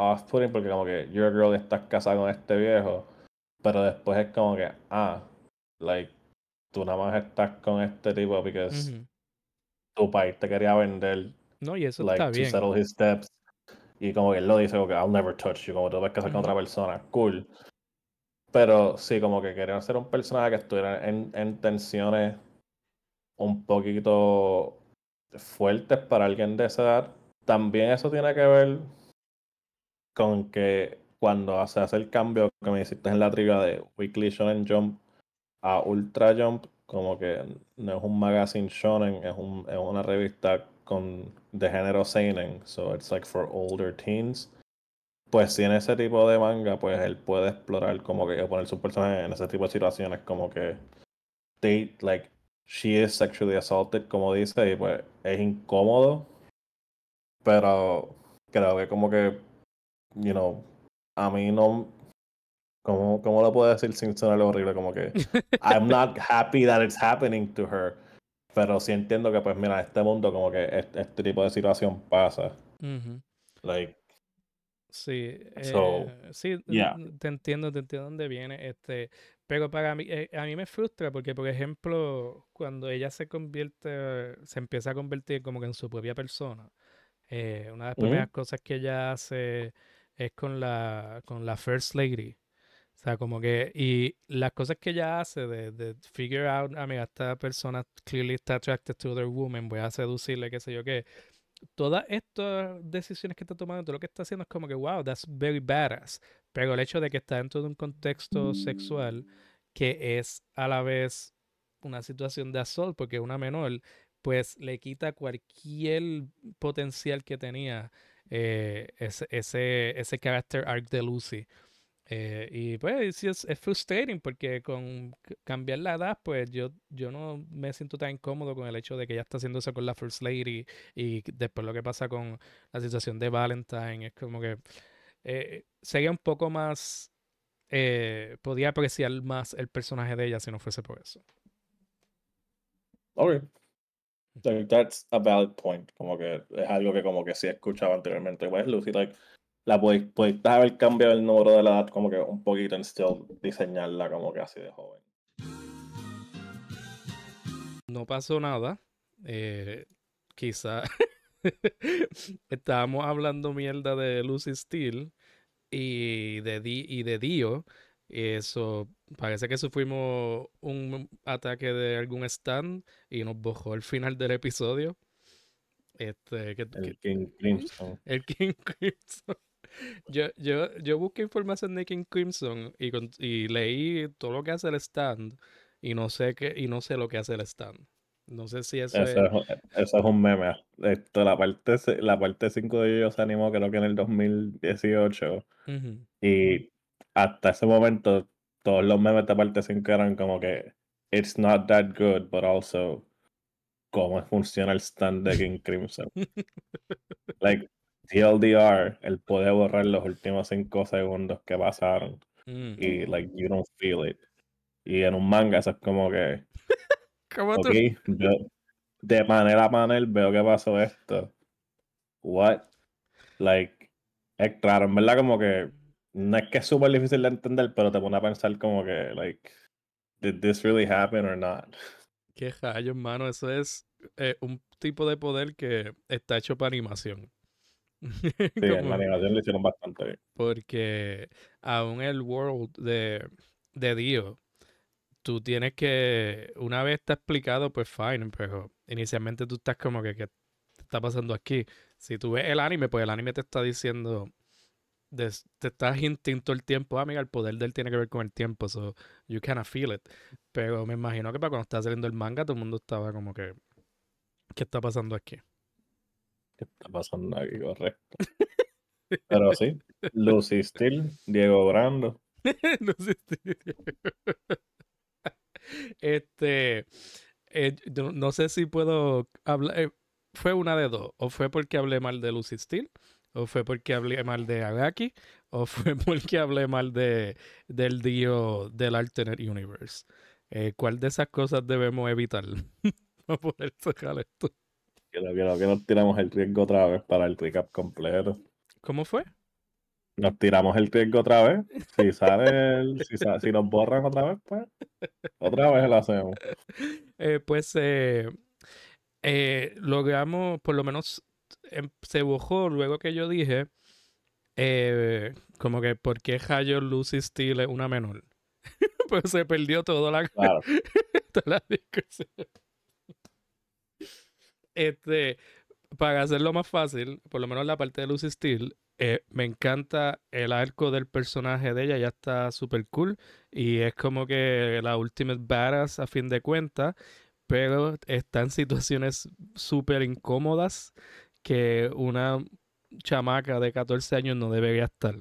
S2: off-putting porque como que you're a girl estás casada con este viejo pero después es como que, ah, like, tú nada más estás con este tipo porque tu país te quería vender.
S1: No, y eso está bien.
S2: settle his steps. Y como que él lo dice, como que I'll never touch you, como tú ves que con otra persona, cool. Pero sí, como que querían ser un personaje que estuviera en, en tensiones un poquito fuertes para alguien de esa edad. También eso tiene que ver con que cuando se hace el cambio que me hiciste en la trivia de Weekly Shonen Jump a Ultra Jump, como que no es un magazine shonen, es, un, es una revista con de género seinen, so it's like for older teens. Pues si en ese tipo de manga, pues él puede explorar como que poner su personaje en ese tipo de situaciones como que they like she is sexually assaulted, como dice, y pues es incómodo, pero creo que como que you know a mí no. ¿Cómo, cómo lo puedo decir sin sonar horrible? Como que. I'm not happy that it's happening to her. Pero sí entiendo que, pues, mira, este mundo, como que este, tipo de situación pasa. Like.
S1: Sí, eh, sí, te entiendo, te entiendo dónde viene. Este, pero para mí, eh, a mí me frustra porque, por ejemplo, cuando ella se convierte, se empieza a convertir como que en su propia persona, eh, una de las primeras cosas que ella hace es con la, con la First Lady. O sea, como que, y las cosas que ella hace de, figure out, a ah, esta persona clearly está attracted to other woman, voy a seducirle, qué sé yo qué. Todas estas decisiones que está tomando, todo lo que está haciendo es como que, wow, that's very badass. Pero el hecho de que está dentro de un contexto sexual que es a la vez una situación de assault, porque una menor, pues le quita cualquier potencial que tenía eh, ese, ese, ese character arc de Lucy. Eh, y pues es, es, frustrating porque con cambiar la edad, pues yo, yo no me siento tan incómodo con el hecho de que ella está haciendo eso con la First Lady y después lo que pasa con la situación de Valentine. Es como que eh, sería un poco más. Eh, podía apreciar más el personaje de ella si no fuese por eso.
S2: Ok. That's a valid point. Como que es algo que como que sí he escuchado anteriormente. Pues Lucy, like, la puedes, puedes haber cambiado el número de la edad como que un poquito en still diseñarla como que así de joven.
S1: No pasó nada. Eh, quizá estábamos hablando mierda de Lucy Steele y de, Di y de Dio eso, parece que sufrimos un ataque de algún stand y nos bojó el final del episodio. Este,
S2: el King Crimson.
S1: El King Crimson. Yo, yo, yo busqué información de King Crimson y, y leí todo lo que hace el stand y no sé qué, y no sé lo que hace el stand. No sé si eso,
S2: eso, es, eso es un meme. Esto, la parte la parte 5 de ellos se animó creo que en el 2018. Y hasta ese momento todos los memes de parte 5 eran como que it's not that good, but also cómo funciona el stand de King Crimson. like TLDR, el poder borrar los últimos 5 segundos que pasaron. Mm. Y like you don't feel it. Y en un manga eso es como que ¿Cómo okay, de manera a manera veo que pasó esto. What? Like, es claro, en verdad como que no es que es súper difícil de entender, pero te pone a pensar como que, like, did this really happen or not?
S1: Qué rayos, mano, eso es eh, un tipo de poder que está hecho para animación.
S2: Sí, en la animación lo hicieron bastante bien.
S1: Porque aún el world de, de Dio tú tienes que, una vez está explicado, pues fine, pero inicialmente tú estás como que, ¿qué está pasando aquí? Si tú ves el anime, pues el anime te está diciendo, te estás instinto el tiempo, ah, mira, el poder de él tiene que ver con el tiempo, so you cannot feel it. Pero me imagino que para cuando estaba saliendo el manga, todo el mundo estaba como que, ¿qué está pasando aquí?
S2: ¿Qué está pasando aquí? Correcto. Pero sí, Lucy Steel, Diego Brando. Lucy.
S1: Este, eh, no, sé si puedo hablar. Eh, fue una de dos. O fue porque hablé mal de Lucy Steel, o fue porque hablé mal de Agaki, o fue porque hablé mal de, del Dio del Alternate Universe. Eh, ¿Cuál de esas cosas debemos evitar para poder sacar esto?
S2: Quiero que nos tiramos el riesgo otra vez para el recap completo.
S1: ¿Cómo fue?
S2: Nos tiramos el riesgo otra vez. Si sale si, si, nos borran otra vez, pues otra vez lo hacemos.
S1: Eh, pues eh, logramos, por lo menos se bojó luego que yo dije, como que por qué Hayo Lucy Steel es una menor. pues se perdió todo la, claro. toda la discusión. Este, para hacerlo más fácil, por lo menos la parte de Lucy Steel, eh, me encanta el arco del personaje de ella, ya está súper cool. Y es como que la Ultimate Badass a fin de cuentas, pero está en situaciones súper incómodas que una chamaca de 14 años no debería estar.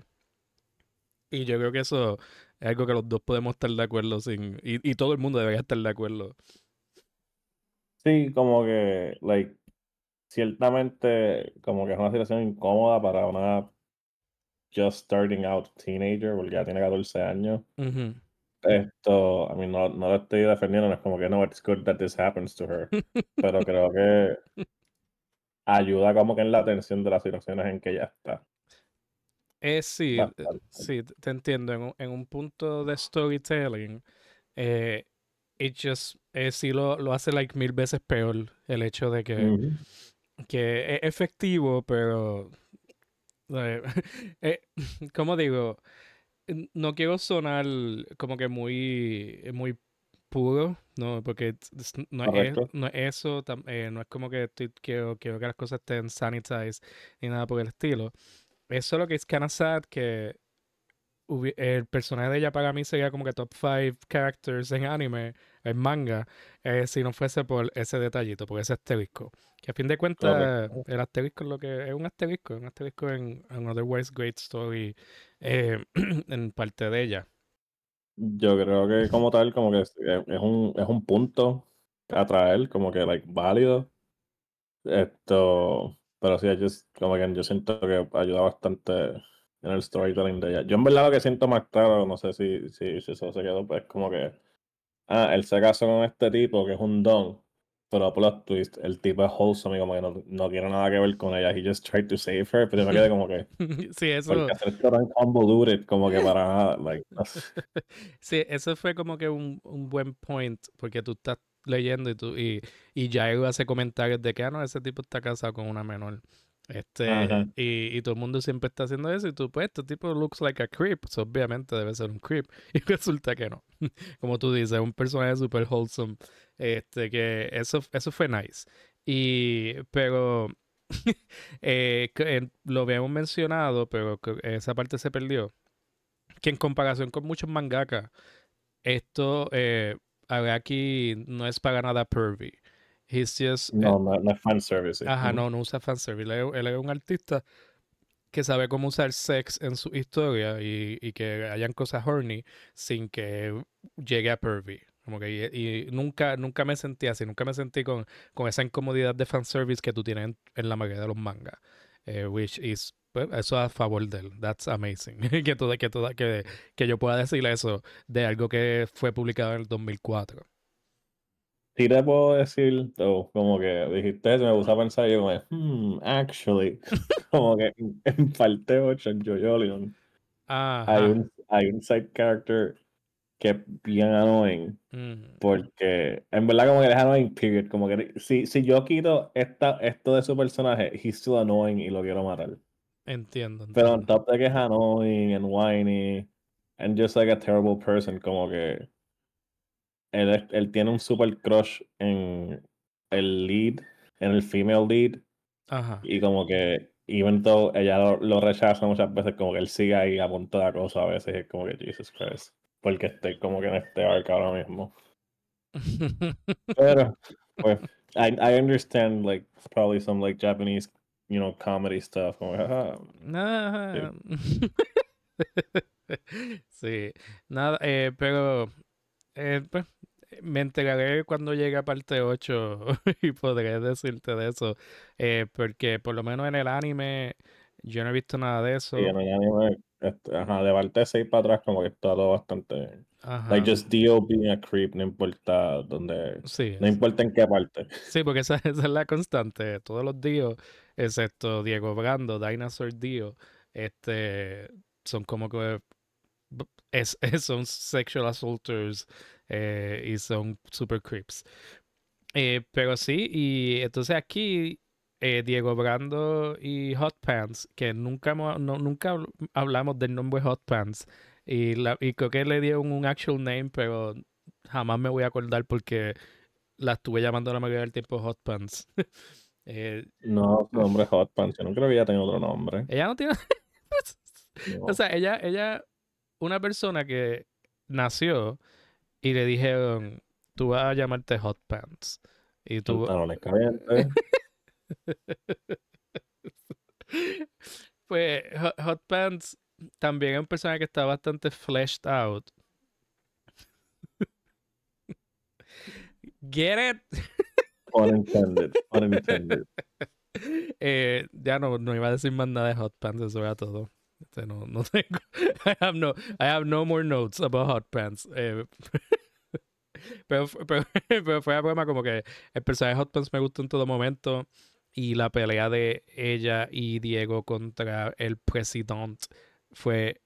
S1: Y yo creo que eso es algo que los dos podemos estar de acuerdo sin. Y, y todo el mundo debería estar de acuerdo.
S2: Sí, como que, like, ciertamente como que es una situación incómoda para una just starting out teenager, porque ya tiene 14 años. Esto, a mí no, no lo estoy defendiendo, no es como que no, it's good that this happens to her. Pero creo que ayuda como que en la atención de las situaciones en que ella está.
S1: Eh, sí, sí, te entiendo. En un, en un punto de storytelling, eh, it just, eh, sí lo, lo hace like mil veces peor el hecho de que que es efectivo, pero eh, eh, como digo, no quiero sonar como que muy, muy puro, ¿no? Porque no es, no es eso, eh, no es como que estoy, quiero, quiero que las cosas estén sanitized ni nada por el estilo. Es solo que es kind of sad que el personaje de ella para mí sería como que top 5 characters en anime, en manga, eh, si no fuese por ese detallito, por ese asterisco. Que a fin de cuentas, el asterisco es lo que es un asterisco, un asterisco en un otherwise great story eh, en parte de ella.
S2: Yo creo que como tal, como que es, un, es un punto a traer, como que like válido. Esto, pero sí, yo, como que yo siento que ayuda bastante en el storytelling de ella. Yo en verdad lo que siento más claro, no sé si, si, si eso se quedó, pues como que, ah, él se casó con este tipo que es un don, pero plot twist, el tipo es wholesome y como que no, no quiere nada que ver con ella. He just tried to save her, pero me quedé como que.
S1: sí, eso.
S2: Porque hacer esto tan convoluted, como que para nada. Like,
S1: sí, eso fue como que un, un buen point, porque tú estás leyendo y tú y, y ya hace comentarios de que, ah, no, ese tipo está casado con una menor. Este, y, y, todo el mundo siempre está haciendo eso y tú, pues, este tipo looks like a creep, pues, obviamente debe ser un creep. Y resulta que no. Como tú dices, un personaje super wholesome. Este, que eso, eso fue nice. Y, pero, eh, lo habíamos mencionado, pero esa parte se perdió. Que en comparación con muchos mangakas, esto, eh, aquí no es para nada pervy. He's just.
S2: No, no, no es fanservice.
S1: Ajá, no, no usa fanservice. Él, es- él es un artista que sabe cómo usar sex en su historia y, y que hayan cosas horny sin que llegue a pervy. Como que, y, y nunca, nunca me sentí así, nunca me sentí con, con esa incomodidad de fanservice que tú tienes en, en la mayoría de los mangas. Eh, which is, pues, eso a favor de él. That's amazing. que, toda, que, toda, que, que yo pueda decir eso de algo que fue publicado en el 2004.
S2: Sí te puedo decir, oh, como que dijiste eso, me puse a pensar y yo como, hmm, actually, como que en, en parte 8 en JoJolion hay un, hay un side character que es bien annoying,
S1: Mm,
S2: porque en verdad como que es annoying, period, como que si, si yo quito esta, esto de su personaje, he's still annoying y lo quiero matar.
S1: entiendo,
S2: Pero on top de que es annoying and whiny and just like a terrible person, como que él, él tiene un super crush en el lead, en el female lead,
S1: Ajá.
S2: y como que even though ella lo, lo rechaza muchas veces, como que él sigue ahí a punto de acoso a veces, es como que Jesus Christ, porque estoy como que en este arc ahora mismo. Pero, pues, I, I understand like probably some like Japanese, you know, comedy stuff, como que, ah,
S1: Ajá. Sí, nada, eh, pero eh, pues, me enteraré cuando llegue a parte 8 y podré decirte de eso, eh, porque por lo menos en el anime yo no he visto nada de
S2: sí, en
S1: eso.
S2: el anime, este, ajá, de parte 6 para atrás, como que está todo bastante.
S1: Ajá.
S2: Like just Dio being a creep, no importa dónde,
S1: Sí,
S2: no importa en qué parte.
S1: sí, porque esa, esa es la constante. Todos los días, excepto Diego Brando, Dinosaur Dio, este, son como que es, es- son sexual assaulters eh, y son super creeps. Eh, pero sí, y entonces aquí eh, Diego Brando y Hot Pants, que nunca, hemos- no- nunca habl- hablamos del nombre Hot Pants, y, la, y creo que le dieron un actual name, pero jamás me voy a acordar porque la estuve llamando la mayoría del tiempo Hot Pants. Eh,
S2: No, su nombre es Hot Pants, yo que ella tenga otro nombre.
S1: ella no tiene...
S2: No.
S1: O sea, ella, ella, una persona que nació y le dijeron, tú vas a llamarte Hot Pants. Y tú, pues Hot, Hot Pants también es un personaje que está bastante fleshed out. Get it?
S2: Unintended, unintended.
S1: Eh, ya no, no iba a decir más nada de Hot Pants, eso era todo. Este, no, no tengo. I have no, I have no more notes about Hot Pants. Eh, pero, pero, pero fue a broma como que el personaje de Hot Pants me gustó en todo momento. Y la pelea de ella y Diego contra el presidente fue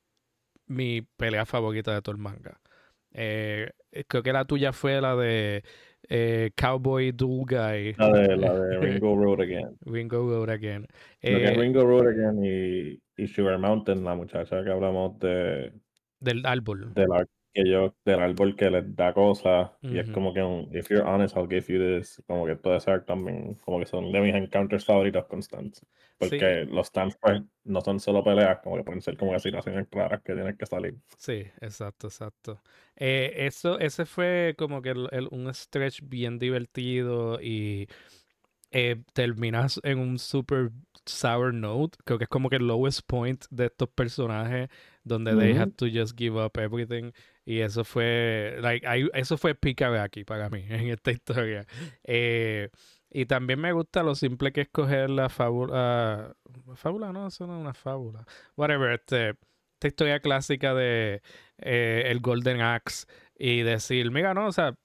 S1: mi pelea favorita de todo el manga. Eh, creo que la tuya fue la de eh, Cowboy Dual Guy.
S2: La de, la de Ringo Road Again.
S1: Ringo Road Again.
S2: Lo que es
S1: Eh,
S2: Ringo Road Again y, y Sugar Mountain, la muchacha que hablamos de,
S1: del árbol.
S2: del, ar- que yo, del árbol que les da cosas. Y es como que un, if you're honest, I'll give you this. Como que todo ese arc también, como que son de mis encounters favoritos constantes.
S1: Sí,
S2: Porque los stands pues, no son solo peleas, como que pueden ser como que situaciones claras que tienes que salir.
S1: sí, exacto, exacto. Eh, eso, ese fue como que el- el- un stretch bien divertido y eh, terminas en un super sour note. Creo que es como que el lowest point de estos personajes donde they had to just give up everything. Y eso fue, like, ahí- eso fue Pikaraki para mí en esta historia. Eh, y también me gusta lo simple que es coger la fábula. Fábula, no, eso no es una fábula. Whatever, este, esta historia clásica de eh, el Golden Axe y decir, mira, no, o sea,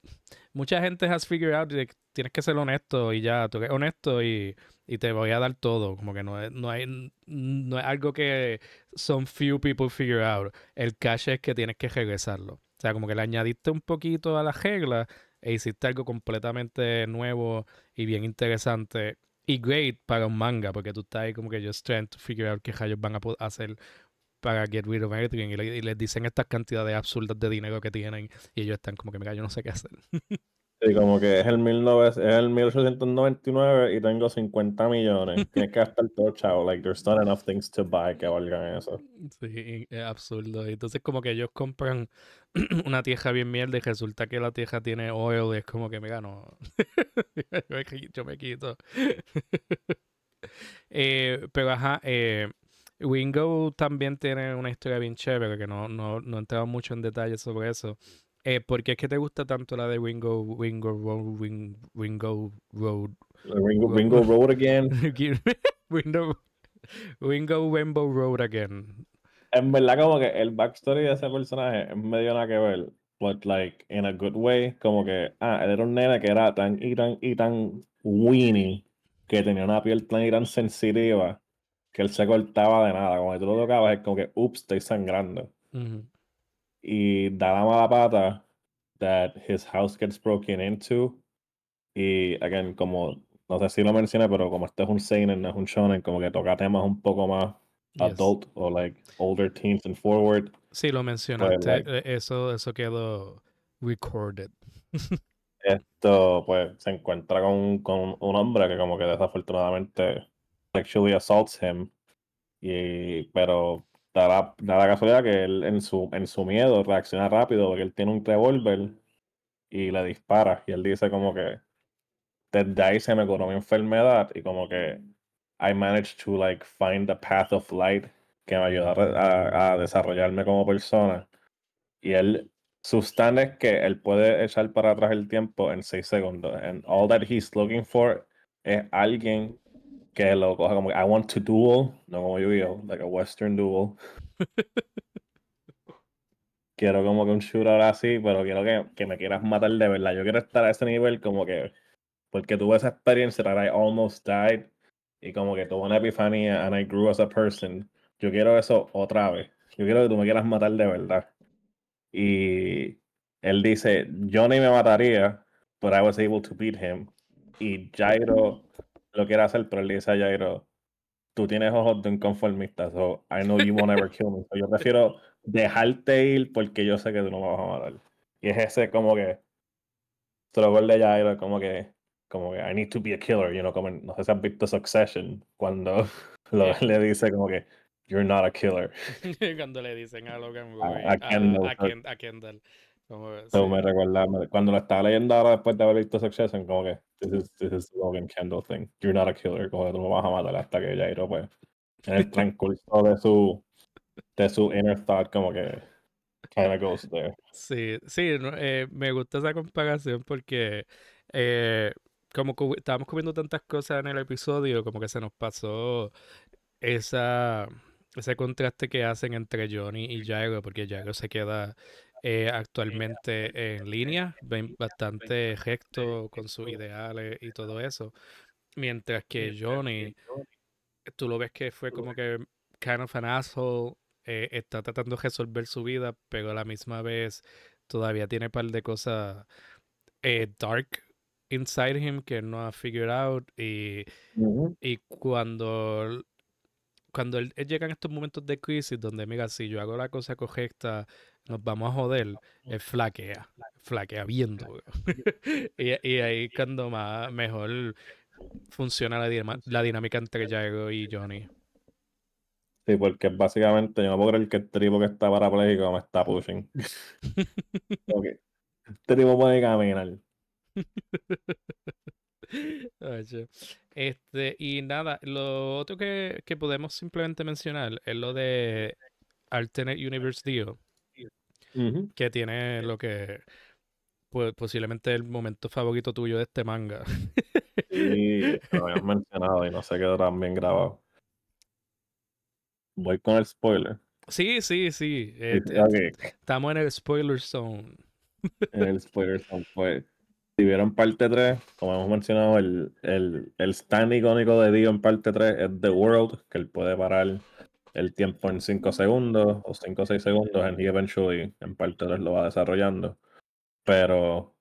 S1: mucha gente has figured out tienes que ser honesto y ya, tú eres honesto y, y te voy a dar todo. Como que no es, no hay, no es algo que some few people figure out. El cash es que tienes que regresarlo. O sea, como que le añadiste un poquito a la regla e hiciste algo completamente nuevo y bien interesante y great para un manga, porque tú estás ahí como que just trying to figure out qué rayos van a hacer para get rid of everything y, le- y les dicen estas cantidades absurdas de dinero que tienen y ellos están como que mira yo no sé qué hacer
S2: Sí, como que es el, 19, es el 1899 y tengo 50 millones. Tienes que gastar todo, chavo. Like, there's not enough things to buy que valgan eso.
S1: Sí, es absurdo. Entonces, como que ellos compran una tierra bien mierda y resulta que la tierra tiene oil y es como que me gano. yo me quito. eh, pero ajá, eh, Wingo también tiene una historia bien chévere que no, no, no entraba mucho en detalle sobre eso. Eh, ¿Por qué es que te gusta tanto la de Wingo, Wingo Road, Wing, Wingo Road?
S2: Wingo, Wingo Road again.
S1: Wingo, Wingo Rainbow Road again.
S2: En verdad, como que el backstory de ese personaje es medio nada que ver, but like in a good way, como que, ah, él era un nene que era tan y tan y tan weenie, que tenía una piel tan y tan sensitiva, que él se cortaba de nada. Que tú lo tocabas, es como que, ups, estoy sangrando.
S1: Uh -huh.
S2: Y da la mala pata that his house gets broken into. Y, again, como, no sé si lo mencioné, pero como este es un seinen, no es un shonen, como que toca temas un poco más yes. adult o like older teens and forward.
S1: Sí, lo mencionaste. Pues, like, eso, eso quedó recorded.
S2: esto, pues, se encuentra con, con un hombre que como que desafortunadamente sexually assaults him. Y, pero da la, da la casualidad que él en su, en su miedo reacciona rápido porque él tiene un revólver y le dispara. Y él dice como que desde ahí se me curó mi enfermedad y como que I managed to like find the path of light que me ayuda a, a desarrollarme como persona. Y él, su es que él puede echar para atrás el tiempo en seis segundos. And all that he's looking for es alguien que lo coja como I want to duel, no como yo, like a western duel. quiero como que un shooter así, pero quiero que, que, me quieras matar de verdad. Yo quiero estar a ese nivel como que, porque tuve esa experiencia that I almost died y como que tuve una epifanía and I grew as a person. Yo quiero eso otra vez. Yo quiero que tú me quieras matar de verdad. Y él dice, Johnny me mataría, but I was able to beat him. Y Jairo lo quiere hacer, pero él dice a Jairo, tú tienes ojos de un conformista, so I know you won't ever kill me. So yo prefiero dejarte ir porque yo sé que tú no me vas a matar. Y es ese como que struggle de Jairo, como que como que I need to be a killer, you know, como no sé si has visto Succession, cuando lo, le dice como que you're not a killer.
S1: cuando le dicen a Logan Roy,
S2: a, a, Kendall,
S1: a, a, a Kendall. Como,
S2: so sí. me recuerda, cuando lo estaba leyendo ahora después de haber visto Succession, como que this is, this is the Logan Kendall thing. You're not a killer, como que tú no vas a matar hasta que Jairo, pues, en el transcurso de su, de su inner thought, como que kind of goes there.
S1: Sí, sí, eh, me gusta esa comparación porque eh, como que estábamos comiendo tantas cosas en el episodio, como que se nos pasó esa ese contraste que hacen entre Johnny y Jairo, porque Jairo se queda eh, actualmente en línea, bastante recto con sus ideales y todo eso. Mientras que Johnny, tú lo ves que fue como que kind of an asshole, eh, está tratando de resolver su vida, pero a la misma vez todavía tiene un par de cosas eh, dark inside him que no ha figured out y,
S2: uh -huh.
S1: y cuando cuando él, él, llega en estos momentos de crisis donde mira si yo hago la cosa correcta nos vamos a joder, él flaquea, flaquea viendo. y, y, ahí cuando más mejor funciona la, la dinámica entre Jairo y Johnny.
S2: Sí, porque básicamente yo no puedo creer que el tipo que está parapléjico me está pushing. okay. Este tipo puede caminar.
S1: Este, y nada, lo otro que, que podemos simplemente mencionar es lo de Alternate Universe Deal.
S2: Uh -huh.
S1: que tiene lo que pues posiblemente el momento favorito tuyo de este manga.
S2: Sí, lo habías mencionado y no se quedó tan bien grabado. Voy con el spoiler.
S1: Sí, sí, sí.
S2: Este, okay.
S1: Estamos en el spoiler zone.
S2: En el spoiler zone, pues. Si vieron parte 3, como hemos mencionado, el, el, el stand icónico de Dio en parte 3 es The World, que él puede parar el tiempo en 5 segundos o 5 o 6 segundos and he eventually en parte 3 lo va desarrollando. Pero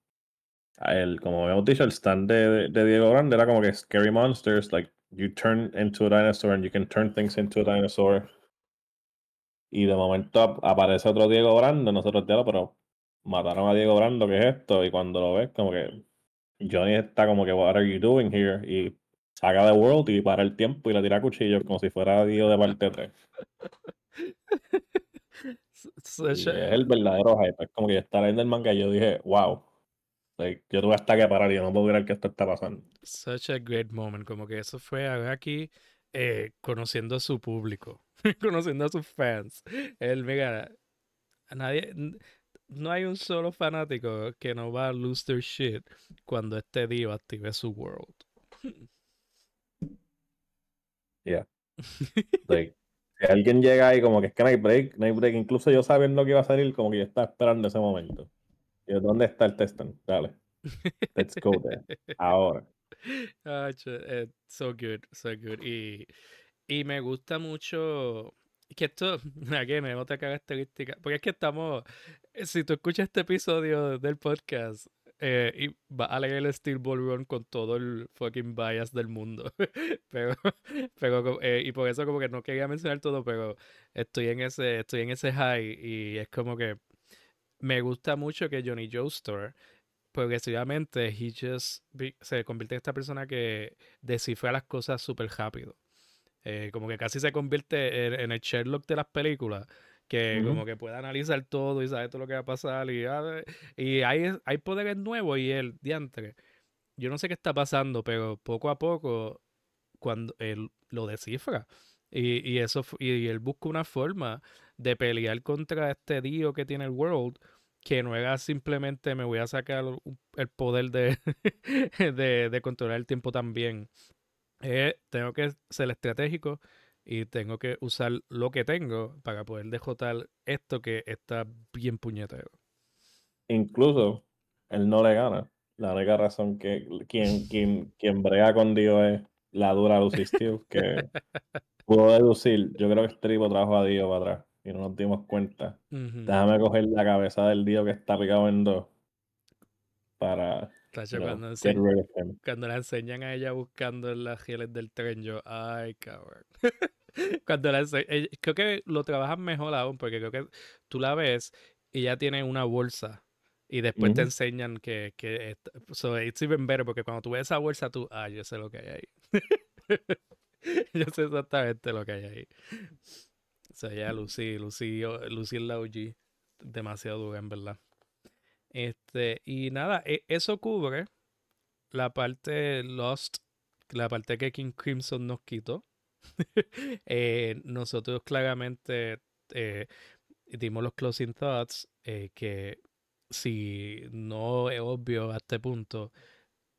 S2: el, como habíamos dicho, el stand de, de, Diego Grande era como que Scary Monsters, like you turn into a dinosaur and you can turn things into a dinosaur. Y de momento aparece otro Diego Grande, nosotros ya, pero mataron a Diego Brando, ¿qué es esto? Y cuando lo ves, como que Johnny está como que, what are you doing here? Y saca de World y para el tiempo y le tira cuchillos como si fuera Diego de parte 3. es el verdadero hype. Es como que estar en el manga y yo dije, wow. yo tuve hasta que parar y yo no puedo creer que esto está pasando.
S1: Such a great moment. Como que eso fue aquí eh, conociendo a su público, conociendo a sus fans. Él, mira, a nadie, no hay un solo fanático que no va a lose their shit cuando este Dio active su world.
S2: Yeah. si alguien llega ahí como que es que no hay break, no hay break, incluso yo sabiendo que iba a salir, como que yo estaba esperando ese momento. Y ¿dónde está el testing? Dale. Let's go there. Ahora.
S1: Ah, so good, so good. Y, y me gusta mucho que esto, aquí me otra característica, porque es que estamos, si tú escuchas este episodio del podcast eh, y vas a leer el Steel Ball Run con todo el fucking bias del mundo, pero, pero eh, y por eso como que no quería mencionar todo, pero estoy en ese, estoy en ese high y es como que me gusta mucho que Johnny Joestar progresivamente he just se convierte en esta persona que descifra las cosas súper rápido. Eh, como que casi se convierte en, el Sherlock de las películas, que como que puede analizar todo y sabe todo lo que va a pasar. Y, ah, y hay, hay poderes nuevos y él, diantre. Yo no sé qué está pasando, pero poco a poco, cuando él lo descifra. Y, y eso y él busca una forma de pelear contra este dio que tiene el world que no era simplemente me voy a sacar el poder de, de, de controlar el tiempo también eh, tengo que ser estratégico y tengo que usar lo que tengo para poder dejotar esto que está bien puñetero.
S2: Incluso él no le gana. La única razón que quien, quien, quien brega con Dios es la dura Lucy Steve, que pudo deducir. Yo creo que tipo trajo a Dios para atrás y no nos dimos cuenta. Déjame coger la cabeza del Dios que está picado en dos para
S1: cuando, la enseñan a ella buscando en las rieles del tren, yo, ay, cabrón. cuando la creo que lo trabajan mejor aún, porque creo que tú la ves y ya tiene una bolsa. Y después te enseñan que, que so it's even better, porque cuando tú ves esa bolsa, tú, ah, yo sé lo que hay ahí. yo sé exactamente lo que hay ahí. O sea, ya Lucy, Lucy, Lucy es la OG. Demasiado dura, en verdad. Este, y nada, e, eso cubre la parte Lost, la parte que King Crimson nos quitó. Eh, nosotros claramente eh, dimos los closing thoughts eh, que si no es obvio a este punto,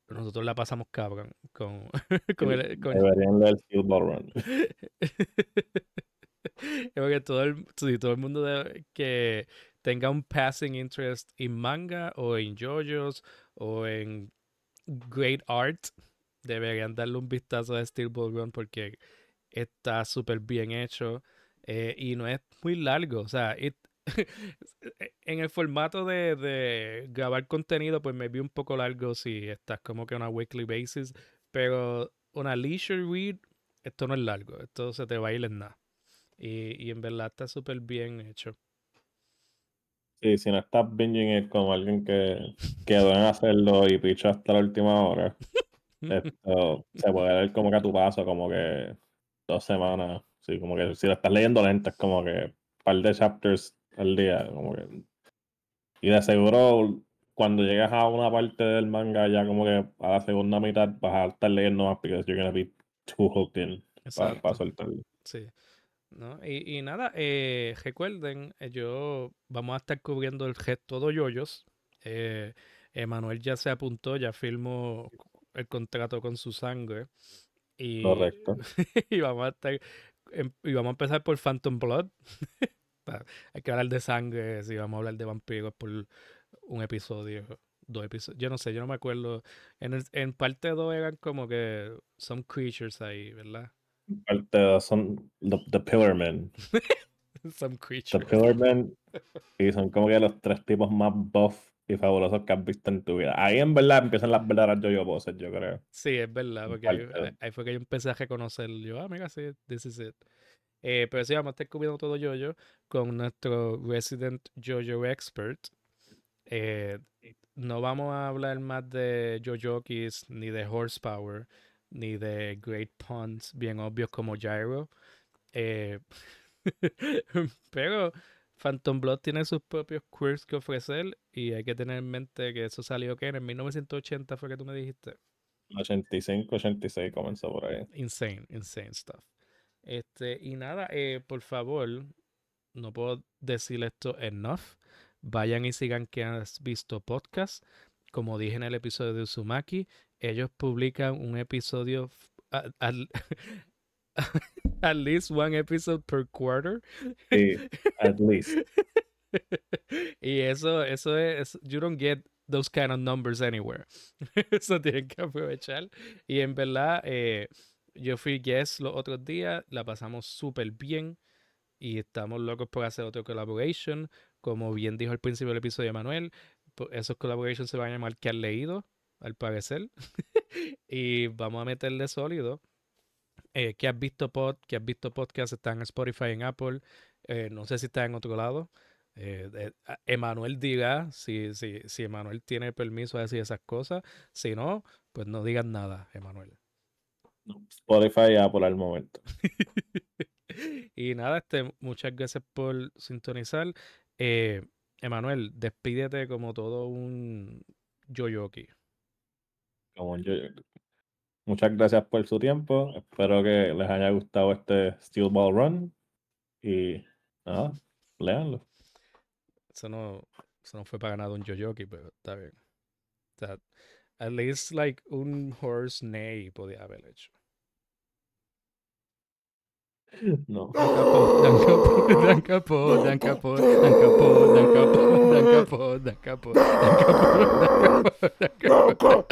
S1: nosotros la pasamos cabrón con, con el... Con... Run. Porque todo el, todo el mundo que tenga un passing interest en manga o en JoJo's o en great art, deberían darle un vistazo a Steel Ball Run porque está súper bien hecho eh, y no es muy largo. O sea, en el formato de, de, grabar contenido, pues me vi un poco largo si estás como que en una weekly basis, pero una leisure read, esto no es largo, esto se te va a ir en nada. Y, y en verdad está súper bien hecho.
S2: Sí, si no estás binging it como alguien que quedó en hacerlo y pichó hasta la última hora, esto se puede ver como que a tu paso, como que dos semanas. Sí, como que si lo estás leyendo lento, es como que un par de chapters al día. Como que... Y de seguro, cuando llegas a una parte del manga, ya como que a la segunda mitad vas a estar leyendo más porque you're gonna be too hooked in para, para soltarlo.
S1: Sí. ¿No? Y, y nada, eh, recuerden, eh, yo vamos a estar cubriendo el gesto de yoyos. Eh, Emanuel ya se apuntó, ya firmó el contrato con su sangre. Y,
S2: Correcto.
S1: y vamos a estar em, y vamos a empezar por Phantom Blood. Hay que hablar de sangre, si vamos a hablar de vampiros por un episodio, dos episodios. Yo no sé, yo no me acuerdo. En, el, en parte 2 eran como que some creatures ahí, ¿verdad?
S2: Son the, Pillar Men.
S1: Some creatures.
S2: The Pillar Men. Y son como que los tres tipos más buff y fabulosos que has visto en tu vida. Ahí en verdad empiezan las verdaderas yo-yo poses, yo creo.
S1: Sí, es verdad, porque ahí, fue que yo empecé a reconocer. Yo, ah, mira, sí, this is it. Eh, pero sí, vamos a estar cubriendo todo yo-yo con nuestro resident yo-yo expert. Eh, no vamos a hablar más de Jojokis, ni de Horsepower, ni de Great Puns bien obvios como Gyro. Eh, pero Phantom Blood tiene sus propios quirks que ofrecer y hay que tener en mente que eso salió que en 1980 fue que tú me dijiste.
S2: 85, 86 comenzó por ahí.
S1: Insane, insane stuff. Este, y nada, eh, por favor, no puedo decir esto enough. Vayan y sigan que has visto podcast. Como dije en el episodio de Uzumaki, ellos publican un episodio al, at least one episode per quarter.
S2: Sí, at least.
S1: y eso, eso es, you don't get those kind of numbers anywhere. eso tienen que aprovechar. Y en verdad, eh, yo fui guest los otros días, la pasamos súper bien y estamos locos por hacer otro collaboration. Como bien dijo al principio del episodio Manuel, esos collaborations se van a llamar que han leído, al parecer. y vamos a meterle sólido. Eh, que has visto pod, que has visto podcast, está en Spotify, en Apple. Eh, no sé si está en otro lado. Eh, Emanuel diga si, si, si Emanuel tiene permiso de decir esas cosas. Si no, pues no digas nada, Emanuel.
S2: Spotify y Apple al momento.
S1: y nada, este, muchas gracias por sintonizar. Emanuel, despídete como todo un yoyoki.
S2: Como yoyoki. Muchas gracias por su tiempo. Espero que les haya gustado este Steel Ball Run. Y nada, leanlo.
S1: Eso no, eso no fue para ganar un Jojoki, pero está bien. at least like un horse neigh podía haber hecho.
S2: No.
S1: Dan capo, dan capo, dan capo, dan capo, dan capo, dan capo, dan capo, dan capo, dan capo, dan capo.